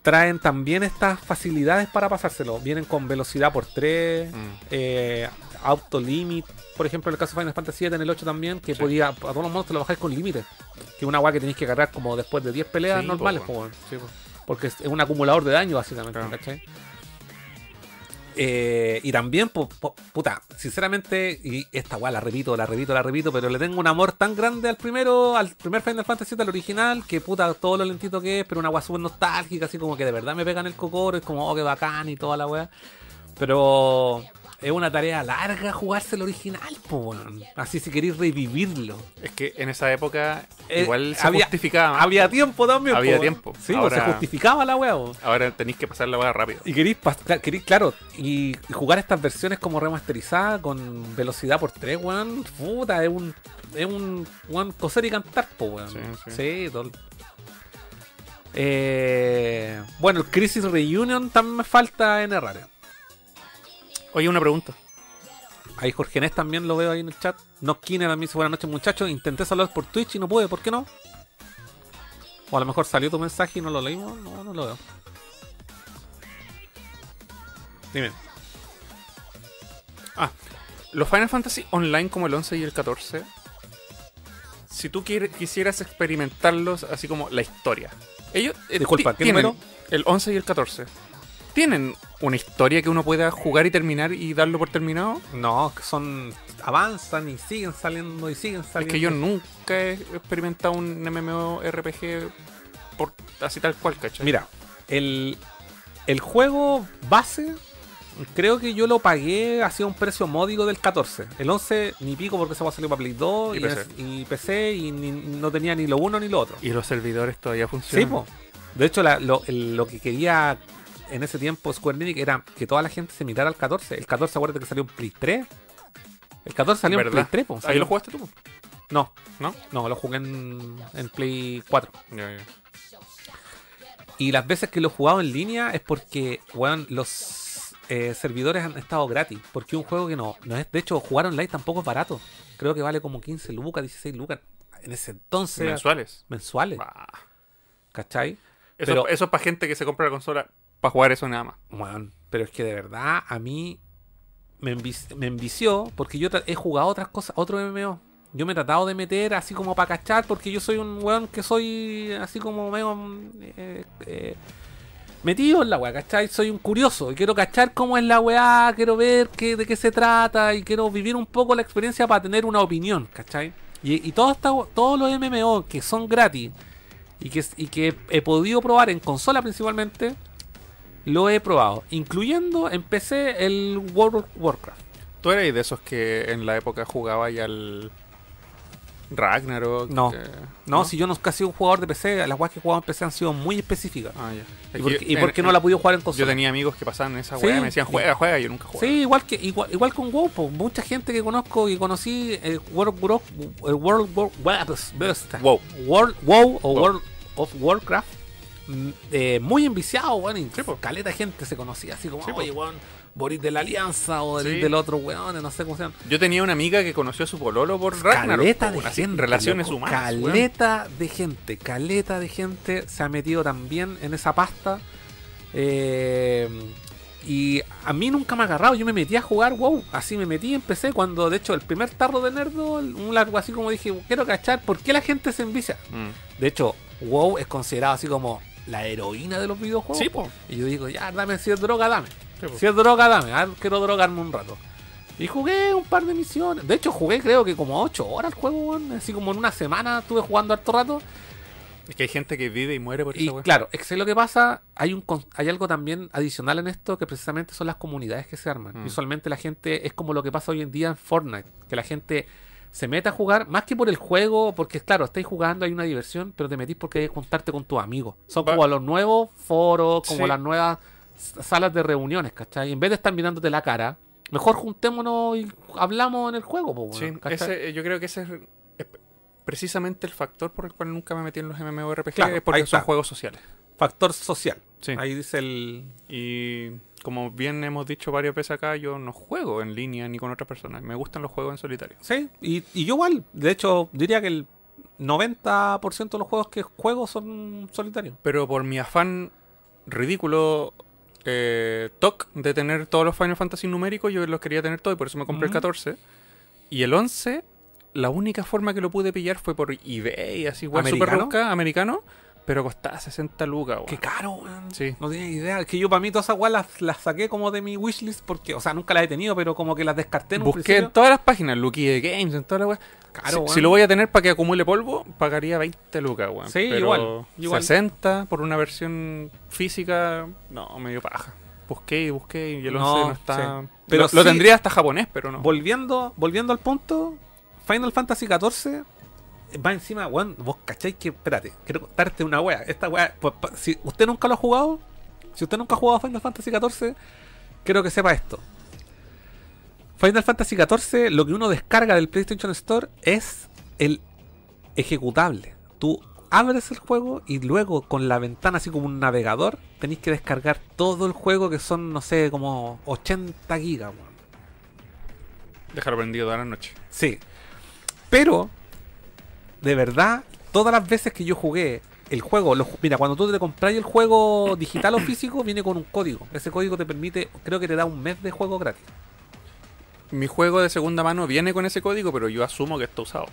traen también estas facilidades para pasárselo. Vienen con velocidad por 3, Mm. eh, auto limit. Por ejemplo, en el caso de Final Fantasy 7 en el 8 también, que Sí. podía, a todos los monos te lo bajáis con límite. Que es una weá que tenéis que cargar como después de 10 peleas Sí, normales, po, po, porque es es un acumulador de daño básicamente, Claro. ¿cachai? Eh, y también, puta, sinceramente, y esta weá la repito, la repito, la repito, pero le tengo un amor tan grande al primero, al primer Final Fantasy, al original, que puta, todo lo lentito que es, pero una weá súper nostálgica, así como que de verdad me pegan el cocoro, es como, oh, qué bacán y toda la weá. Pero es una tarea larga jugarse el original, po, weón. Así si queréis revivirlo. Es que en esa época Eh, igual se había- justificaba. Había tiempo también, Había po. tiempo. Sí, pues, Ahora- se justificaba la weá. Ahora tenéis que pasar la weá rápido. Y queréis, queréis, claro, y, y jugar estas versiones como remasterizadas con velocidad por 3, weón. Puta, es un. Es un. Weón, coser y cantar, po, weón. Sí, sí. Sí, todo- Eh, bueno, el Crisis Reunion también me falta en Errare. Oye, una pregunta. Ahí Jorge Nes también lo veo ahí en el chat. No Kine también dice buenas noches muchachos. Intenté saludar por Twitch y no pude, ¿por qué no? O a lo mejor salió tu mensaje y no lo leímos. No, no lo veo. Dime. Ah, los Final Fantasy Online como el 11 y el 14. Si tú quisieras experimentarlos así como la historia. Ellos eh, Disculpa, ti- ¿qué tienen número? el 11 y el 14. ¿Tienen una historia que uno pueda jugar y terminar y darlo por terminado? No, que son. avanzan y siguen saliendo y siguen Es saliendo. que yo nunca he experimentado un MMORPG por así tal cual, ¿cachai? Mira, el, el juego base, creo que yo lo pagué hacia un precio módico del 14. El 11 ni pico porque se va a salir para Play 2 Y y, PC. es- y PC y ni- no tenía ni lo uno ni lo otro. Y los servidores todavía Sí, funcionan. po. De hecho, la- lo, el- lo que quería en ese tiempo Square Enix era que toda la gente se mirara al 14. El 14, acuérdate que salió en Play 3. El 14 salió en. Play 3, po. Ahí lo jugaste tú. No, ¿No? no, lo jugué en, en Play 4. Ya, ya. Y las veces que lo he jugado en línea es porque, weón, los eh, servidores han estado gratis. Porque un juego que no, no es. De hecho, jugar online tampoco es barato. Creo que vale como 15 lucas, 16 lucas. En ese entonces. Mensuales. Mensuales. Bah. ¿Cachai? Eso, Pero- eso es para gente que se compra la consola para jugar eso nada más. Weón, pero es que de verdad a mí me, envici- me envició porque yo he jugado otras cosas, otro MMO. Yo me he tratado de meter así como para cachar porque yo soy un weón que soy así como medio eh, eh, metido en la weá, ¿cachai? Soy un curioso y quiero cachar cómo es la weá, quiero ver qué, de qué se trata y quiero vivir un poco la experiencia para tener una opinión, ¿cachai? Y, y todo todos los MMO que son gratis y que, y que he podido probar en consola principalmente, lo he probado, incluyendo en PC el World of Warcraft. ¿Tú eres de esos que en la época jugaba ya al Ragnarok? No. eh, No, si yo no casi un jugador de PC, las weas que he jugado en PC han sido muy específicas. Ah, ya. ¿Y por, y en- no la he podido jugar en Yo consola? tenía amigos que pasaban esa Sí, weá y me decían, juega, juega, y yo nunca jugaba. Sí, igual que igual, igual con WoW, po. mucha gente que conozco y conocí el World, World, Wow. World WoW o Wow. World of Warcraft mm, eh, muy enviciado, weón, y Sí, po. caleta de gente se conocía así como, Sí, po. oye, weón, Boris de la Alianza o del, Sí. del otro weón, no sé cómo se llama. Yo tenía una amiga que conoció a su pololo por Ragnarok. Caleta de así, gente, relaciones loco, humanas. weón. Caleta de gente, caleta de gente se ha metido también en esa pasta. Eh, y a mí nunca me ha agarrado. Yo me metí a jugar WoW. Así me metí, empecé cuando, de hecho, el primer tarro de nerdo, un largo así como dije, quiero cachar, ¿por qué la gente se envicia? Mm. De hecho, WoW es considerado así como la heroína de los videojuegos. Sí, po. Y yo digo, ya, dame, si es droga, dame. Sí. Si es droga, dame. A ver, quiero drogarme un rato. Y jugué un par de misiones. De hecho, jugué creo que como 8 horas el juego, weón. Así como en una semana estuve jugando harto rato. Es que hay gente que vive y muere por Y esa weá. claro, es que lo que pasa, hay un hay algo también adicional en esto que precisamente son las comunidades que se arman. Mm. Visualmente la gente es como lo que pasa hoy en día en Fortnite, que la gente se mete a jugar más que por el juego, porque claro, estáis jugando, hay una diversión, pero te metís porque hay que juntarte con tus amigos. Son Va- como los nuevos foros, como Sí. las nuevas salas de reuniones, ¿cachai? En vez de estar mirándote la cara, mejor juntémonos y hablamos en el juego, po, Sí, ese, yo creo que ese es, es precisamente el factor por el cual nunca me metí en los MMORPG, Claro, es porque son juegos sociales. Factor social. Sí. Ahí dice el... Y como bien hemos dicho varias veces acá, yo no juego en línea ni con otras personas. Me gustan los juegos en solitario. Sí, y, y yo igual. De hecho, diría que el 90% de los juegos que juego son solitarios. Pero por mi afán ridículo eh, TOC de tener todos los Final Fantasy numéricos, yo los quería tener todos y por eso me compré el 14. Y el 11, la única forma que lo pude pillar fue por eBay, así igual super rusca, americano, pero costaba 60 lucas, weón. Qué caro, weón. Sí. No tenía idea. Es que yo para mí todas esas weas las, las saqué como de mi wishlist porque, o sea, nunca las he tenido, pero como que las descarté en un Busqué principio. en todas las páginas, Lucky de Games, en todas las weas. Caro, si, lo voy a tener para que acumule polvo, pagaría 20 lucas, weón. Sí, Pero igual, igual. 60 por una versión física, no, medio paja. Busqué y busqué y el 11 No, no, está. sí. Pero lo, lo tendría hasta japonés, pero no. Volviendo, volviendo al punto, Final Fantasy XIV va encima, weón. Vos cacháis que, espérate, quiero contarte una wea. Esta wea, pues, si usted nunca lo ha jugado, si usted nunca ha jugado Final Fantasy XIV, quiero que sepa esto. Final Fantasy XIV, lo que uno descarga del PlayStation Store es el ejecutable. Tú abres el juego y luego con la ventana así como un navegador tenéis que descargar todo el juego que son, no sé, como 80 gigas. weón. Dejarlo prendido toda la noche. Sí. Pero, de verdad, todas las veces que yo jugué el juego, mira, cuando tú te compras el juego digital o físico, viene con un código. Ese código te permite, creo que te da un mes de juego gratis. Mi juego de segunda mano viene con ese código, pero yo asumo que está usado.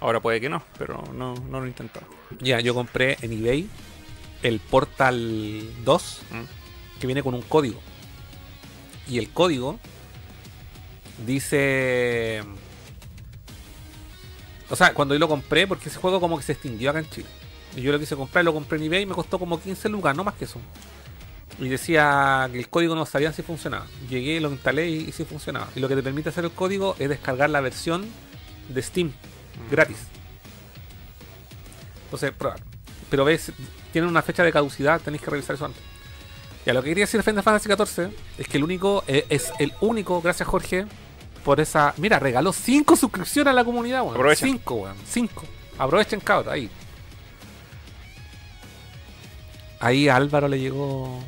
Ahora puede que no, pero no, no lo he intentado. Ya, yo compré en eBay el Portal 2 Mm. que viene con un código. Y el código dice. O sea, cuando yo lo compré, porque ese juego como que se extinguió acá en Chile. Y yo lo quise comprar, lo compré en eBay y me costó como 15 lucas, no más que eso. Y decía que el código no sabían si funcionaba. Llegué, lo instalé y, y sí funcionaba. Y lo que te permite hacer el código es descargar la versión de Steam gratis. Entonces, probar. Pero ves, tienen una fecha de caducidad, tenéis que revisar eso antes. Ya, lo que quería decir de Final Fantasy XIV es que el único, eh, es el único, gracias Jorge, por esa. Mira, regaló 5 suscripciones a la comunidad, weón. Aprovechen. 5, weón. 5. Aprovechen, cabrón, ahí. Ahí a Álvaro le llegó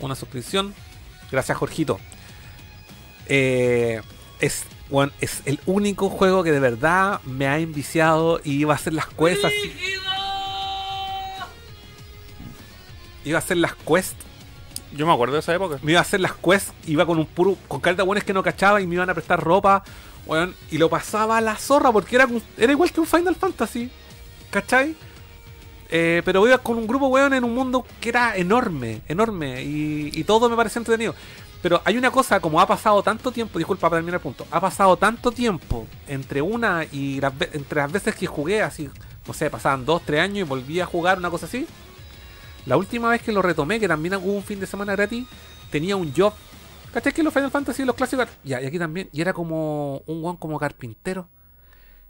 una suscripción. Gracias, Jorgito. Eh, es, weón, es el único juego que de verdad me ha enviciado y iba a hacer las quests así. Iba a hacer las quests Yo me acuerdo de esa época. me iba a hacer las quests, iba con un puro, con cartas buenas que no cachaba y me iban a prestar ropa, weón, y lo pasaba a la zorra porque era, era igual que un Final Fantasy, ¿cachai? Eh, pero iba con un grupo, weón, en un mundo que era enorme, enorme, y, y todo me parecía entretenido. Pero hay una cosa, como ha pasado tanto tiempo, disculpa para terminar el punto, ha pasado tanto tiempo entre una y las, entre las veces que jugué, así, no sé, pasaban dos, tres años y volví a jugar una cosa así. La última vez que lo retomé, que también hubo un fin de semana gratis, tenía un job. ¿Cachai que los Final Fantasy, los clásicos? Ya, y aquí también. Y era como un guan como carpintero.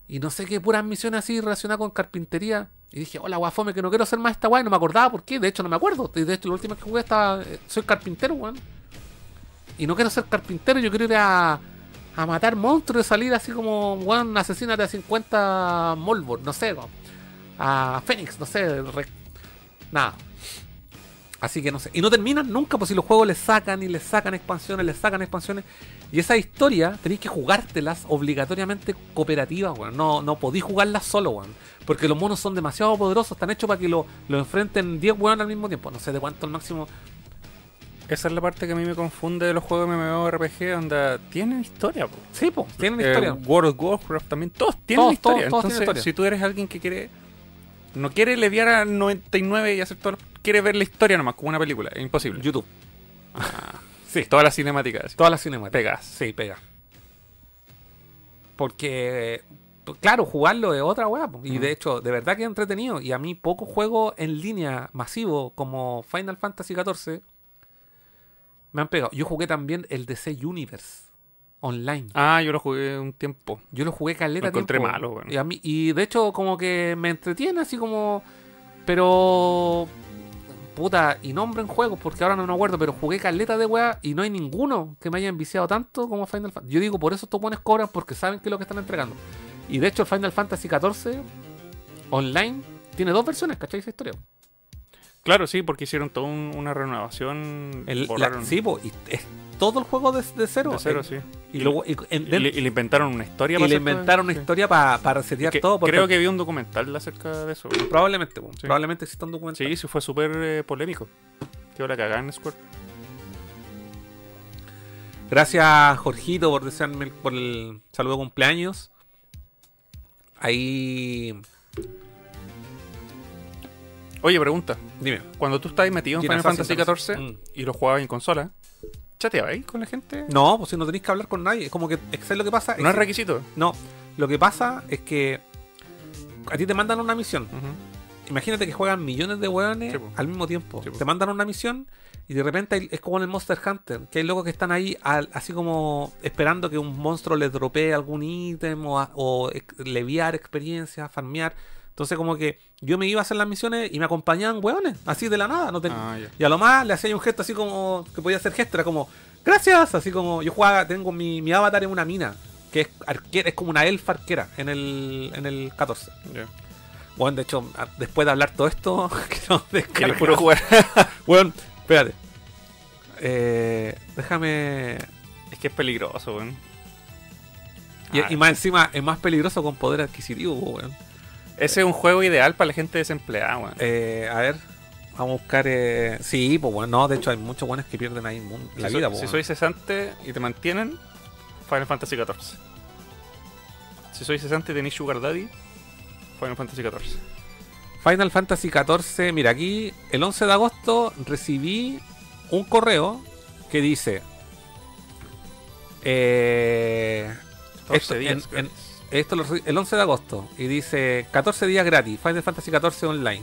Y no sé qué puras misiones así relacionadas con carpintería. Y dije, hola, guafome, que no quiero hacer más esta guay. No me acordaba por qué. De hecho, no me acuerdo. De hecho, la última que jugué estaba. eh, Soy carpintero, weón. Y no quiero ser carpintero, yo quiero ir a. A matar monstruos y salir así como, weón, asesínate a 50 Molbor, no sé. A Fénix, no sé. Nada. Así que no sé. Y no terminan nunca, pues si los juegos les sacan y les sacan expansiones, les sacan expansiones. Y esa historia tenéis que jugártelas obligatoriamente cooperativas, weón. No, no podéis jugarlas solo, weón. Porque los monos son demasiado poderosos, están hechos para que lo, lo enfrenten 10 weón al mismo tiempo. No sé de cuánto el máximo. Esa es la parte que a mí me confunde de los juegos MMORPG, donde tienen historia, po. Sí, pues, tienen Eh, historia. World of Warcraft también, todos tienen Todos, historia. todos, todos Entonces, tienen historia. si tú eres alguien que quiere. No quiere leviar al 99 y hacer todo. Quiere ver la historia nomás, como una película. Es imposible. YouTube. sí. Todas las cinemáticas. Todas las cinemáticas. Pegas. Sí, pega. Porque, claro, jugarlo es otra weá. Y de hecho, de verdad que es entretenido. Y a mí, pocos juegos en línea masivo como Final Fantasy XIV me han pegado. Yo jugué también el DC Universe online. Ah, yo lo jugué un tiempo. Yo lo jugué caleta Lo encontré tiempo. malo, bueno. Y, a mí, y de hecho, como que me entretiene así como. Pero. Puta, y nombren juegos, porque ahora no me acuerdo, pero jugué caleta de weá y no hay ninguno que me haya enviciado tanto como Final Fantasy. Yo digo, por eso estos buenos cobran, porque saben que es lo que están entregando. Y de hecho, el Final Fantasy XIV online tiene dos versiones, ¿cachai? Esa historia. Claro, sí, porque hicieron toda un- una renovación. El, la- sí, po, y es todo el juego de, de cero. de cero, Eh, sí. Y, luego, y, en- Y le, y le inventaron una historia y para le inventaron una sí. historia para resetear Que- todo. porque- Creo que vi un documental acerca de eso. Probablemente, Sí. probablemente exista un documental. Sí, sí, fue súper eh, polémico. Qué hora cagada en Square. Gracias, Jorgito, por desearme el, por el saludo de cumpleaños. Ahí. Oye, pregunta. Dime. Cuando tú estás metido en Final Fantasy. XIV Mm. y lo jugabas en consola, ¿chateabais con la gente? No, pues si no tenéis que hablar con nadie. Es como que. Es que lo que pasa. No es requisito. No, lo que pasa es que. A ti te mandan una misión. Imagínate que juegan millones de hueones Sí, al mismo tiempo. Sí, te mandan una misión y de repente es como en el Monster Hunter, que hay locos que están ahí al- así como esperando que un monstruo les dropee algún ítem o, o leviar experiencia, farmear. Entonces como que yo me iba a hacer las misiones y me acompañaban hueones, así de la nada. No ten- Ah. Y a lo más le hacía un gesto así como que podía hacer gesto, era como, gracias, así como yo jugaba, tengo mi, mi avatar en una mina, que es arquera, es como una elfa arquera en el, en el 14. Ya. Bueno, de hecho, después de hablar todo esto, *laughs* Quieres descargar. puro jugar. *laughs* Bueno, espérate. Eh, déjame. es que es peligroso, weón. Y, Ah, y más encima es más peligroso con poder adquisitivo, weón. Ese es un juego ideal para la gente desempleada, weón. Eh, a ver, vamos a buscar. Eh... Sí, pues bueno, no, de hecho hay muchos buenos que pierden ahí la si vida, pues, si soy cesante y te mantienen, Final Fantasy XIV. Si soy cesante y tenéis Sugar Daddy, Final Fantasy XIV. Final Fantasy XIV, mira, aquí el 11 de agosto recibí un correo que dice. Eh, 14 esto, días. en- en- esto lo el 11 de agosto y dice 14 días gratis, Final Fantasy XIV online.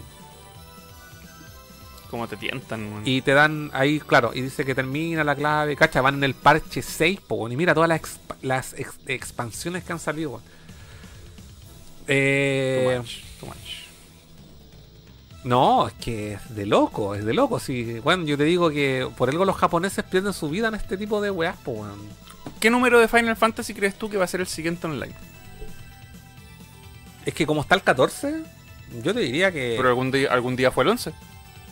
Como te tientan, weón. Y te dan ahí, claro, y dice que termina la clave, cacha, van en el parche 6, po, weón, y mira todas las, exp- las ex- expansiones que han salido. Eh, Too much, too much. no, es que es de loco, es de loco. Sí, bueno, yo te digo que por algo los japoneses pierden su vida en este tipo de weas, po, weón. ¿Qué número de Final Fantasy crees tú que va a ser el siguiente online? Es que como está el 14, yo te diría que. Pero algún día, algún día fue el 11.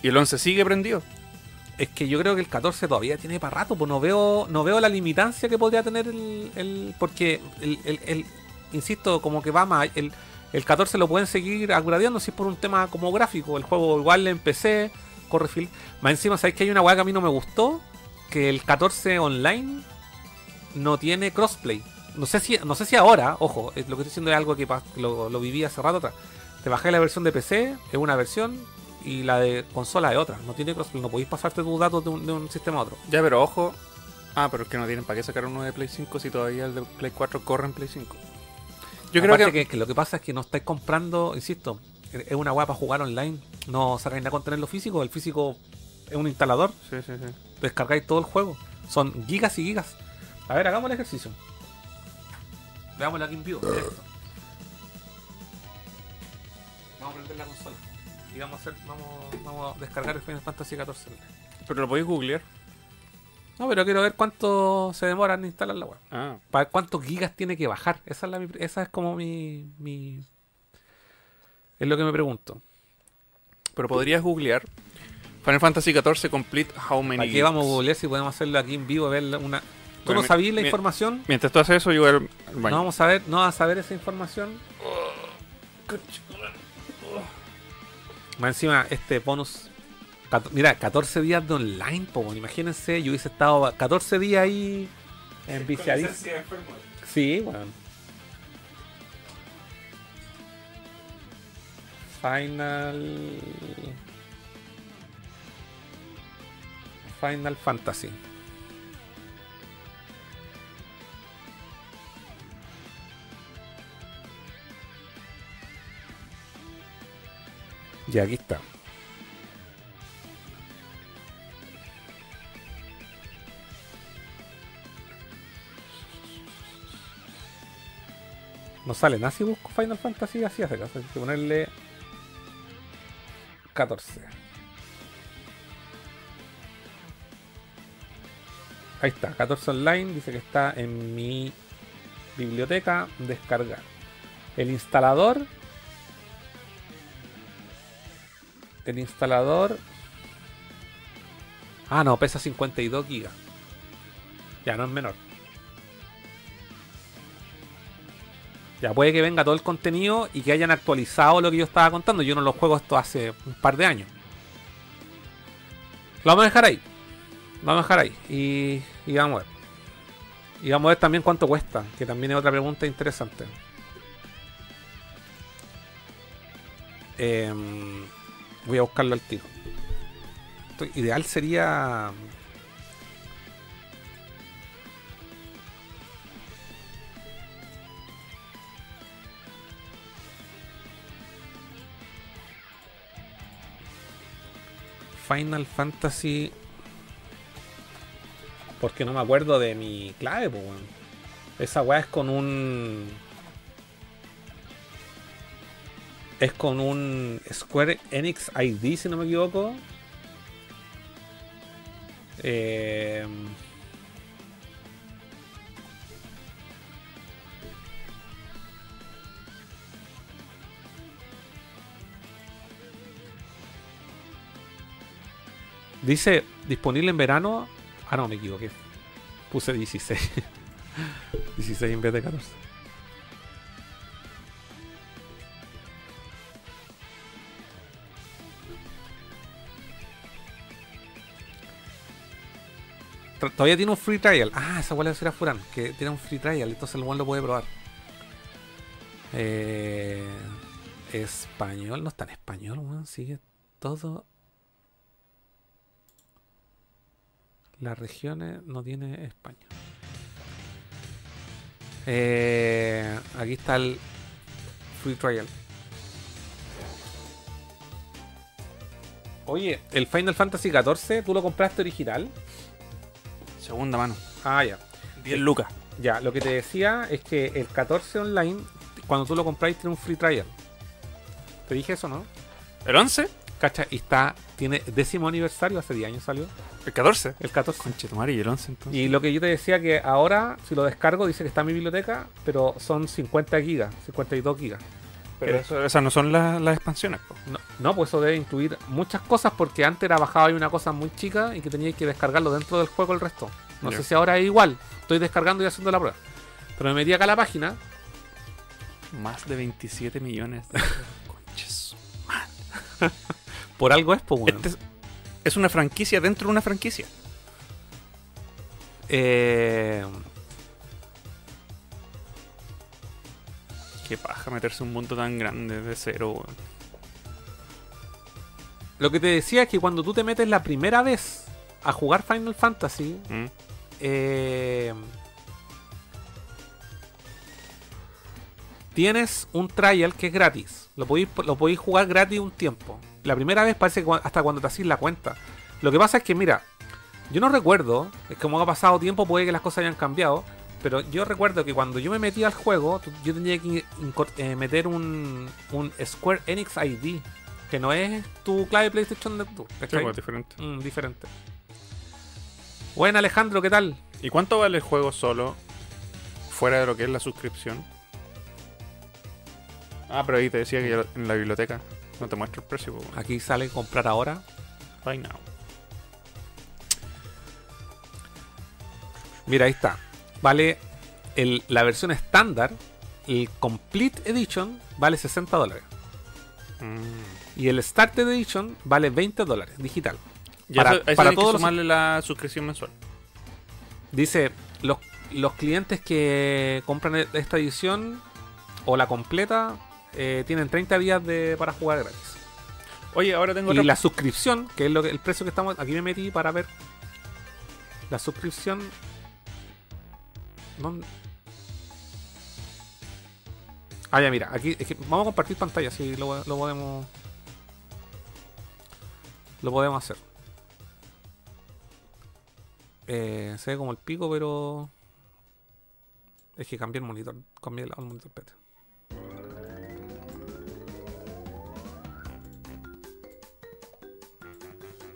Y el 11 sigue prendido. Es que yo creo que el 14 todavía tiene para rato, pues no veo, no veo la limitancia que podría tener el. el- porque el, el- el- insisto, como que va más. El, el 14 lo pueden seguir upgradeando si es por un tema como gráfico. El juego igual en PC, corre fil. Más encima, ¿sabéis que hay una weá que a mí no me gustó? Que el 14 online no tiene crossplay. No sé si, no sé si ahora, ojo, lo que estoy diciendo es algo que lo, lo viví hace rato atrás. Te bajé la versión de PC, es una versión, y la de consola es otra. No tiene no podéis pasarte tus datos de un, de un sistema a otro. Ya, pero ojo. Ah, pero es que no tienen para qué sacar uno de Play 5 si todavía el de Play 4 corre en Play 5. Yo creo que, que, lo que pasa es que no estáis comprando, insisto, es una para jugar online. No sacáis nada con tenerlo físico. El físico es un instalador. Sí, sí, sí. Descargáis todo el juego. Son gigas y gigas. A ver, hagamos el ejercicio. Veámoslo aquí en vivo. directo. Vamos a prender la consola. Y vamos a, hacer, vamos, vamos a descargar el Final Fantasy XIV. Pero lo podéis googlear. No, pero quiero ver cuánto se demora en instalar la web. Ah, Para cuántos gigas tiene que bajar. Esa es, la, esa es como mi, mi. Es lo que me pregunto. pero podrías googlear Final Fantasy XIV Complete How Many ¿Para qué Gigs. vamos a googlear si podemos hacerlo aquí en vivo? Ver una. ¿Tú Bueno, no sabías la información? Mientras tú haces eso, yo voy al al No baño. vamos a ver, no vas a saber esa información. Más encima, este bonus. Mira, 14 días de online, po, imagínense, yo hubiese estado 14 días ahí en viciadísimo. Sí, bueno. Final. Final Fantasy. Y aquí está. No sale nada si busco Final Fantasy así hace caso. Hay que ponerle 14. Ahí está, 14 online. Dice que está en mi biblioteca. Descargar. El instalador. El instalador. Ah, no, pesa 52 gigas. Ya no es menor. Ya puede que venga todo el contenido y que hayan actualizado lo que yo estaba contando. Yo no lo juego esto hace un par de años. Lo vamos a dejar ahí. Lo vamos a dejar ahí. Y, y vamos a ver. Y vamos a ver también cuánto cuesta. Que también es otra pregunta interesante. Em, voy a buscarlo al tiro. Esto ideal sería. Final Fantasy. Porque no me acuerdo de mi clave, pues, weón. Esa weá es con un. Es con un Square Enix ID, si no me equivoco. Eh, dice disponible en verano. Ah, no, me equivoqué. Puse 16. 16 *laughs* en vez de 14. Todavía tiene un free trial. Ah, esa decir a Furán. Que tiene un free trial. Entonces el buen lo puede probar. Eh, español. No está en español, weón. Sigue todo. Las regiones no tiene español. Eh, aquí está el free trial. Oye, el Final Fantasy XIV, ¿tú lo compraste original? Segunda mano. Ah, ya. 10 lucas. Ya, lo que te decía es que el 14 online, cuando tú lo compráis, tiene un free trial. Te dije eso, ¿no? ¿El 11? Cacha, y está, tiene décimo aniversario, hace 10 años salió. ¿El 14? El 14. Conchetumare, y el 11 entonces. Y lo que yo te decía que ahora, si lo descargo, dice que está en mi biblioteca, pero son 50 gigas, 52 gigas. Pero eso- esas no son las, las expansiones. po. No, no, pues eso debe incluir muchas cosas porque antes era bajado ahí una cosa muy chica y que teníais que descargarlo dentro del juego el resto. No sé si ahora es igual. Estoy descargando y haciendo la prueba. Pero me metí acá a la página. Más de 27 millones de *laughs* conches. *laughs* Por algo es, pues, bueno. Este es, es una franquicia dentro de una franquicia. Eh, Qué paja meterse un mundo tan grande de cero, weón. lo que te decía es que cuando tú te metes la primera vez a jugar Final Fantasy, Mm. eh, tienes un trial que es gratis. Lo podéis, lo podéis jugar gratis un tiempo. La primera vez parece que hasta cuando te haces la cuenta. Lo que pasa es que, mira, yo no recuerdo, es como ha pasado tiempo, puede que las cosas hayan cambiado. Pero yo recuerdo que cuando yo me metí al juego, yo tenía que eh, meter un, un Square Enix ID, que no es tu clave de PlayStation Network. Sí, pues, diferente. Mm, diferente. Bueno, Alejandro, ¿qué tal? ¿Y cuánto vale el juego solo? Fuera de lo que es la suscripción. Ah, pero ahí te decía que ya en la biblioteca no te muestra el precio. weón. Aquí sale comprar ahora. Now. Mira, ahí está. Vale el- la versión estándar, el Complete Edition, vale 60 dólares. Mm. Y el Started Edition vale 20 dólares, digital. Ya Para- eso- eso para que todos los- sumarle la suscripción mensual. Dice, los, los clientes que compran e- esta edición o la completa eh, tienen 30 días de, para jugar gratis. Oye, ahora tengo Y otra... la suscripción, que es lo que, el precio que estamos. Aquí me metí para ver. La suscripción. Ah, ya, mira. Aquí es que vamos a compartir pantalla. Si lo, lo podemos. Lo podemos hacer. Eh, se ve como el pico, pero. Es que cambié el monitor. Cambié el, monitor. espérate.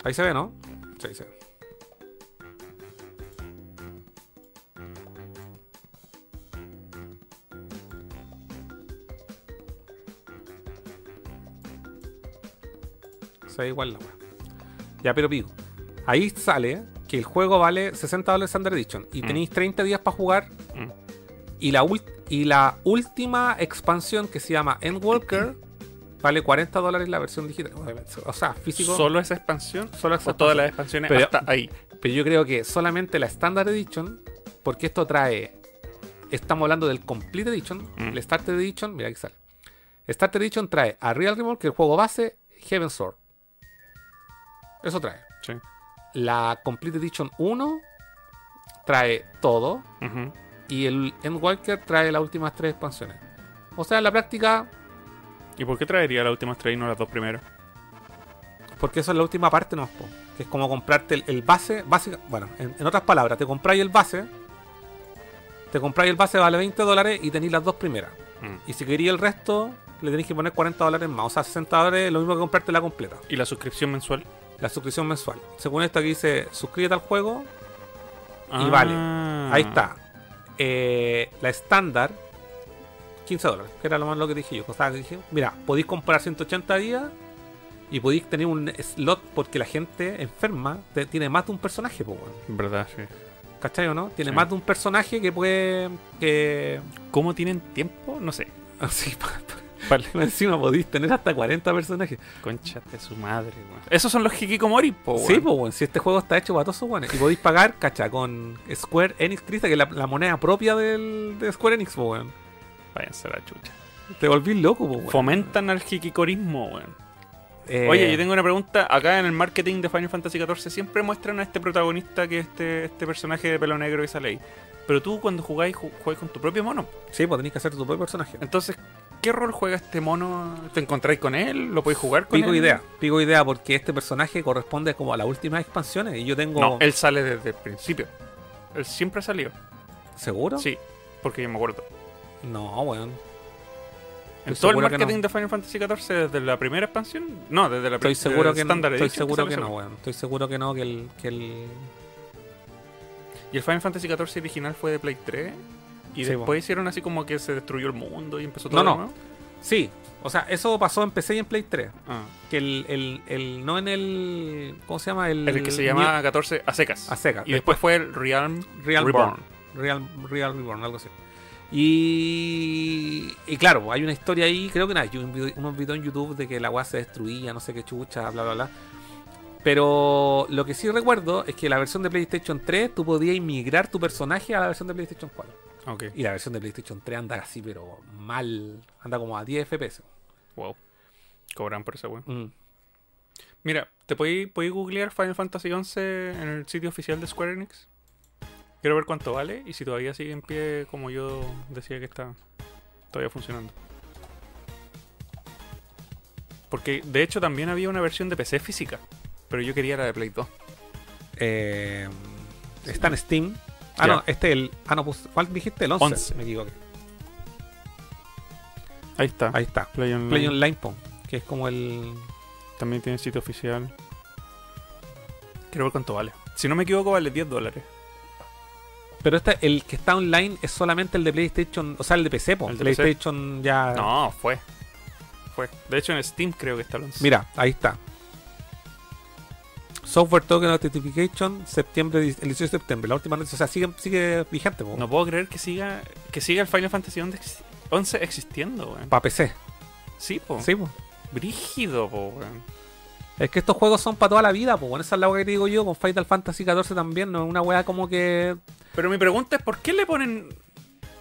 Ahí se ve, ¿no? Sí, se ve. Se ve igual la weá. Ya, pero pico. Ahí sale que el juego vale 60 dólares Standard Edition y Mm. tenéis 30 días para jugar. Mm. Y la, y la última expansión que se llama Endwalker *clears throat* vale 40 dólares la versión digital. O sea, físico. ¿Solo esa expansión? Solo esa ¿O todas las expansiones Pero- hasta ahí? Pero yo creo que solamente la Standard Edition, porque esto trae. Estamos hablando del Complete Edition, Mm. el Starter Edition, mira aquí sale. Starter Edition trae a Real Remorque, el juego base, Heaven Sword. Eso trae. Sí. La Complete Edition 1 trae todo. Y el Endwalker trae las últimas tres expansiones. O sea, en la práctica, ¿Y por qué traería las últimas tres y no las dos primeras? porque eso es la última parte, no que es como comprarte el, el base, básica, bueno, en, en otras palabras, te compráis el base, te compráis el base vale 20 dólares y tenéis las dos primeras. Mm. Y si queréis el resto, le tenéis que poner 40 dólares más. O sea, 60 dólares es lo mismo que comprarte la completa. ¿Y la suscripción mensual? La suscripción mensual. Según esto aquí dice, suscríbete al juego y Ah. vale. Ahí está. Eh, la estándar, 15 dólares, que era lo más lo que dije yo. O sea, dije, mira, podéis comprar 180 días Y podéis tener un slot porque la gente enferma te- tiene más de un personaje, po, weón. En verdad, sí. ¿Cachai o no? Tiene Sí. más de un personaje que puede. que. ¿Cómo tienen tiempo? No sé. *laughs* Así, *laughs* Encima podéis tener hasta 40 personajes. Concha de su madre, weón. Esos son los Hikikomori, po, weón. Sí, pues, weón. Si este juego está hecho para todos esos weones. Y podéis pagar, cacha, con Square Enix Crista, que es la, la moneda propia del, de Square Enix, po, weón. Váyanse a la chucha. Te volvís loco, po, weón. Fomentan al Hikikorismo, weón. Eh, Oye, yo tengo una pregunta. Acá en el marketing de Final Fantasy XIV siempre muestran a este protagonista que es este, este personaje de pelo negro que sale ahí. Pero tú cuando jugáis, ju- jugáis con tu propio mono. Sí, pues tenéis que hacer tu propio personaje. Entonces, ¿qué rol juega este mono? ¿Te encontráis con él? ¿Lo podéis jugar con Pico él? idea, pico idea, porque este personaje corresponde como a las últimas expansiones. Y yo tengo. No, él sale desde el principio. Él siempre ha salido. ¿Seguro? Sí, porque yo me acuerdo. No, weón. En todo el que marketing no. de Final Fantasy XIV, desde la primera expansión, no, desde la Estoy seguro que no. Estoy seguro sale que no, weón. Estoy seguro que no, que el. Que el... Y el Final Fantasy XIV original fue de Play 3. Y Sí, después hicieron así como que se destruyó el mundo y empezó todo No, no. Sí, o sea, eso pasó en PC y en Play 3. Ah. Que el, el, el- no en el. ¿Cómo se llama? El, El que se llama 14 a secas. A secas. Y después fue el Realm Real Reborn. Real, Real Reborn, algo así. Y, y claro, hay una historia ahí, creo que nada, yo un video- unos videos en YouTube de que la weá se destruía, no sé qué chucha, bla, bla, bla. Pero lo que sí recuerdo es que la versión de PlayStation 3 tú podías migrar tu personaje a la versión de PlayStation 4. Ok. Y la versión de PlayStation 3 anda así, pero mal, anda como a 10 FPS. Wow. Cobran por esa weón. Mm. Mira, ¿te podéis podéis googlear Final Fantasy XI en el sitio oficial de Square Enix? Quiero ver cuánto vale y si todavía sigue en pie como yo decía que está todavía funcionando. Porque de hecho también había una versión de PC física, pero yo quería la de Play 2. Eh, está en Steam. Ah, no, este el. Ah, no, pues, ¿cuál dijiste? El 11. 11. Me equivoqué. Ahí está. Ahí está. Play Online. Play Online, po, que es como el. También tiene sitio oficial. Quiero ver cuánto vale. Si no me equivoco, vale 10 dólares. Pero este, el que está online es solamente el de PlayStation, o sea, el de PC, po. El de PC. PlayStation ya. No, fue. Fue. De hecho, en Steam creo que está el 11. Mira, ahí está. Software Token Authentication, septiembre, el 18 de septiembre, la última noticia. O sea, sigue, sigue vigente, po. No puedo creer que siga que siga el Final Fantasy 11 ex- 11 existiendo, weón. Para PC. Sí, po. Sí, po. Brígido, po, weón. Es que estos juegos son para toda la vida, po. Bueno, esa es la weá que te digo yo, con Final Fantasy XIV también, no es una weá como que. Pero mi pregunta es, ¿por qué le ponen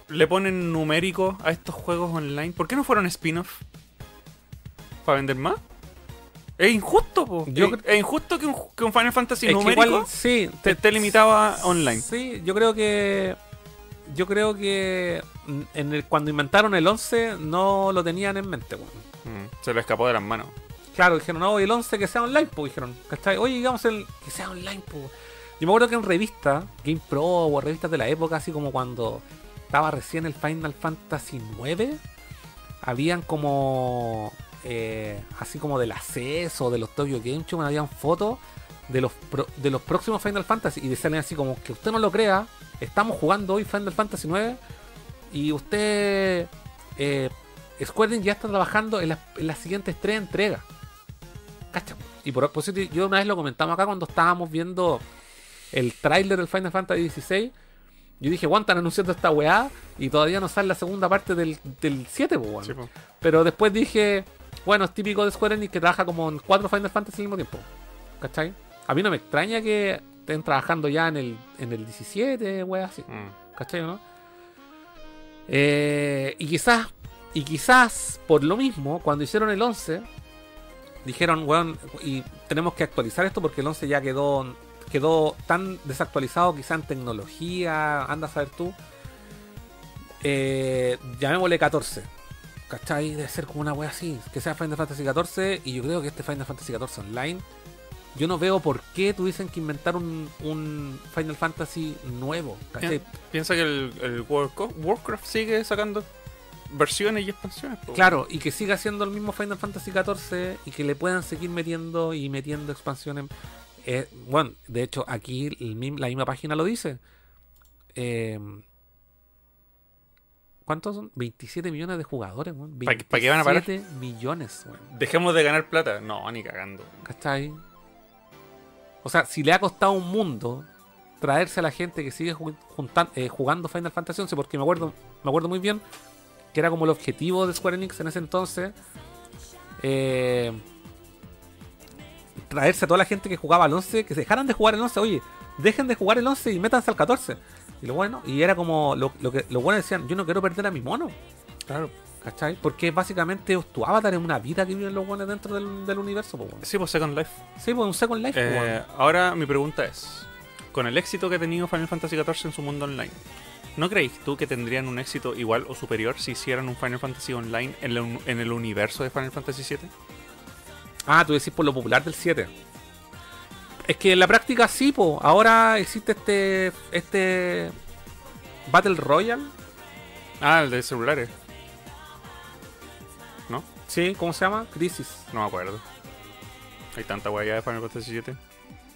le ponen numérico a estos juegos online? ¿Por qué no fueron spin-off? ¿Para vender más? Es injusto, po. Yo es, injusto que un, que un Final Fantasy Es numérico igual, sí, te- esté limitado a online. Sí, yo creo que. Yo creo que. En el, cuando inventaron el 11, no lo tenían en mente, weón. Mm, se le escapó de las manos. Claro, dijeron, no, el 11 que sea online, pues dijeron, ¿cachai? Oye, digamos el que sea online, pues. Yo me acuerdo que en revistas, Game Pro o revistas de la época, así como cuando estaba recién el Final Fantasy 9, habían como. Eh, así como del acceso de los Tokyo Game Show, habían fotos de los, pro- de los próximos Final Fantasy y decían así como que usted no lo crea, estamos jugando hoy Final Fantasy 9 y usted. Eh, Square Enix ya está trabajando en, las- en las siguientes tres entregas. Cacha. Y por, te- yo una vez lo comentamos acá cuando estábamos viendo el tráiler del Final Fantasy XVI. Yo dije, ¿cuánto están anunciando esta weá? Y todavía no sale la segunda parte del, del 7, pues, weón. Sí, po. Pero después dije, bueno, es típico de Square Enix que trabaja como en cuatro Final Fantasy al mismo tiempo. ¿Cachai? A mí no me extraña que estén trabajando ya en el, en el 17, weá, así. Mm. ¿Cachai, no? Eh, y quizás, y quizás por lo mismo, cuando hicieron el 11, dijeron, weón, y tenemos que actualizar esto porque el 11 ya quedó, quedó tan desactualizado, quizá en tecnología, anda a saber tú. Eh, llamémosle 14. ¿Cachai? Debe ser como una wea así, que sea Final Fantasy 14, y yo creo que este Final Fantasy 14 online. Yo no veo por qué tuviesen que inventar un, un Final Fantasy nuevo. ¿cachai? Pi- Piensa que el, el Warcraft sigue sacando versiones y expansiones. Claro, y que siga siendo el mismo Final Fantasy XIV y que le puedan seguir metiendo y metiendo expansiones. Eh, bueno, de hecho, aquí el la misma página lo dice. Eh, ¿Cuántos son? 27 millones de jugadores, weón. ¿Pa qué- pa qué van a parar? 27 millones, weón. Dejemos de ganar plata. No, ni cagando. ¿Cachai? O sea, si le ha costado un mundo traerse a la gente que sigue ju- juntan- eh, jugando Final Fantasy XI, porque me acuerdo, me acuerdo muy bien que era como el objetivo de Square Enix en ese entonces. eh, traerse a toda la gente que jugaba al 11, que se dejaran de jugar el 11, oye, dejen de jugar el 11 y métanse al 14. Y lo bueno, y era como lo, lo que los buenos decían, yo no quiero perder a mi mono. Claro. ¿Cachai? Porque básicamente tu avatar es una vida que viven los buenos dentro del, del universo, po, weón. Sí, pues Second Life. Sí, pues un Second Life, po, Eh, ahora mi pregunta es, con el éxito que ha tenido Final Fantasy XIV en su mundo online, ¿no creéis tú que tendrían un éxito igual o superior si hicieran un Final Fantasy online en, la en el universo de Final Fantasy VII? Ah, tú decís por lo popular del 7. Es que en la práctica sí, po. Ahora existe este. este. Battle Royale. Ah, el de celulares. ¿No? Sí, ¿cómo se llama? Crisis. No me acuerdo. Hay tanta guaya de Final Fantasy VII.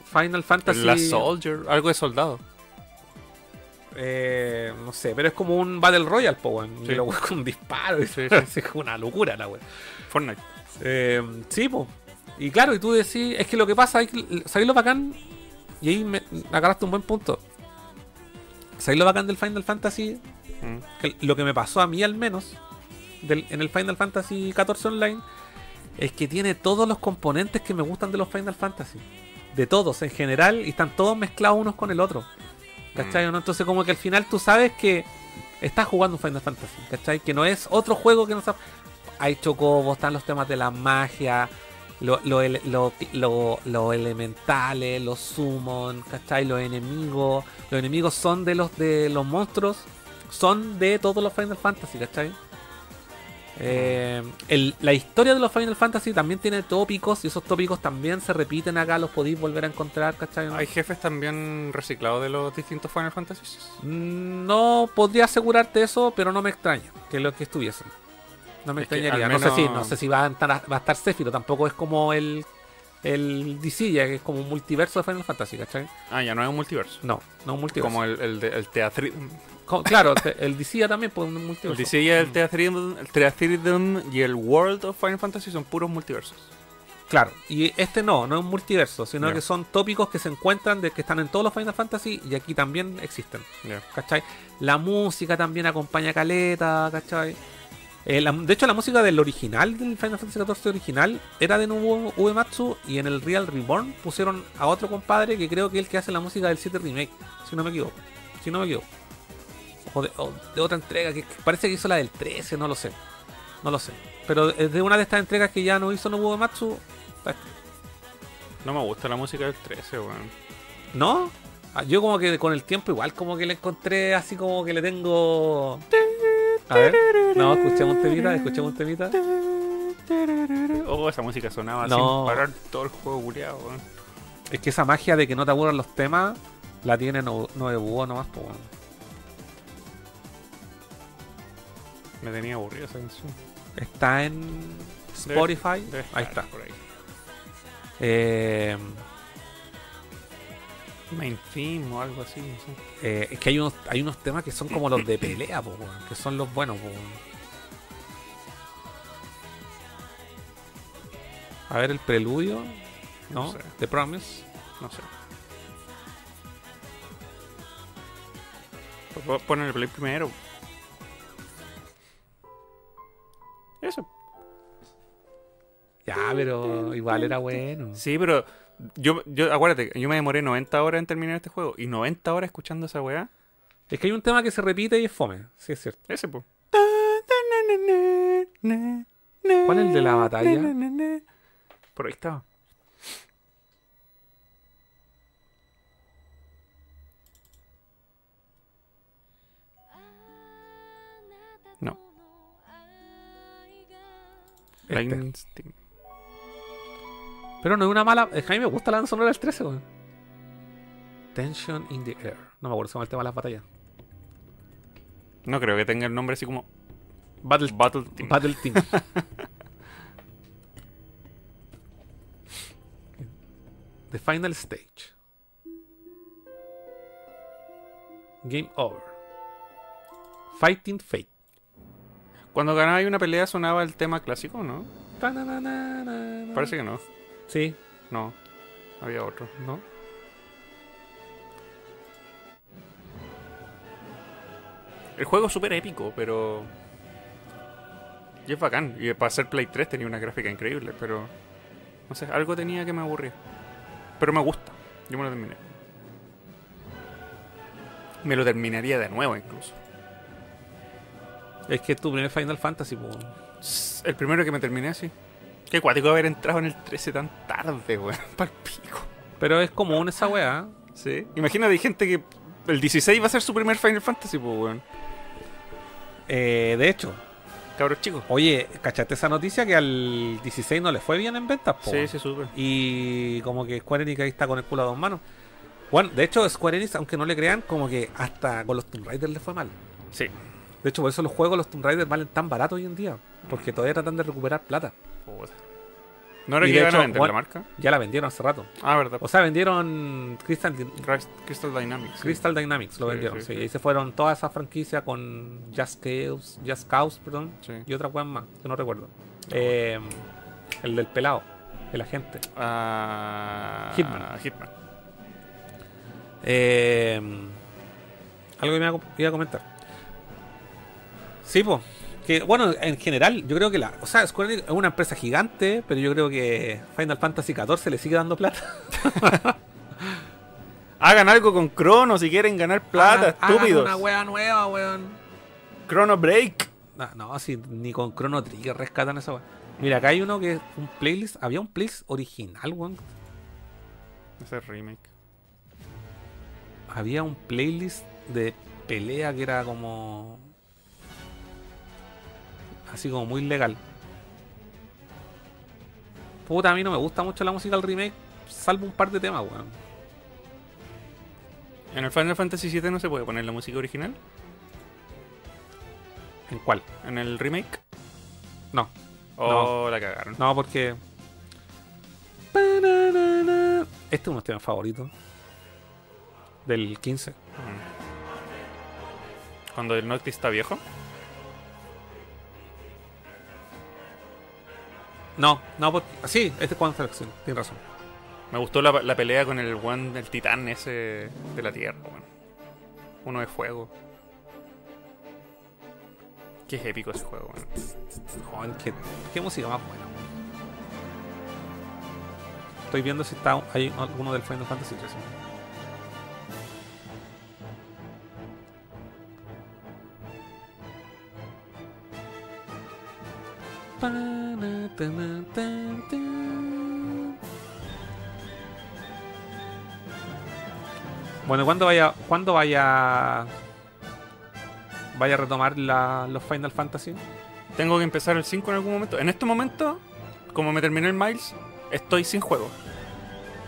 Final Fantasy. La Soldier, algo de soldado. Eh, no sé, pero es como un Battle Royale, po, weón. Sí. Lo con un disparo. *laughs* Sí, es una locura la weón. Fortnite. Eh, sí, po. Y claro, y tú decís, es que lo que pasa, ¿sabéis lo bacán? Y ahí me agarraste un buen punto. ¿Sabéis lo bacán del Final Fantasy? Mm. Que lo que me pasó a mí al menos del- en el Final Fantasy XIV Online es que tiene todos los componentes que me gustan de los Final Fantasy. De todos en general y están todos mezclados unos con el otro. ¿Cachai? o no? Entonces como que al final tú sabes que estás jugando un Final Fantasy. ¿Cachai? Que no es otro juego que no sabes. Hay chocobos, están los temas de la magia, lo, lo, lo- lo elementales, los summon, ¿cachai? Los enemigos. Los enemigos son de los de los monstruos. Son de todos los Final Fantasy, ¿cachai? Eh, el- la historia de los Final Fantasy también tiene tópicos y esos tópicos también se repiten acá, los podéis volver a encontrar, ¿cachai? ¿Hay jefes también reciclados de los distintos Final Fantasy? Mm, No podría asegurarte eso, pero no me extraña que lo que estuviesen. No me Es extrañaría. No sé si, no sé si va a estar, va a estar Sephiroth, tampoco es como el el Dissidia, que es como un multiverso de Final Fantasy, ¿cachai? Ah, ya no es un multiverso. No, no un multiverso. Como el, el, el teatri... Claro, el Dissidia también pues un multiverso. El DC, el Theatrhythm, el y el World of Final Fantasy son puros multiversos. Claro, y este no, no es un multiverso, sino Ya. que son tópicos que se encuentran, de que están en todos los Final Fantasy y aquí también existen. Ya. ¿Cachai? La música también acompaña a Caleta, ¿cachai? Eh, la- de hecho, la música del original, del Final Fantasy XIV original, era de Nobuo Uematsu y en el Real Reborn pusieron a otro compadre que creo que es el que hace la música del 7 Remake, si no me equivoco. Si no me equivoco. O de, o de otra entrega, que, parece que hizo la del 13, no lo sé. No lo sé. Pero es de una de estas entregas que ya no hizo Nobuo Uematsu. No me gusta la música del 13, weón. ¿No? Ah, Yo como que con el tiempo igual como que le encontré así como que le tengo... A ver. No, escuchemos un temita, escuchemos un temita. Oh, esa música sonaba No. sin parar todo el juego culiado. Es que esa magia de que no te aburran los temas la tiene no, no de búho nomás, pues bueno. Me tenía aburrido esa canción. Está en Spotify. debe Ahí está. Por ahí. Eh, Main theme o algo así, no sé. eh, es que hay unos, hay unos temas que son como los de pelea, que son los buenos. A ver el preludio. No, No sé. The Promise. No sé. Pues Ponen el play primero. Eso. Ya, pero igual era bueno. Sí, pero yo, yo, acuérdate, yo me demoré 90 horas en terminar este juego. Y 90 horas escuchando esa weá. Es que hay un tema que se repite y es fome. Sí, es cierto. Ese, po. ¿Cuál es el de la batalla? Por ahí estaba. No. Este. Pero no es una mala. Es que a mí me gusta la banda sonora del 13, weón. Tension in the Air. No me acuerdo si se llama el tema de las batallas. No creo que tenga el nombre así como Battle, Battle Team. Battle Team. *laughs* The Final Stage. Game Over. Fighting Fate. Cuando ganaba una pelea sonaba el tema clásico, ¿no? Parece que no. Sí, No. Había otro. ¿no? El juego es súper épico, pero. Y es bacán. Y para hacer Play 3 tenía una gráfica increíble, pero. No sé, algo tenía que me aburría. Pero me gusta. Yo me lo terminé. Me lo terminaría de nuevo incluso. Es que tu primer Final Fantasy. El primero que me terminé, sí. Qué cuático haber entrado en el 13 tan tarde, weón. *laughs* Pal pico. Pero es común esa weá. Sí. Imagínate, hay gente que el 16 va a ser su primer Final Fantasy, pues, weón. Eh, de hecho, Cabros chicos. oye, ¿cachaste esa noticia que al 16 no le fue bien en ventas? po? Sí, sí, súper. Y como que Square Enix ahí está con el culo a dos manos. Bueno, de hecho, Square Enix, aunque no le crean, como que hasta con los Tomb Raider le fue mal. Sí. De hecho, por eso los juegos, los Tomb Raider valen tan baratos hoy en día. Porque todavía tratan de recuperar plata. Puta. ¿No era Y que a hecho, vender bueno, la marca? Ya la vendieron hace rato. Ah, verdad. O sea, vendieron Crystal, Crys- Crystal Dynamics. sí. Crystal Dynamics, lo Sí, vendieron. sí, Sí. Y se fueron toda esa franquicia con Just Chaos, Just Cause, perdón. Sí. Y otra weá más, que no recuerdo. Eh, el del pelado, el agente. Ah, Hitman. Hitman. Eh, algo que me iba a co- iba a comentar. Sí, pues. Que, bueno, en general, yo creo que la. O sea, Square Enix es una empresa gigante, pero yo creo que Final Fantasy XIV le sigue dando plata. *laughs* Hagan algo con Chrono si quieren ganar plata, Hagan- hagan estúpidos. una wea nueva, weón. Chrono Break. No, no, así, ni con Chrono Trigger rescatan esa wea. Mira, acá hay uno que es un playlist. Había un playlist original, weón. Ese es remake. Había un playlist de pelea que era como. Así como muy legal. Puta, a mí no me gusta mucho la música del remake, salvo un par de temas, weón. En el Final Fantasy VII no se puede poner la música original. ¿En cuál? En el remake. No, Oh, la cagaron. no, porque. Este es uno de mis temas favoritos. Del 15. Mm. Cuando el Noctis está viejo. No, no, porque. Sí, este es cuando selección, tienes razón. Me gustó la, la pelea con el one, el titán ese de la tierra, weón. Uno de fuego. Qué épico ese juego, weón. Joder, qué, qué música más buena, weón. Estoy viendo si está hay alguno del Final Fantasy XIII. Bueno, ¿cuándo vaya, ¿cuándo vaya, vaya a retomar la- los Final Fantasy? Tengo que empezar el 5 en algún momento. En este momento, como me terminé el Miles, estoy sin juego.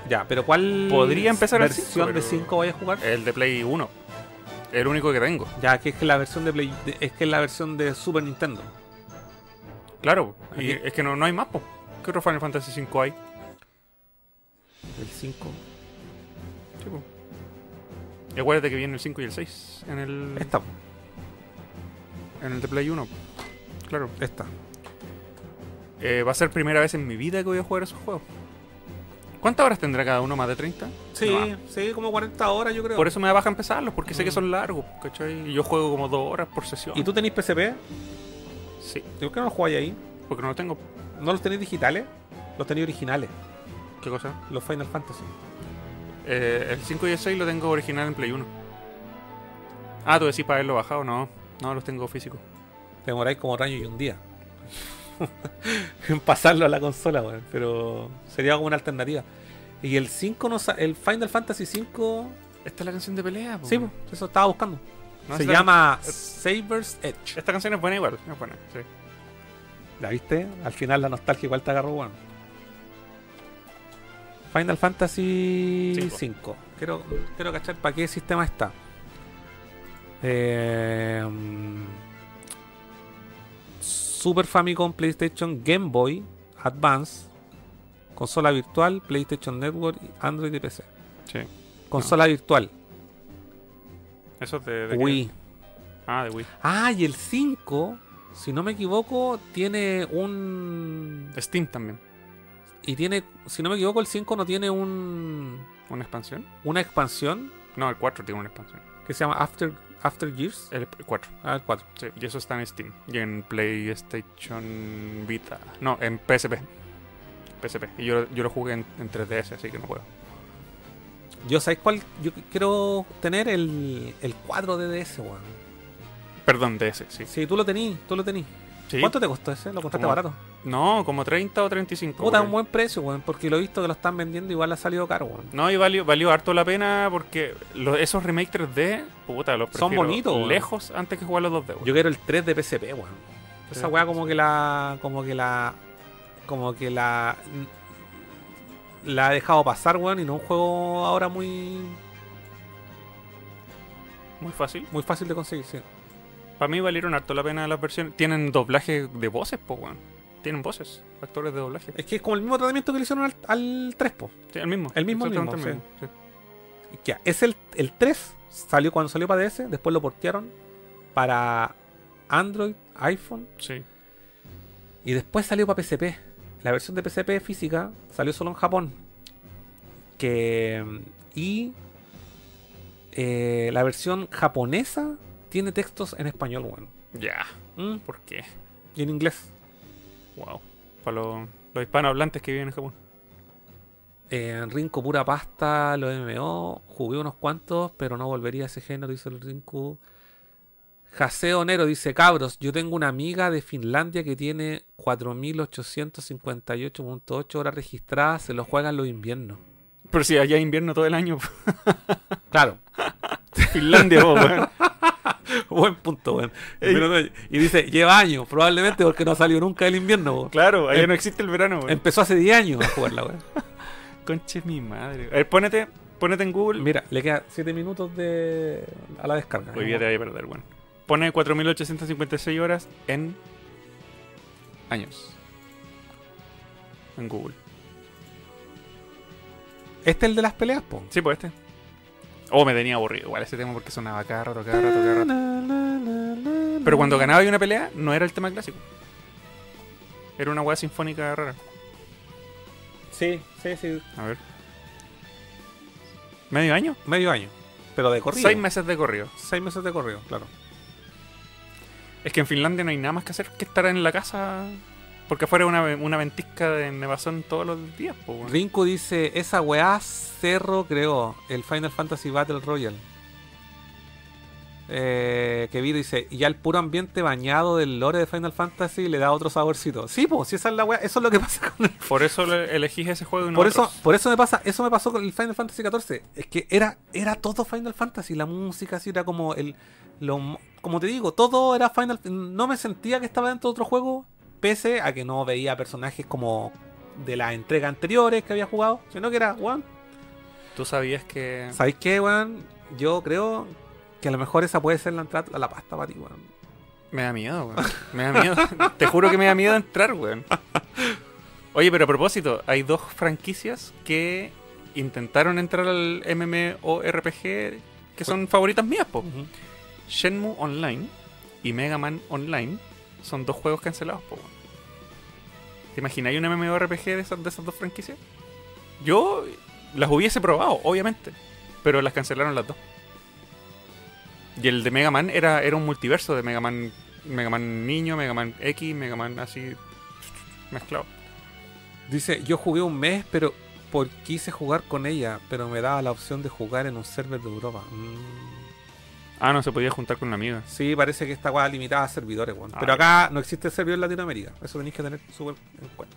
Ya, pero ¿cuál Podría empezar el versión 5, de pero- 5 vaya a jugar? El de Play 1. El único que tengo. Ya, que es que la versión de Play es que es la versión de Super Nintendo. Claro. Y es que no, no hay más, po. ¿Qué otro Final Fantasy 5 hay? El 5. Sí, po. Y acuérdate que viene el 5 y el 6 en el, Esta, en el de Play 1. Claro. esta. Eh, va a ser primera vez en mi vida que voy a jugar esos juegos. ¿Cuántas horas tendrá cada uno? ¿Más de 30? Sí, No. sí, como 40 horas yo creo. Por eso me da baja empezarlos, porque sé que Mm. son largos, ¿cachai? Y yo juego como dos horas por sesión. ¿Y tú tenés PSP? Sí, ¿Por qué no los jugáis ahí? porque no lo tengo. ¿No los tenéis digitales? Los tenéis originales, ¿Qué cosa? los Final Fantasy. Eh, el 5 y el 6 lo tengo original en Play 1. Ah, tú decís para haberlo bajado, no. No, los tengo físicos. Te demoráis como año y un día. *laughs* en pasarlo a la consola, weón. Pero sería como una alternativa. Y el 5 no el Final Fantasy 5. Esta es la canción de pelea, po. Sí, pues, eso estaba buscando. No, Se llama Saber's Edge. Esta canción es buena igual, es buena, sí. ¿La viste? Al final la nostalgia igual te agarró, bueno. Final Fantasy. 5. Quiero, quiero cachar para qué sistema está. Eh, Super Famicom, PlayStation, Game Boy, Advance, consola virtual, PlayStation Network, Android y PC. Sí. Consola virtual, Eso es de, de qué? Wii. Ah, de Wii. Ah, y el 5 Si no me equivoco, tiene un. Steam también. Y tiene. Si no me equivoco, el 5 no tiene un. ¿Una expansión? Una expansión No, el 4 tiene una expansión. que se llama After, After Years. El 4. Ah, el 4. Sí, y eso está en Steam. Y en PlayStation Vita. No, en PSP. PSP. Y yo, yo lo jugué en, en 3DS, así que no puedo. Yo, ¿sabes cuál? Yo quiero tener el, el 4 de DS, weón. Perdón, DS, sí. Sí, tú lo tení, tú lo tení. Sí. ¿Cuánto te costó ese? ¿Lo compraste barato? No, como 30 o 35. Puta, un buen precio, weón. Porque lo he visto que lo están vendiendo, igual ha salido caro, weón. No, y valió, valió harto la pena porque lo- esos remakes 3D, puta, los Son bonitos, weón. lejos antes que jugar los 2D. weón. Yo quiero el 3 de PSP, weón. Esa weá como que la. como que la. como que la. La ha dejado pasar, weón, y no un juego ahora muy. Muy fácil. muy fácil de conseguir, sí. Para mí valieron harto la pena las versiones. Tienen doblaje de voces, po, weón. Tienen voces, actores de doblaje. Es que es como el mismo tratamiento que le hicieron al, al 3, po. Sí, el mismo. El mismo, exactamente mismo, el Sí. Ya, es el, el 3, salió cuando salió para DS, después lo portearon para Android, iPhone, Sí. y después salió para PSP. La versión de PSP física salió solo en Japón. Que. Y. eh, la versión japonesa tiene textos en español, weón. Ya. Mm, ¿Por qué? Y en inglés. Wow. Para los, los hispanohablantes que viven en Japón. En Rinku pura pasta, los MMO, jugué unos cuantos, pero no volvería a ese género, dice el Rinku. Jaseo Nero dice, cabros, yo tengo una amiga de Finlandia que tiene 4.858.8 horas registradas, se lo juegan los inviernos. Pero si allá hay invierno todo el año. *laughs* Claro, *laughs* Finlandia, po, weón. *laughs* buen punto, weón. Y dice, lleva años, probablemente porque no salió nunca del invierno, weón. Claro, allá Em- no existe el verano, weón. Empezó hace 10 años a jugarla, weón. Conche mi madre. A ver, ponete, ponete en Google. Mira, le queda 7 minutos de a la descarga. Hoy día te voy a perder, weón. Pone 4.856 horas en años. En Google. Este es el de las peleas, po. Sí, pues este. Oh, me tenía aburrido igual ese tema porque sonaba cada rato, cada rato, cada rato. Pero cuando ganaba y una pelea, no era el tema clásico. Era una weá sinfónica rara. Sí, sí, sí. A ver. ¿Medio año? Medio año. Pero de corrido. Seis meses de corrido. Seis meses de corrido, claro. Es que en Finlandia no hay nada más que hacer que estar en la casa. Porque afuera una, una ventisca de nevazón todos los días, po, weón. Rinku dice, esa weá Cerro creó el Final Fantasy Battle Royale. Eh, que vi dice, y ya el puro ambiente bañado del lore de Final Fantasy le da otro saborcito. Sí, pues, si esa es la weá, eso es lo que *laughs* pasa con el Por eso le- elegís ese juego y no por eso, por eso me pasa, eso me pasó con el Final Fantasy XIV. Es que era, era todo Final Fantasy, la música así era como el, lo, como te digo, todo era Final. No me sentía que estaba dentro de otro juego, pese a que no veía personajes como de las entregas anteriores que había jugado, sino que era, weón. Tú sabías que. ¿Sabéis qué, weón? Yo creo que a lo mejor esa puede ser la entrada a la pasta para ti, weón. Me da miedo, weón. Me da miedo. *laughs* Te juro que me da miedo entrar, weón. Oye, pero a propósito, hay dos franquicias que intentaron entrar al MMORPG que son favoritas mías, po. Shenmue Online y Mega Man Online son dos juegos cancelados, po. ¿Te imagináis un MMORPG de esas, de esas dos franquicias? Yo las hubiese probado, obviamente, pero las cancelaron las dos. Y el de Mega Man era, era un multiverso de Mega Man, Mega Man niño, Mega Man X, Mega Man así mezclado. Dice, yo jugué un mes, pero por quise jugar con ella, pero me daba la opción de jugar en un server de Europa. Mm. Ah, no se podía juntar con una amiga. Sí, parece que esta weá limitada a servidores, weón. Ah, Pero ya. acá no existe servidor en Latinoamérica. Eso tenéis que tener súper en cuenta.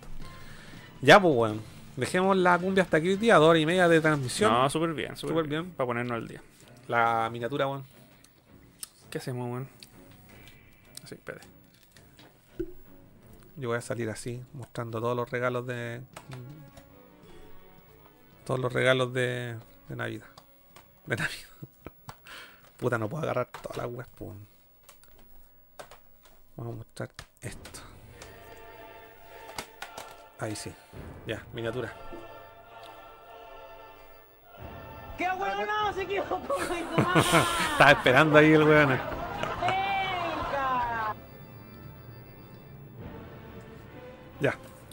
Ya, pues, weón. Dejemos la cumbia hasta aquí hoy día, dos horas y media de transmisión. No, súper bien, súper Súper bien. bien. Para ponernos al día. La miniatura, weón. ¿Qué hacemos, weón? Así, espérate. Yo voy a salir así, mostrando todos los regalos de. Todos los regalos de. de Navidad. De Navidad. *laughs* Puta, no puedo agarrar todas las weas, pues. Vamos a mostrar esto. Ahí sí. Ya, miniatura. ¡Qué bueno no se equivocó! *laughs* Estaba esperando ahí el weón. ¡Venga!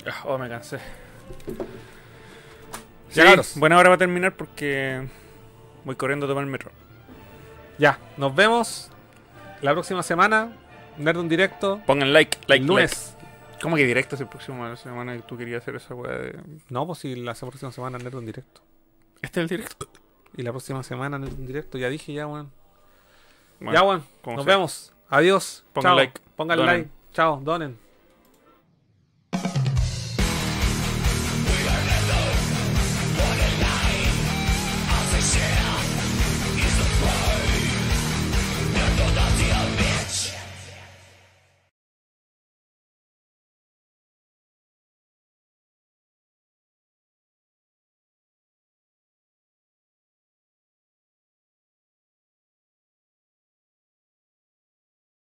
Ah, Oh, me cansé. Ya, Sí, cabros. buena hora para terminar porque voy corriendo a tomar el metro. Ya, nos vemos la próxima semana. Nerd en directo. Pongan like, like, el lunes. like. ¿Cómo que directo es el próximo semana que tú querías hacer esa weá de. No, pues si la próxima semana Nerd en directo. Este es el directo. Y la próxima semana en directo. Ya dije, ya, weón. Bueno, ya, weón. Nos sea. vemos. Adiós. Pongan like. Pongan like. Chao. Donen.